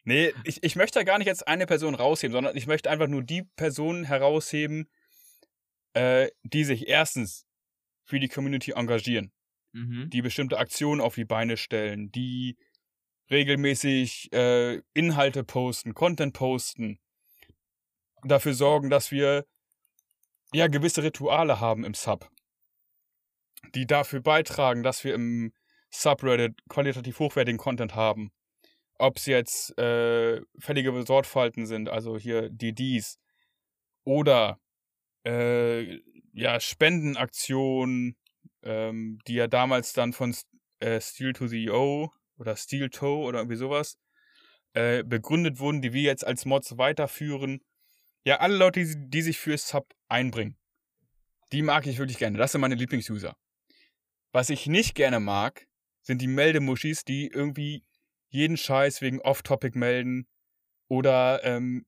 Nee, ich, ich möchte da gar nicht jetzt eine Person rausheben, sondern ich möchte einfach nur die Personen herausheben, äh, die sich erstens für die Community engagieren. Mhm. die bestimmte Aktionen auf die Beine stellen, die regelmäßig äh, Inhalte posten, Content posten, dafür sorgen, dass wir ja gewisse Rituale haben im Sub, die dafür beitragen, dass wir im Subreddit qualitativ hochwertigen Content haben. Ob es jetzt äh, fällige Sortfalten sind, also hier DDs, oder äh, ja, Spendenaktionen, ähm, die ja damals dann von äh, Steel to the O oder Steel Toe oder irgendwie sowas äh, begründet wurden, die wir jetzt als Mods weiterführen. Ja, alle Leute, die, die sich für Sub einbringen, die mag ich wirklich gerne. Das sind meine Lieblingsuser. Was ich nicht gerne mag, sind die Meldemuschis, die irgendwie jeden Scheiß wegen Off-Topic melden oder ähm,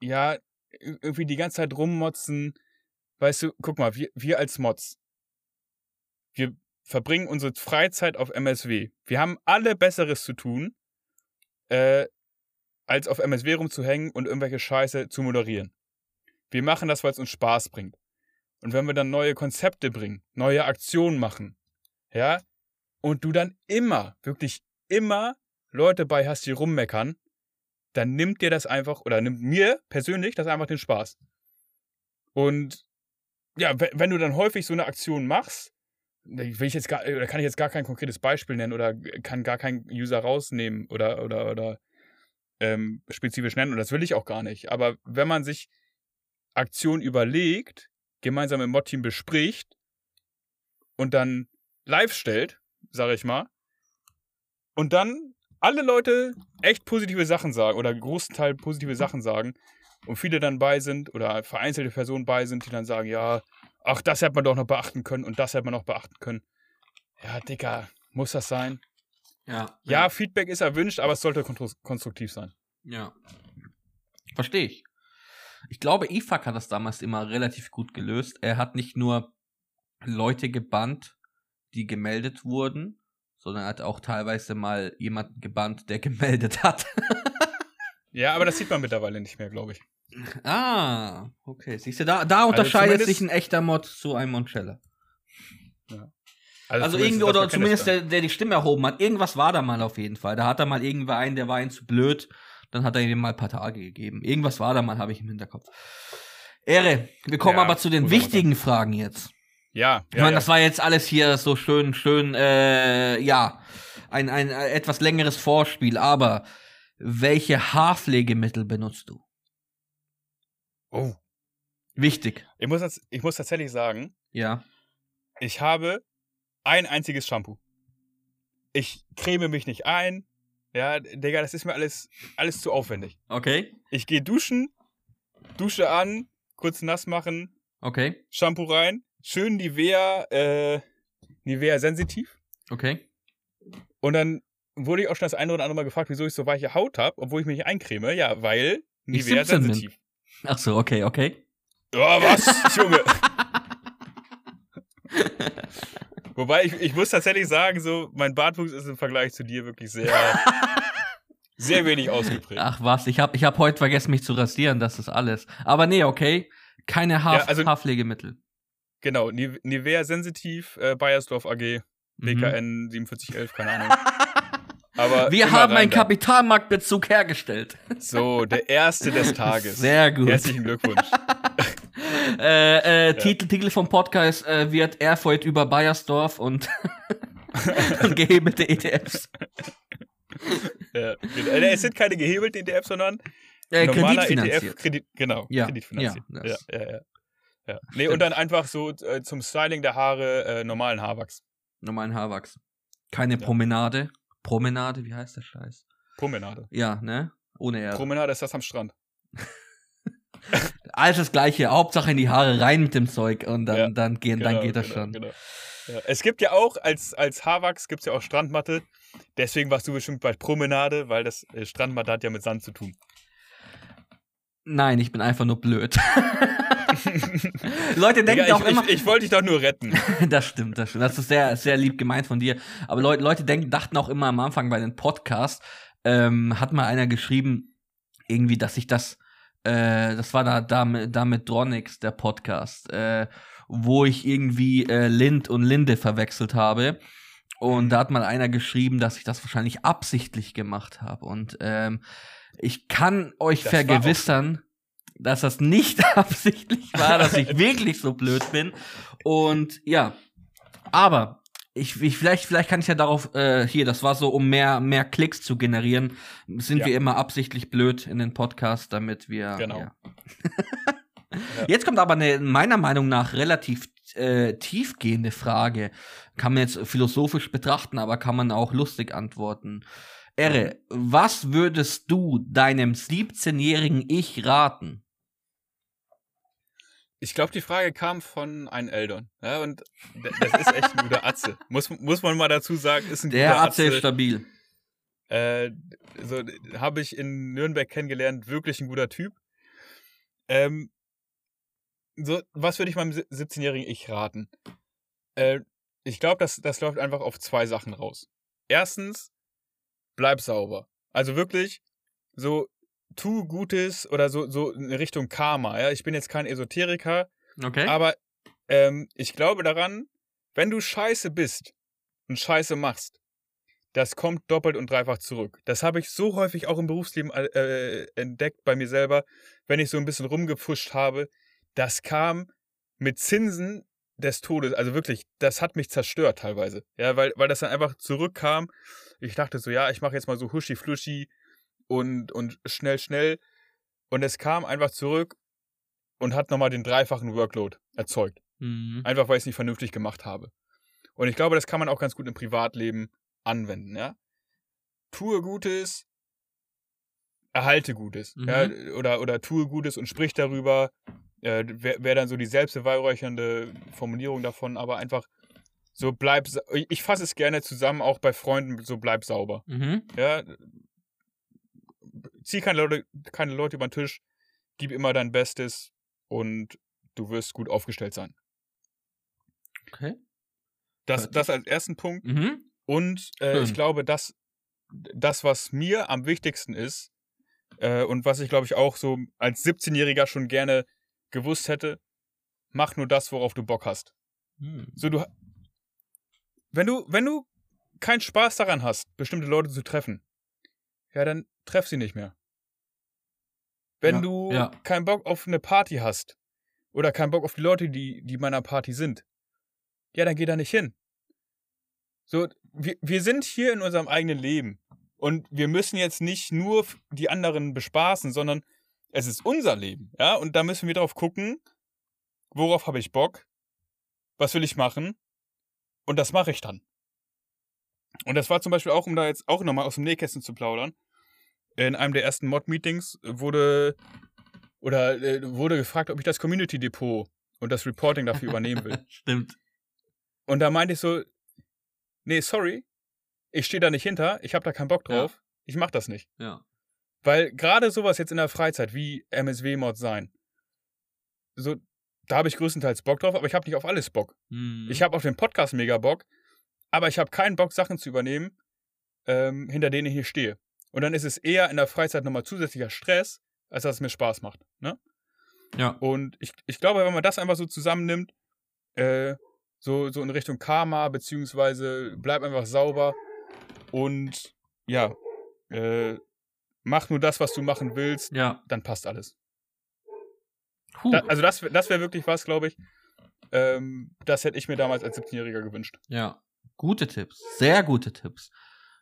ja, irgendwie die ganze Zeit rummotzen. Weißt du, guck mal, wir, wir als Mods, wir verbringen unsere Freizeit auf MSW. Wir haben alle Besseres zu tun, äh, als auf MSW rumzuhängen und irgendwelche Scheiße zu moderieren. Wir machen das, weil es uns Spaß bringt. Und wenn wir dann neue Konzepte bringen, neue Aktionen machen, ja, und du dann immer, wirklich immer Leute bei hast, die rummeckern, dann nimmt dir das einfach, oder nimmt mir persönlich das einfach den Spaß. Und ja, wenn du dann häufig so eine Aktion machst, will ich jetzt gar, oder kann ich jetzt gar kein konkretes Beispiel nennen oder kann gar keinen User rausnehmen oder, oder, oder ähm, spezifisch nennen, und das will ich auch gar nicht. Aber wenn man sich Aktionen überlegt, gemeinsam im Mod-Team bespricht und dann live stellt, sage ich mal, und dann alle Leute echt positive Sachen sagen oder großen Teil positive Sachen sagen und viele dann bei sind oder vereinzelte Personen bei sind, die dann sagen, ja, ach, das hätte man doch noch beachten können und das hätte man noch beachten können. Ja, Dicker, muss das sein? Ja. Ja, Feedback ist erwünscht, aber es sollte konstruktiv sein. Ja. Verstehe ich. Ich glaube, IFAK hat das damals immer relativ gut gelöst. Er hat nicht nur Leute gebannt, die gemeldet wurden, sondern hat auch teilweise mal jemanden gebannt, der gemeldet hat. ja, aber das sieht man mittlerweile nicht mehr, glaube ich. Ah, okay. Siehst du, da, da also unterscheidet sich ein echter Mod zu einem Monchella. Ja. Also, also irgendwie, oder zumindest der, der die Stimme erhoben hat. Irgendwas war da mal auf jeden Fall. Da hat er mal irgendwer einen, der war ihm zu blöd. Dann hat er ihm mal ein paar Tage gegeben. Irgendwas war da mal, habe ich im Hinterkopf. Ehre, wir kommen ja, aber zu den wichtigen Fragen jetzt. Ja, ja. Ich meine, ja. das war jetzt alles hier so schön, schön, äh, ja, ein, ein äh, etwas längeres Vorspiel, aber welche Haarpflegemittel benutzt du? Oh. Wichtig. Ich muss, ich muss tatsächlich sagen, ja. Ich habe ein einziges Shampoo. Ich creme mich nicht ein. Ja, Digga, das ist mir alles, alles zu aufwendig. Okay. Ich gehe duschen, Dusche an, kurz nass machen. Okay. Shampoo rein, schön Nivea, äh, Nivea sensitiv. Okay. Und dann wurde ich auch schon das eine oder andere Mal gefragt, wieso ich so weiche Haut habe, obwohl ich mich eincreme. Ja, weil Nivea sensitiv. Ach so, okay, okay. Oh, was, Junge. Wobei ich, ich muss tatsächlich sagen, so mein Bartwuchs ist im Vergleich zu dir wirklich sehr, sehr wenig ausgeprägt. Ach was, ich habe ich hab heute vergessen, mich zu rasieren, das ist alles. Aber nee, okay, keine Haar ja, also, Haarpflegemittel. Genau, Nivea sensitiv, äh, Bayersdorf AG, BKN mhm. 4711, keine Ahnung. Aber wir haben einen Kapitalmarktbezug hergestellt. So, der erste des Tages. Sehr gut. Herzlichen Glückwunsch. äh, äh, ja. Titel, Titel vom Podcast äh, wird Erfurt über Bayersdorf und, und gehebelte ETFs. Ja, genau. äh, es sind keine gehebelten ETFs, sondern äh, Kreditfinanziert. ETF, Kredit, genau, ja, kreditfinanziert. Ja, ja, ja, ja, ja. Nee, und dann einfach so äh, zum Styling der Haare äh, normalen Haarwachs. Normalen Haarwachs. Keine Promenade. Promenade, wie heißt der Scheiß? Promenade. Ja, ne? Ohne Erde. Promenade ist das am Strand. Alles das gleiche, Hauptsache in die Haare rein mit dem Zeug und dann, ja, dann, gehen, genau, dann geht das genau, schon. Genau. Ja. Es gibt ja auch, als, als Haarwachs gibt es ja auch Strandmatte. Deswegen warst du bestimmt bei Promenade, weil das äh, Strandmatte hat ja mit Sand zu tun. Nein, ich bin einfach nur blöd. Leute denken ja, auch immer. Ich, ich wollte dich doch nur retten. das stimmt, das stimmt. Das ist sehr, sehr lieb gemeint von dir. Aber Leute, Leute denken, dachten auch immer am Anfang bei den Podcasts, ähm, hat mal einer geschrieben, irgendwie, dass ich das äh, das war da, da, da mit Dronix, der Podcast, äh, wo ich irgendwie äh, Lind und Linde verwechselt habe. Und da hat mal einer geschrieben, dass ich das wahrscheinlich absichtlich gemacht habe. Und ähm, ich kann euch das vergewissern, dass das nicht absichtlich war, dass ich wirklich so blöd bin. Und ja, aber ich, ich, vielleicht, vielleicht kann ich ja darauf, äh, hier, das war so, um mehr, mehr Klicks zu generieren, sind ja. wir immer absichtlich blöd in den Podcast, damit wir. Genau. Ja. Jetzt kommt aber eine, meiner Meinung nach, relativ äh, tiefgehende Frage. Kann man jetzt philosophisch betrachten, aber kann man auch lustig antworten. Erre, was würdest du deinem 17-jährigen Ich raten? Ich glaube, die Frage kam von einem Eltern. Ja, und das ist echt ein guter Atze. Muss, muss man mal dazu sagen, ist ein Der guter Atze. ist stabil. Äh, so habe ich in Nürnberg kennengelernt, wirklich ein guter Typ. Ähm, so, was würde ich meinem 17-jährigen Ich raten? Äh, ich glaube, das, das läuft einfach auf zwei Sachen raus. Erstens, bleib sauber. Also wirklich, so, tu Gutes oder so, so in Richtung Karma. Ja? Ich bin jetzt kein Esoteriker, Okay. aber ähm, ich glaube daran, wenn du scheiße bist und scheiße machst, das kommt doppelt und dreifach zurück. Das habe ich so häufig auch im Berufsleben äh, entdeckt bei mir selber, wenn ich so ein bisschen rumgepfuscht habe. Das kam mit Zinsen des Todes. Also wirklich, das hat mich zerstört teilweise. Ja, weil, weil das dann einfach zurückkam. Ich dachte so, ja, ich mache jetzt mal so huschi-fluschi und, und schnell, schnell. Und es kam einfach zurück und hat nochmal den dreifachen Workload erzeugt. Mhm. Einfach weil ich es nicht vernünftig gemacht habe. Und ich glaube, das kann man auch ganz gut im Privatleben anwenden, ja. Tue Gutes, erhalte Gutes. Mhm. Ja, oder, oder tue Gutes und sprich darüber. Äh, Wäre wär dann so die selbstbeweihräuchernde Formulierung davon, aber einfach so bleib. Ich fasse es gerne zusammen, auch bei Freunden, so bleib sauber. Mhm. Ja. Zieh keine Leute, keine Leute über den Tisch, gib immer dein Bestes und du wirst gut aufgestellt sein. Okay. Das, das als ersten Punkt. Mhm. Und äh, ich Schön. glaube, dass das, was mir am wichtigsten ist äh, und was ich, glaube ich, auch so als 17-Jähriger schon gerne gewusst hätte, mach nur das, worauf du Bock hast. Mhm. So, du, wenn du, wenn du keinen Spaß daran hast, bestimmte Leute zu treffen, ja, dann treff sie nicht mehr. Wenn Ja, du ja. keinen Bock auf eine Party hast oder keinen Bock auf die Leute, die, die meiner Party sind, ja, dann geh da nicht hin. So, wir, wir sind hier in unserem eigenen Leben und wir müssen jetzt nicht nur die anderen bespaßen, sondern es ist unser Leben, ja, und da müssen wir drauf gucken, worauf habe ich Bock, was will ich machen und das mache ich dann. Und das war zum Beispiel auch, um da jetzt auch nochmal aus dem Nähkästchen zu plaudern, in einem der ersten Mod-Meetings wurde oder äh, wurde gefragt, ob ich das Community Depot und das Reporting dafür übernehmen will. Stimmt. Und da meinte ich so, nee, sorry, ich stehe da nicht hinter, ich habe da keinen Bock drauf, ich mache das nicht. Ja. Weil gerade sowas jetzt in der Freizeit wie MSW-Mod sein, so, da habe ich größtenteils Bock drauf, aber ich habe nicht auf alles Bock. Mhm. Ich habe auf den Podcast mega Bock, aber ich habe keinen Bock, Sachen zu übernehmen, ähm, hinter denen ich hier stehe. Und dann ist es eher in der Freizeit nochmal zusätzlicher Stress, als dass es mir Spaß macht. Ne? Ja. Und ich, ich glaube, wenn man das einfach so zusammennimmt, äh, so, so in Richtung Karma, beziehungsweise bleib einfach sauber und ja, äh, mach nur das, was du machen willst, Ja. dann passt alles. Da, also das, das wäre wirklich was, glaube ich. Ähm, das hätte ich mir damals als 17-Jähriger gewünscht. Ja, gute Tipps, sehr gute Tipps.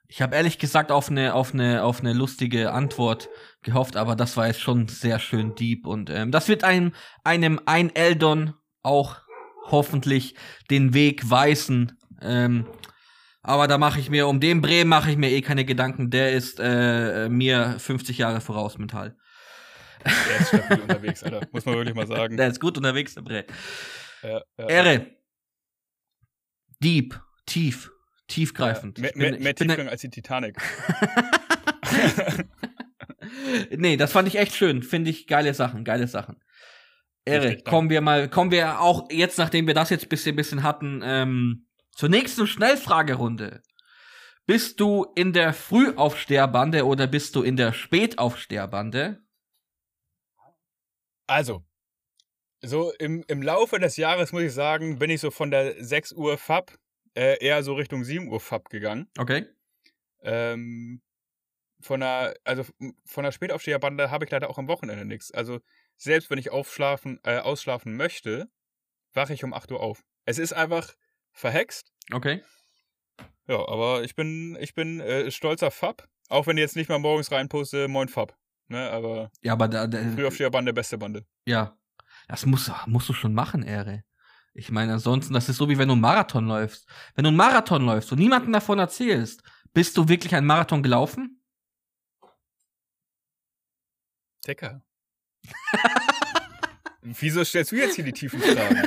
Ich habe ehrlich gesagt auf eine auf eine auf eine lustige Antwort gehofft, aber das war jetzt schon sehr schön deep und ähm, das wird einem einem ein Eldon auch hoffentlich den Weg weisen. Ähm, aber da mache ich mir um den Bremen mache ich mir eh keine Gedanken. Der ist äh, mir 50 Jahre voraus mental. Der ist stabil unterwegs, Alter. Muss man wirklich mal sagen. Der ist gut unterwegs, der Bre. Ja, ja. Ehre. Deep, tief, tiefgreifend. Ja, mehr bin- mehr, mehr Tiefgang als die Titanic. nee, das fand ich echt schön. Finde ich geile Sachen, geile Sachen. Ehre, kommen wir mal, kommen wir auch jetzt, nachdem wir das jetzt bisschen, bisschen hatten, ähm, zur nächsten Schnellfragerunde. Bist du in der Frühaufsteherbande oder bist du in der Spätaufsteherbande? Also, so im, im Laufe des Jahres, muss ich sagen, bin ich so von der 6 Uhr Fab äh, eher so Richtung 7 Uhr Fab gegangen. Okay. Ähm, von der, also von der Spätaufsteherbande habe ich leider auch am Wochenende nichts. Also, selbst wenn ich aufschlafen, äh, ausschlafen möchte, wache ich um 8 Uhr auf. Es ist einfach verhext. Okay. Ja, aber ich bin, ich bin äh, stolzer Fab. Auch wenn ich jetzt nicht mal morgens reinposte, moin Fab. Ne, aber Ja, aber da, da Frühaufsteherbande, beste Bande. ja. Das musst, musst du schon machen, Ehre. Ich meine, ansonsten, das ist so wie wenn du einen Marathon läufst. Wenn du einen Marathon läufst und niemandem davon erzählst, bist du wirklich einen Marathon gelaufen? Decker. Wieso stellst du jetzt hier die tiefen Fragen?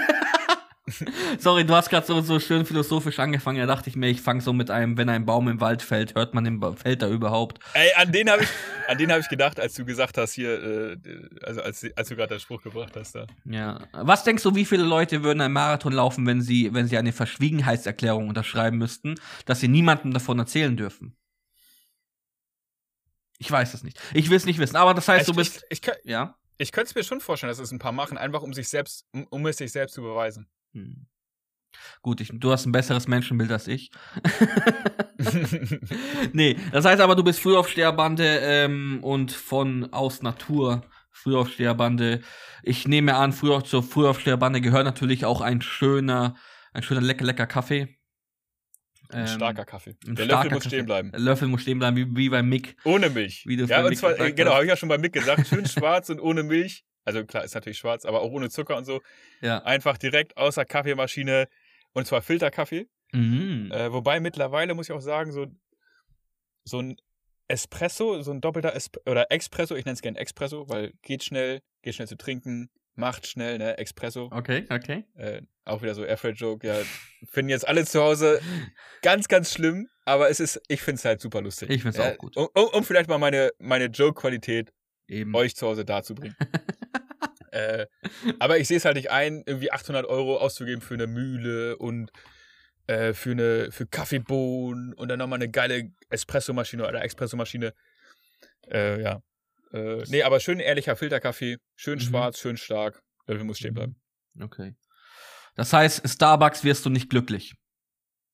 Sorry, du hast gerade so, so schön philosophisch angefangen. Da dachte ich mir, ich fange so mit einem, wenn ein Baum im Wald fällt, hört man den Ba- fällt da überhaupt. Ey, an den habe ich, an den habe ich gedacht, als du gesagt hast hier, äh, also als, als du gerade den Spruch gebracht hast da. Ja. Was denkst du, wie viele Leute würden einen Marathon laufen, wenn sie, wenn sie eine Verschwiegenheitserklärung unterschreiben müssten, dass sie niemandem davon erzählen dürfen? Ich weiß es nicht. Ich will es nicht wissen. Aber das heißt, ich, du bist. Ich, ich, ich, ja. ich könnte es mir schon vorstellen, dass es ein paar machen, einfach um sich selbst, um, um es sich selbst zu beweisen. Hm. Gut, ich, du hast ein besseres Menschenbild als ich. nee, das heißt aber, du bist Frühaufsteherbande ähm, und von aus Natur Frühaufsteherbande. Ich nehme an, früh, zur Frühaufsteherbande gehört natürlich auch ein schöner, ein schöner lecker, lecker Kaffee. Ein Ähm, starker Kaffee. ein Der Löffel muss Kaffee. stehen bleiben. Löffel muss stehen bleiben, wie, wie bei Mick. Ohne Milch. Wie du ja, und Mick zwar, äh, genau, habe ich ja schon bei Mick gesagt, schön schwarz und ohne Milch. Also klar, ist natürlich schwarz, aber auch ohne Zucker und so. Ja. Einfach direkt aus der Kaffeemaschine und zwar Filterkaffee. Mhm. Äh, wobei mittlerweile muss ich auch sagen, so, so ein Espresso, so ein doppelter Esp oder Expresso, ich nenne es gerne Expresso, weil geht schnell, geht schnell zu trinken, macht schnell, ne, Expresso. Okay, okay. Äh, auch wieder so Airfreight-Joke, ja, finden jetzt alle zu Hause ganz, ganz schlimm, aber es ist, ich finde es halt super lustig. Ich find's ja, auch gut. Um, um, um vielleicht mal meine, meine Joke-Qualität euch zu Hause darzubringen. äh, aber ich sehe es halt nicht ein, irgendwie 800 Euro auszugeben für eine Mühle und äh, für eine für Kaffeebohnen und dann nochmal eine geile Espressomaschine oder Espressomaschine. Äh, ja. Äh, nee, aber schön ehrlicher Filterkaffee, schön Mhm. schwarz, schön stark. Löffel muss stehen bleiben. Okay. Das heißt, Starbucks wirst du nicht glücklich.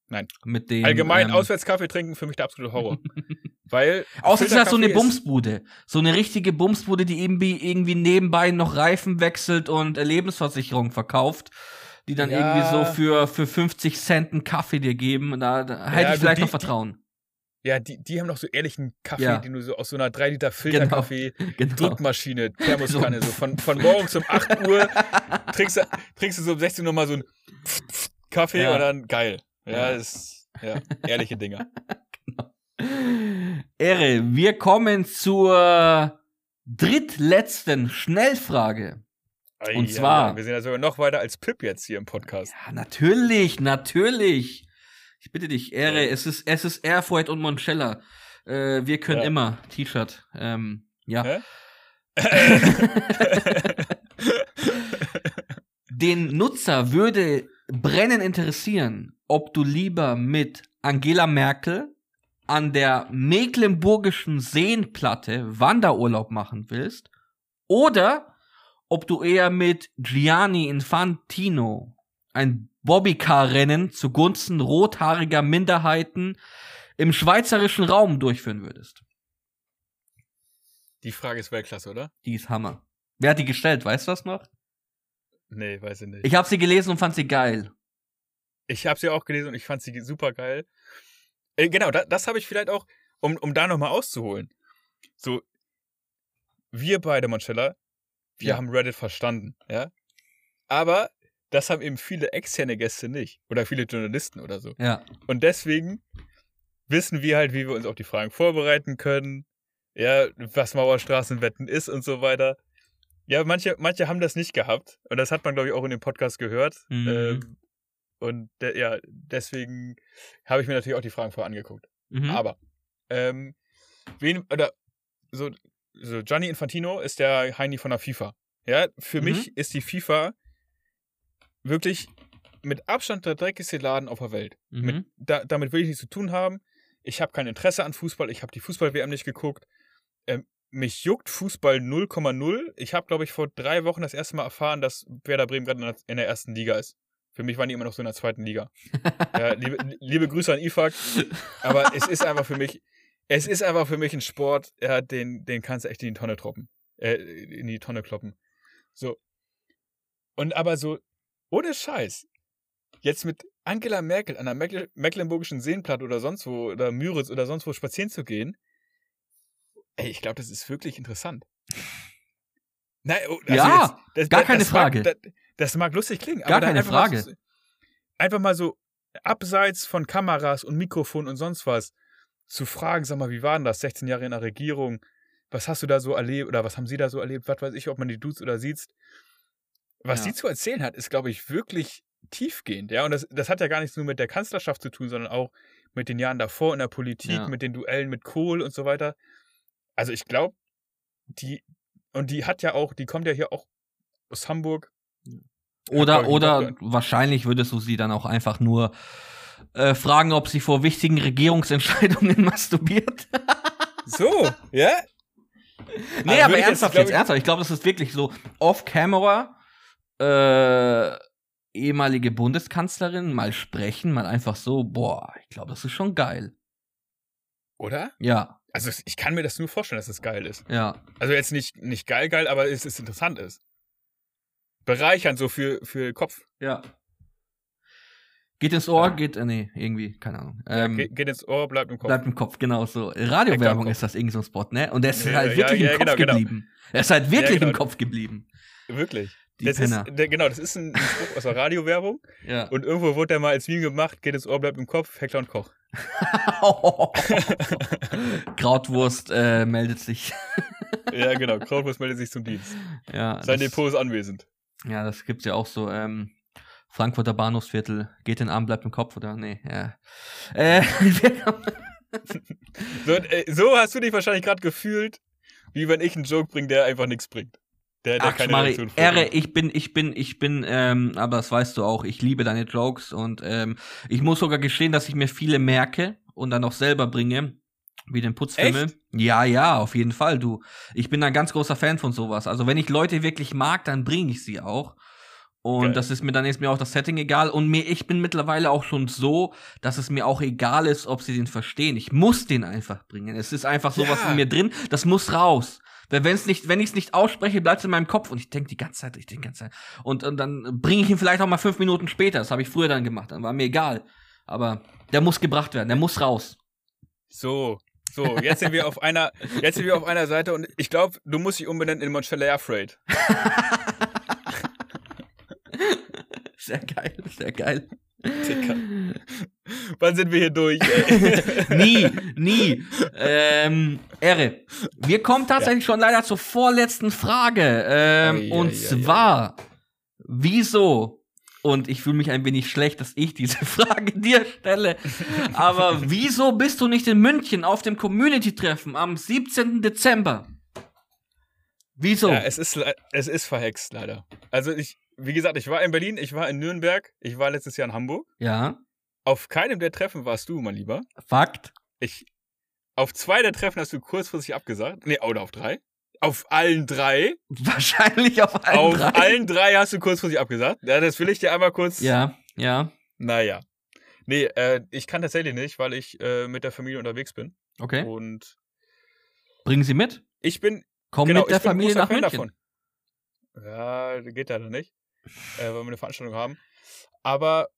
Nein. Mit dem. Allgemein ähm, Auswärtskaffee trinken für mich der absolute Horror. Weil. Außer es ist halt so eine Bumsbude. So eine richtige Bumsbude, die irgendwie, irgendwie nebenbei noch Reifen wechselt und Lebensversicherung verkauft. Die dann Ja. irgendwie so für, für 50 Cent einen Kaffee dir geben. Da, da hätte Ja, ich gut, vielleicht die- noch Vertrauen. Ja, die, die haben noch so ehrlichen Kaffee, Ja. den du so aus so einer 3 Liter Filterkaffee, Genau. Drückmaschine, Thermoskanne, so von, von morgens um 8 Uhr trinkst du, trinkst du so um 16 Uhr mal so einen Kaffee und dann geil. Ja, Ja. ist, ja, ehrliche Dinger. Ehre, wir kommen zur drittletzten Schnellfrage. Und Ei, zwar- ei, ei, Wir sind ja sogar noch weiter als Pip jetzt hier im Podcast. Ja, natürlich, natürlich. Ich bitte dich, Ehre, es ist, es ist Airfreight und Monchella. Äh, wir können Ja. immer. T-Shirt. Ähm, ja. Den Nutzer würde brennend interessieren, ob du lieber mit Angela Merkel an der Mecklenburgischen Seenplatte Wanderurlaub machen willst oder ob du eher mit Gianni Infantino ein Bobbycar-Rennen zugunsten rothaariger Minderheiten im schweizerischen Raum durchführen würdest. Die Frage ist Weltklasse, oder? Die ist Hammer. Wer hat die gestellt? Weißt du das noch? Nee, weiß ich nicht. Ich habe sie gelesen und fand sie geil. Ich habe sie auch gelesen und ich fand sie super geil. Äh, genau, da, das habe ich vielleicht auch, um, um da nochmal auszuholen. So, wir beide, Monchella, wir Ja. haben Reddit verstanden, ja. Aber das haben eben viele externe Gäste nicht. Oder viele Journalisten oder so. Ja. Und deswegen wissen wir halt, wie wir uns auf die Fragen vorbereiten können. Ja, was Mauerstraßenwetten ist und so weiter. Ja, manche, manche haben das nicht gehabt. Und das hat man, glaube ich, auch in dem Podcast gehört. Mhm. Ähm, und de ja, deswegen habe ich mir natürlich auch die Fragen vorher angeguckt. Mhm. Aber, ähm, wen, oder, so, so, Gianni Infantino ist der Heini von der FIFA. Ja, für Mhm. mich ist die FIFA wirklich mit Abstand der dreckigste Laden auf der Welt. Mhm. Mit, da, damit will ich nichts zu tun haben. Ich habe kein Interesse an Fußball. Ich habe die Fußball-WM nicht geguckt. Ähm, mich juckt Fußball 0,0. Ich habe, glaube ich, vor drei Wochen das erste Mal erfahren, dass Werder Bremen gerade in, der- in der ersten Liga ist. Für mich waren die immer noch so in der zweiten Liga. ja, liebe, liebe Grüße an Ifak. Aber es ist einfach für mich, es ist einfach für mich ein Sport, ja, den, den kannst du echt in die Tonne troppen. Äh, in die Tonne kloppen. So. Und aber so, ohne Scheiß, jetzt mit Angela Merkel an der Meckle Mecklenburgischen Seenplatte oder sonst wo, oder Müritz oder sonst wo spazieren zu gehen, ey, ich glaube, das ist wirklich interessant. Nein, oh, also Ja, jetzt, das, gar das, keine das Frage. Mag, das, mag lustig klingen, Gar aber keine einfach mal Frage. So, einfach mal so abseits von Kameras und Mikrofon und sonst was zu fragen, sag mal, wie war denn das? 16 Jahre in der Regierung, was hast du da so erlebt oder was haben sie da so erlebt? Was weiß ich, ob man die duzt oder sieht. Was Ja. sie zu erzählen hat, ist, glaube ich, wirklich tiefgehend. Ja, und das, das hat ja gar nichts nur mit der Kanzlerschaft zu tun, sondern auch mit den Jahren davor in der Politik, Ja. mit den Duellen mit Kohl und so weiter. Also ich glaube, die, und die hat ja auch, die kommt ja hier auch aus Hamburg. Oder, oder wahrscheinlich würdest du sie dann auch einfach nur äh, fragen, ob sie vor wichtigen Regierungsentscheidungen masturbiert. So, ja? Nee, Also aber jetzt, ernsthaft jetzt, ich- ernsthaft. Ich glaube, das ist wirklich so off-camera, äh, ehemalige Bundeskanzlerin, mal sprechen, mal einfach so, boah, ich glaube, das ist schon geil. Oder? Ja, Also ich kann mir das nur vorstellen, dass es geil ist. ja. Also jetzt nicht, nicht geil, geil, aber es ist interessant ist. Bereichernd so für, für den Kopf. Ja. Geht ins Ohr, Ja. geht, äh, nee, irgendwie, keine Ahnung. Ähm, Ge geht ins Ohr, bleibt im Kopf. Bleibt im Kopf, genau so. Radiowerbung ist das irgend so ein Spot, ne? Und der ist Ja, halt ja, wirklich ja, im Kopf genau, genau. geblieben. Er ist halt wirklich genau. im Kopf geblieben. Wirklich. Die das Penner. ist, der, genau, das ist ein, ein Spruch aus der Radiowerbung. Ja. Und irgendwo wurde der mal als Meme gemacht, geht ins Ohr, bleibt im Kopf, Heckler und Koch. Krautwurst äh, meldet sich. Ja, genau. Krautwurst meldet sich zum Dienst. ja, Sein Depot ist anwesend. Ja, das gibt's ja auch so. Ähm, Frankfurter Bahnhofsviertel, geht den Arm, bleibt im Kopf, oder? Nee, ja. Äh, So, äh, so hast du dich wahrscheinlich gerade gefühlt, wie wenn ich einen Joke bringe, der einfach nichts bringt. Der, der Ach, keine Mari, Ehre, ich bin, ich bin, ich bin, ähm, aber das weißt du auch, ich liebe deine Jokes und ähm, ich muss sogar gestehen, dass ich mir viele merke und dann auch selber bringe, wie den Putzfimmel. Echt? Ja, ja, auf jeden Fall, du. Ich bin ein ganz großer Fan von sowas. Also wenn ich Leute wirklich mag, dann bringe ich sie auch. Und Geil. das ist mir, dann ist mir auch das Setting egal. Und mir, ich bin mittlerweile auch schon so, dass es mir auch egal ist, ob sie den verstehen. Ich muss den einfach bringen. Es ist einfach sowas Ja. in mir drin, das muss raus. Weil wenn's nicht, wenn ich es nicht ausspreche, bleibt es in meinem Kopf und ich denke die ganze Zeit, ich denke die ganze Zeit. Und, und dann bringe ich ihn vielleicht auch mal fünf Minuten später. Das habe ich früher dann gemacht. Dann war mir egal. Aber der muss gebracht werden, der muss raus. So, so, jetzt sind wir auf einer, jetzt sind wir auf einer Seite und ich glaube, du musst dich umbenennen in Montreal Freight. Sehr geil, sehr geil. Dicker. Wann sind wir hier durch? nie, nie. Ähm, Ehre. Wir kommen tatsächlich schon leider zur vorletzten Frage. Ähm, Ei, und ei, ei, zwar, wieso? Und ich fühle mich ein wenig schlecht, dass ich diese Frage dir stelle. Aber wieso bist du nicht in München auf dem Community-Treffen am 17. Dezember? Wieso? Ja, es ist, es ist verhext, leider. Also ich, wie gesagt, ich war in Berlin, ich war in Nürnberg, ich war letztes Jahr in Hamburg. ja, Auf keinem der Treffen warst du, mein Lieber. Fakt. Ich, auf zwei der Treffen hast du kurzfristig abgesagt. Nee, oder auf drei. Auf allen drei. Wahrscheinlich auf allen auf drei. allen drei hast du kurzfristig abgesagt. Ja, das will ich dir einmal kurz. Ja, ja. Naja. Nee, äh, ich kann tatsächlich nicht, weil ich äh, mit der Familie unterwegs bin. Okay. Und Bringen Sie mit. ich bin Komm genau, mit der ich Familie nach Fan München. davon. Ja, geht leider nicht, äh, weil wir eine Veranstaltung haben. Aber,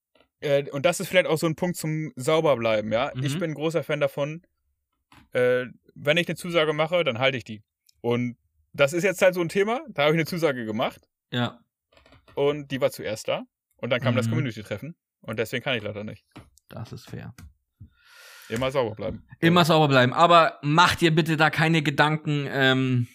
äh, und das ist vielleicht auch so ein Punkt zum Sauberbleiben, ja. Ich Mhm. bin ein großer Fan davon, äh, wenn ich eine Zusage mache, dann halte ich die. Und das ist jetzt halt so ein Thema, da habe ich eine Zusage gemacht Ja. und die war zuerst da. Und dann kam das Mhm. Community-Treffen. Und deswegen kann ich leider nicht. Das ist fair. Immer sauber bleiben. Immer sauber bleiben. Aber mach dir bitte da keine Gedanken. Ähm,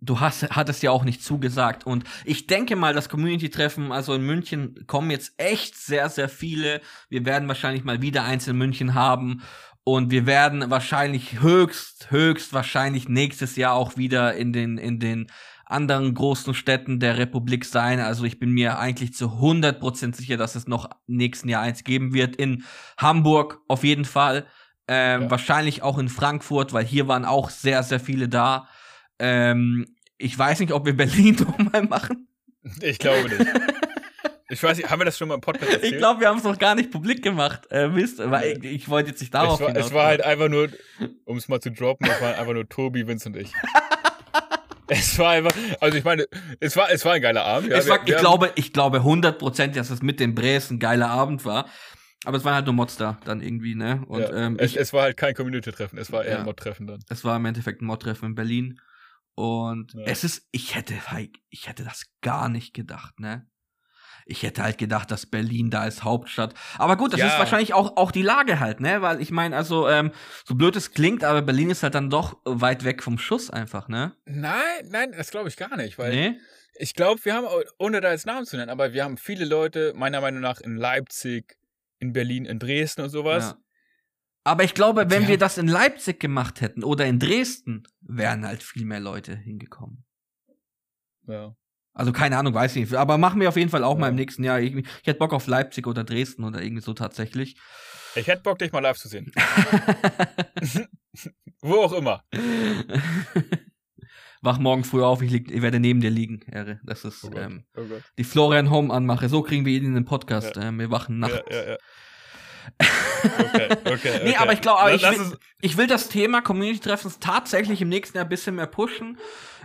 du hast, hattest ja auch nicht zugesagt. Und ich denke mal, das Community-Treffen, also in München, kommen jetzt echt sehr, sehr viele. Wir werden wahrscheinlich mal wieder eins in München haben. Und wir werden wahrscheinlich höchst, höchst wahrscheinlich nächstes Jahr auch wieder in den, in den anderen großen Städten der Republik sein. Also ich bin mir eigentlich zu 100% sicher, dass es noch nächsten Jahr eins geben wird. In Hamburg auf jeden Fall. Ähm, Ja. Wahrscheinlich auch in Frankfurt, weil hier waren auch sehr, sehr viele da. Ähm, ich weiß nicht, ob wir Berlin nochmal machen. Ich glaube nicht. ich weiß nicht, haben wir das schon mal im Podcast erzählt? Ich glaube, wir haben es noch gar nicht publik gemacht. Äh, Mist, weil ich, ich wollte jetzt nicht darauf es war, hinaus. es war halt einfach nur, um es mal zu droppen, es waren einfach nur Tobi, Vince und ich. es war einfach, also ich meine, es war, es war ein geiler Abend. Ja, ich, wir- wir ich glaube, ich glaube 100%, dass es mit den Bres ein geiler Abend war. Aber es waren halt nur Mods da, dann irgendwie, ne? Und ja, ähm, es, ich, es war halt kein Community-Treffen, es war eher Ja. ein Mod-Treffen dann. es war im Endeffekt ein Mod-Treffen in Berlin. Und Ja. es ist, ich hätte, ich hätte das gar nicht gedacht, ne? Ich hätte halt gedacht, dass Berlin da ist Hauptstadt. Aber gut, das Ja. ist wahrscheinlich auch, auch die Lage halt, ne? Weil ich meine, also, ähm, so blöd es klingt, aber Berlin ist halt dann doch weit weg vom Schuss einfach, ne? Nein, nein, das glaube ich gar nicht, weil Nee? ich glaube, wir haben, ohne da jetzt Namen zu nennen, aber wir haben viele Leute, meiner Meinung nach, in Leipzig, in Berlin, in Dresden und sowas. Ja. Aber ich glaube, wenn Die wir das in Leipzig gemacht hätten oder in Dresden, wären halt viel mehr Leute hingekommen. Ja. Also keine Ahnung, weiß ich nicht. Aber machen wir auf jeden Fall auch mal Ja. im nächsten Jahr. Ich, ich hätte Bock auf Leipzig oder Dresden oder irgendwie so tatsächlich. Ich hätte Bock, dich mal live zu sehen. Wo auch immer. wach morgen früh auf, ich, lieg, ich werde neben dir liegen, Ehre. Das ist Oh ähm, oh die Florian Home anmache. So kriegen wir ihn in den Podcast. Ähm, wir wachen nachts. Ja, ja, ja. Okay, okay. Nee, okay. aber ich glaube, ich will, ich will das Thema Community-Treffens tatsächlich im nächsten Jahr ein bisschen mehr pushen,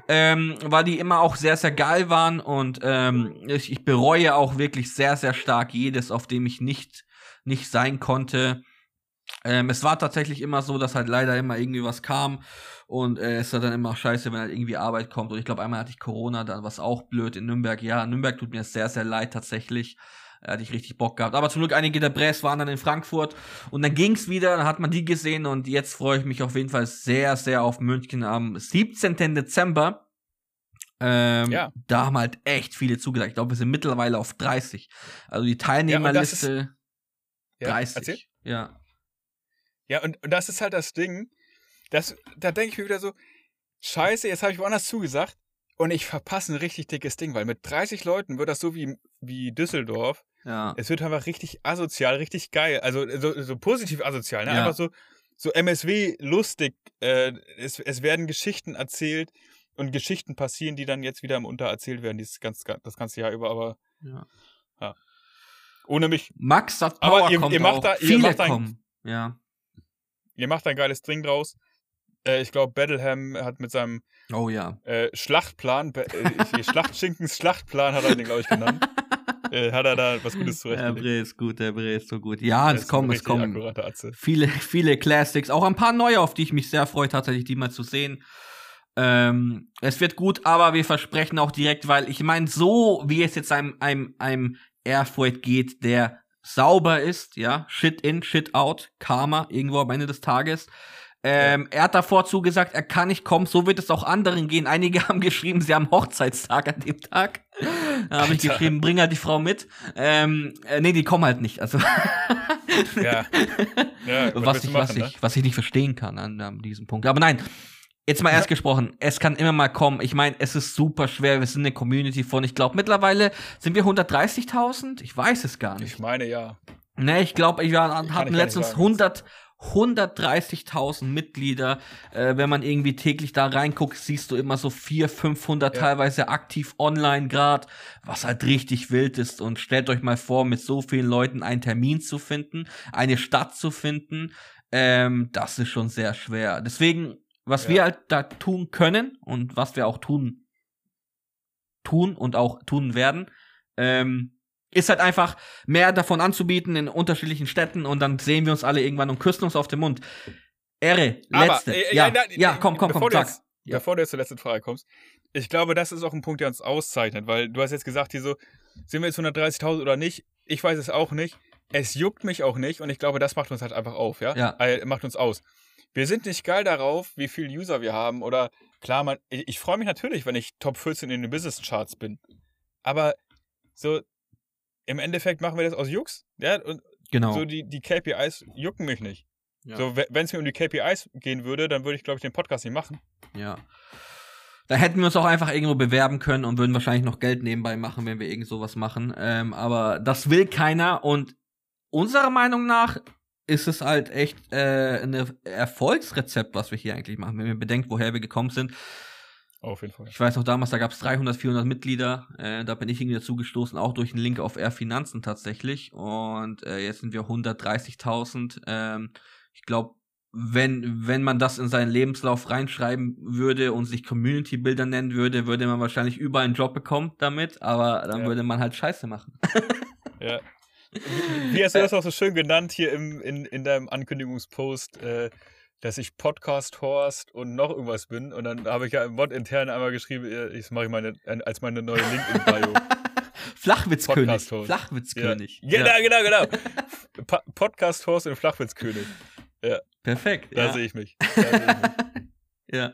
ähm, weil die immer auch sehr, sehr geil waren und ähm, ich, ich bereue auch wirklich sehr, sehr stark jedes, auf dem ich nicht, nicht sein konnte. Ähm, es war tatsächlich immer so, dass halt leider immer irgendwie was kam und äh, es war dann immer scheiße, wenn halt irgendwie Arbeit kommt. Und ich glaube, einmal hatte ich Corona, dann was auch blöd in Nürnberg. Ja, Nürnberg tut mir sehr, sehr leid tatsächlich. Da hatte ich richtig Bock gehabt. Aber zum Glück einige der Bräs waren dann in Frankfurt und dann ging's wieder, dann hat man die gesehen und jetzt freue ich mich auf jeden Fall sehr, sehr auf München am 17. Dezember. Ähm, Ja. Da haben halt echt viele zugesagt. Ich glaube, wir sind mittlerweile auf 30. Also die Ja, Teilnehmerliste Ja, 30. erzähl. Ja. Ja, und, und das ist halt das Ding. Das, da denke ich mir wieder so, scheiße, jetzt habe ich woanders zugesagt und ich verpasse ein richtig dickes Ding, weil mit 30 Leuten wird das so wie, wie Düsseldorf. Ja. Es wird einfach richtig asozial, richtig geil. Also so, so positiv asozial, ne? Ja. Einfach so, so MSW lustig. Äh, es, es werden Geschichten erzählt und Geschichten passieren, die dann jetzt wieder im Unter erzählt werden, dieses ganz, das ganze Jahr über, aber ja. ohne mich. Max hat Aber Power ihr- kommt ihr macht auch. da- ihr Viele macht da ein- kommen. Ja. Ihr macht ein geiles Ding draus. Äh, ich glaube, Battleham hat mit seinem Oh ja. äh, Schlachtplan, äh, Schlachtschinkens Schlachtplan hat er den, glaube ich, genannt. äh, hat er da was Gutes Der zurechtgelegt. Bre ist gut, der Bre ist so gut. Ja, es kommen, es kommen. Viele, viele Classics. Auch ein paar neue, auf die ich mich sehr freue, tatsächlich die mal zu sehen. Ähm, es wird gut, aber wir versprechen auch direkt, weil ich meine, so wie es jetzt einem, einem, einem Erfurt geht, der sauber ist, ja, Shit in, Shit out, Karma, irgendwo am Ende des Tages. Ähm, Er hat davor zugesagt, er kann nicht kommen, so wird es auch anderen gehen. Einige haben geschrieben, sie haben Hochzeitstag an dem Tag. Da habe ich geschrieben, bring halt die Frau mit. Ähm, äh, nee, die kommen halt nicht. Also Ja. ja was, ich, was, machen, ne? ich, was ich nicht verstehen kann an, an diesem Punkt. Aber nein, jetzt mal erst gesprochen, es kann immer mal kommen. Ich meine, es ist super schwer. Wir sind eine Community von, ich glaube, mittlerweile sind wir 130.000? Ich weiß es gar ne? nicht. Ich meine, ja. Ne, ich glaube, wir hatten letztens sagen. 100, 130.000 Mitglieder. Äh, wenn man irgendwie täglich da reinguckt, siehst du immer so 400, 500 Ja. teilweise aktiv online grad, was halt richtig wild ist. Und stellt euch mal vor, mit so vielen Leuten einen Termin zu finden, eine Stadt zu finden, ähm, das ist schon sehr schwer. Deswegen, was Ja. wir halt da tun können und was wir auch tun, tun und auch tun werden, ähm, ist halt einfach mehr davon anzubieten in unterschiedlichen Städten und dann sehen wir uns alle irgendwann und küssen uns auf den Mund. Ehre, letzte. äh, ja, nein, ja, äh, komm, komm, komm, sag. Jetzt, Ja. Bevor du jetzt zur letzten Frage kommst, ich glaube, das ist auch ein Punkt, der uns auszeichnet, weil du hast jetzt gesagt, hier so, sind wir jetzt 130.000 oder nicht? Ich weiß es auch nicht. Es juckt mich auch nicht und ich glaube, das macht uns halt einfach auf, ja? Ja. Äh, macht uns aus. Wir sind nicht geil darauf, wie viele User wir haben oder klar, man, ich, ich freue mich natürlich, wenn ich Top 14 in den Business Charts bin. Aber so, im Endeffekt machen wir das aus Jux, ja? Und Genau. so die, die KPIs jucken mich nicht. Ja. So, wenn es mir um die KPIs gehen würde, dann würde ich, glaube ich, den Podcast nicht machen. Ja. Da hätten wir uns auch einfach irgendwo bewerben können und würden wahrscheinlich noch Geld nebenbei machen, wenn wir irgend sowas machen. Ähm, aber das will keiner und unserer Meinung nach ist es halt echt äh, ein Erfolgsrezept, was wir hier eigentlich machen, wenn man bedenkt, woher wir gekommen sind. Auf jeden Fall. Ich weiß noch damals, da gab es 300, 400 Mitglieder. Äh, da bin ich irgendwie dazu gestoßen, auch durch einen Link auf R Finanzen tatsächlich. Und äh, jetzt sind wir 130.000. Ähm, ich glaube, wenn, wenn man das in seinen Lebenslauf reinschreiben würde und sich Community Builder nennen würde, würde man wahrscheinlich überall einen Job bekommen damit, aber dann Ja. würde man halt Scheiße machen. Ja. Wie hast du das auch so schön genannt hier im, in, in deinem Ankündigungspost, äh, dass ich Podcast-Horst und noch irgendwas bin? Und dann habe ich ja im Mod intern einmal geschrieben, äh, ich mache ich meine, als meine neue LinkedIn-Bio. Flachwitzkönig. Flachwitzkönig. ja. Genau, genau, genau. Pa Podcast-Horst und Flachwitzkönig. Perfekt. Da ja. sehe ich mich. Da sehe ich mich. Ja.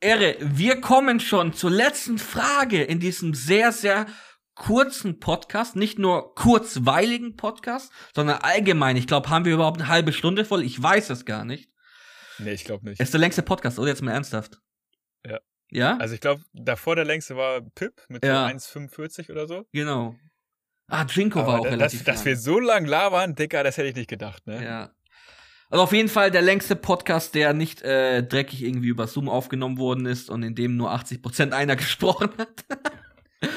Ehre, wir kommen schon zur letzten Frage in diesem sehr, sehr kurzen Podcast. Nicht nur kurzweiligen Podcast, sondern allgemein. Ich glaube, haben wir überhaupt eine halbe Stunde voll? Ich weiß es gar nicht. Nee, ich glaube nicht. Es ist der längste Podcast, oder? Jetzt mal ernsthaft. Ja. Ja? Also ich glaube, davor der längste war Pip mit Ja. so 1,45 oder so. genau. Ah, Jinko war auch da- relativ dass, dass wir so lang labern, Dicker, das hätte ich nicht gedacht, ne? Ja. Also auf jeden Fall der längste Podcast, der nicht äh, dreckig irgendwie über Zoom aufgenommen worden ist und in dem nur 80% einer gesprochen hat.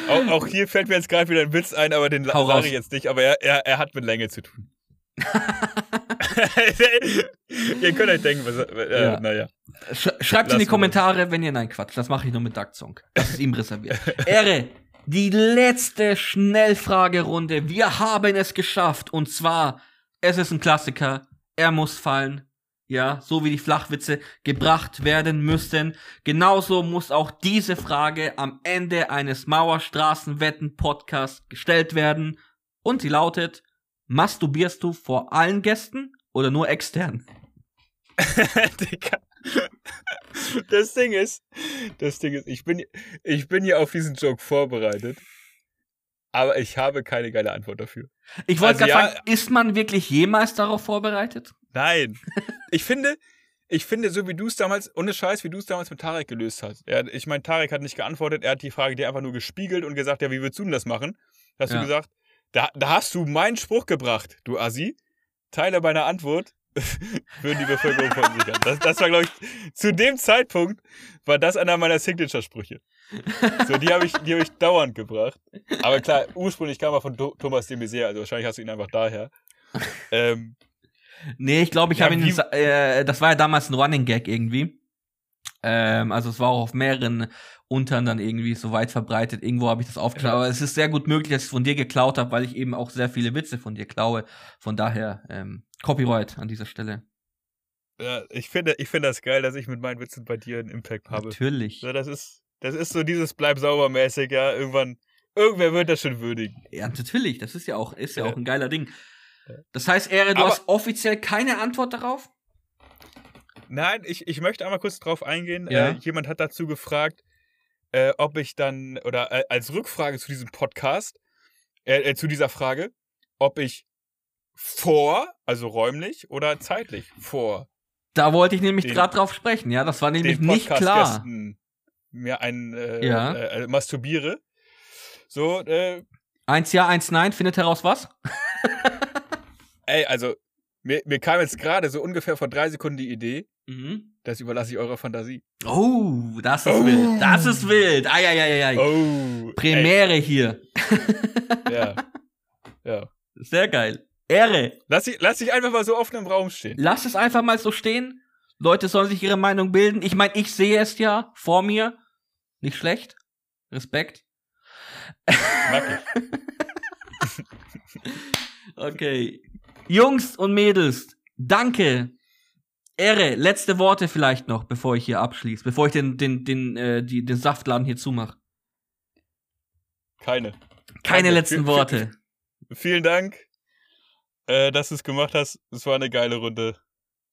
auch, auch, hier fällt mir jetzt gerade wieder ein Witz ein, aber den sage ich jetzt nicht, aber er, er, er hat mit Länge zu tun. ihr könnt euch denken, was, äh, ja. naja. Sch schreibt in die Kommentare, wenn ihr, nein, Quatsch, das mache ich nur mit Duck Song. Das ist ihm reserviert. Ehre, die letzte Schnellfragerunde. Wir haben es geschafft. Und zwar, es ist ein Klassiker. Er muss fallen. Ja, so wie die Flachwitze gebracht werden müssten. Genauso muss auch diese Frage am Ende eines Mauerstraßenwetten-Podcasts gestellt werden. Und sie lautet, masturbierst du vor allen Gästen oder nur extern? Digga. Das Ding ist, das Ding ist, ich bin, ich bin hier auf diesen Joke vorbereitet, aber ich habe keine geile Antwort dafür. Ich wollte also, gerade ja, fragen, ist man wirklich jemals darauf vorbereitet? Nein. Ich finde, ich finde, so wie du es damals, ohne Scheiß, wie du es damals mit Tarek gelöst hast. Er, ich meine, Tarek hat nicht geantwortet, er hat die Frage dir einfach nur gespiegelt und gesagt, ja, wie würdest du denn das machen? Hast ja. du gesagt, da, da hast du meinen Spruch gebracht, du Assi. Teile meiner Antwort würden die Bevölkerung verunsichern. Das, das war, glaube ich, zu dem Zeitpunkt war das einer meiner Signature-Sprüche. So, die habe ich, hab ich dauernd gebracht. Aber klar, ursprünglich kam er von Thomas de Maizière, also wahrscheinlich hast du ihn einfach daher. Ähm, nee, ich glaube, ich ja, habe ihn, äh, das war ja damals ein Running Gag irgendwie. Ähm, also es war auch auf mehreren Untern dann irgendwie so weit verbreitet. Irgendwo habe ich das. Ja. Aber es ist sehr gut möglich, dass ich es von dir geklaut habe, weil ich eben auch sehr viele Witze von dir klaue. Von daher, ähm, Copyright an dieser Stelle. Ja, ich finde, ich finde das geil, dass ich mit meinen Witzen bei dir einen Impact habe. Natürlich. Ja, das ist, das ist so dieses Bleib sauber mäßig, ja. Irgendwann, irgendwer wird das schon würdigen. Ja, natürlich. Das ist ja auch, ist ja, ja. auch ein geiler Ding. Das heißt, Ehre, du Aber hast offiziell keine Antwort darauf? Nein, ich, ich möchte einmal kurz drauf eingehen. Ja. Äh, jemand hat dazu gefragt, äh, ob ich dann, oder äh, als Rückfrage zu diesem Podcast, äh, äh, zu dieser Frage, ob ich vor, also räumlich oder zeitlich vor. Da wollte ich nämlich gerade drauf sprechen, ja, das war nämlich nicht klar. Mir ein äh, ja. äh, masturbiere. So, äh. Eins ja, eins nein, findet heraus was? Ey, also, mir, mir kam jetzt gerade so ungefähr vor drei Sekunden die Idee. Mhm. Das überlasse ich eurer Fantasie. Oh, das ist oh. wild. Das ist wild. Eieieiei. Oh. Premiere ey. hier. ja. Ja. Sehr geil. Ehre. Lass dich, lass dich einfach mal so offen im Raum stehen. Lass es einfach mal so stehen. Leute sollen sich ihre Meinung bilden. Ich meine, ich sehe es ja vor mir. Nicht schlecht. Respekt. Mag ich. okay. Jungs und Mädels, danke. Ehre, letzte Worte vielleicht noch, bevor ich hier abschließe, bevor ich den, den, den, äh, die, den Saftladen hier zumache. Keine. Keine, Keine. letzten Worte. Vielen Dank äh, dass du es gemacht hast. Es war eine geile Runde.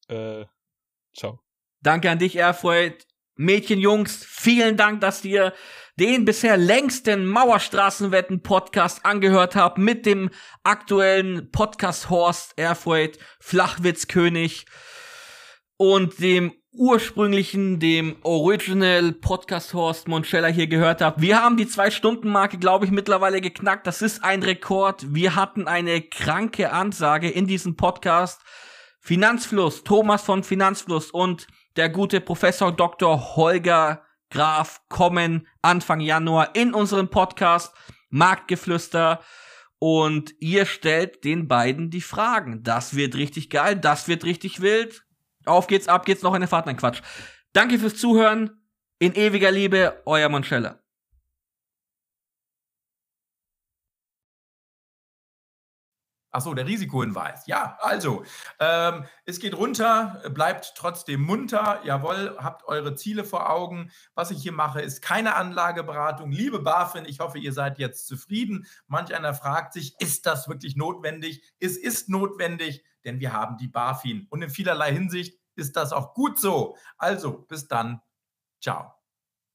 Äh, ciao. Danke an dich, Erfreud. Mädchen, Jungs, vielen Dank, dass ihr den bisher längsten Mauerstraßenwetten-Podcast angehört habt mit dem aktuellen Podcast Horst Erfreud, Flachwitzkönig und dem ursprünglichen, dem Original Podcast Horst Monchella hier gehört habt. Wir haben die Zwei-Stunden-Marke, glaube ich, mittlerweile geknackt. Das ist ein Rekord. Wir hatten eine kranke Ansage in diesem Podcast. Finanzfluss, Thomas von Finanzfluss und der gute Professor Dr. Holger Graf kommen Anfang Januar in unserem Podcast Marktgeflüster und ihr stellt den beiden die Fragen. Das wird richtig geil, das wird richtig wild. Auf geht's, ab geht's, noch eine Fahrt, nein Quatsch. Danke fürs Zuhören. In ewiger Liebe, euer Monchella. Achso, der Risikohinweis. Ja, also, ähm, es geht runter, bleibt trotzdem munter. Jawohl, habt eure Ziele vor Augen. Was ich hier mache, ist keine Anlageberatung. Liebe BaFin, ich hoffe, ihr seid jetzt zufrieden. Manch einer fragt sich, ist das wirklich notwendig? Es ist notwendig, denn wir haben die BaFin. Und in vielerlei Hinsicht ist das auch gut so. Also, bis dann. Ciao.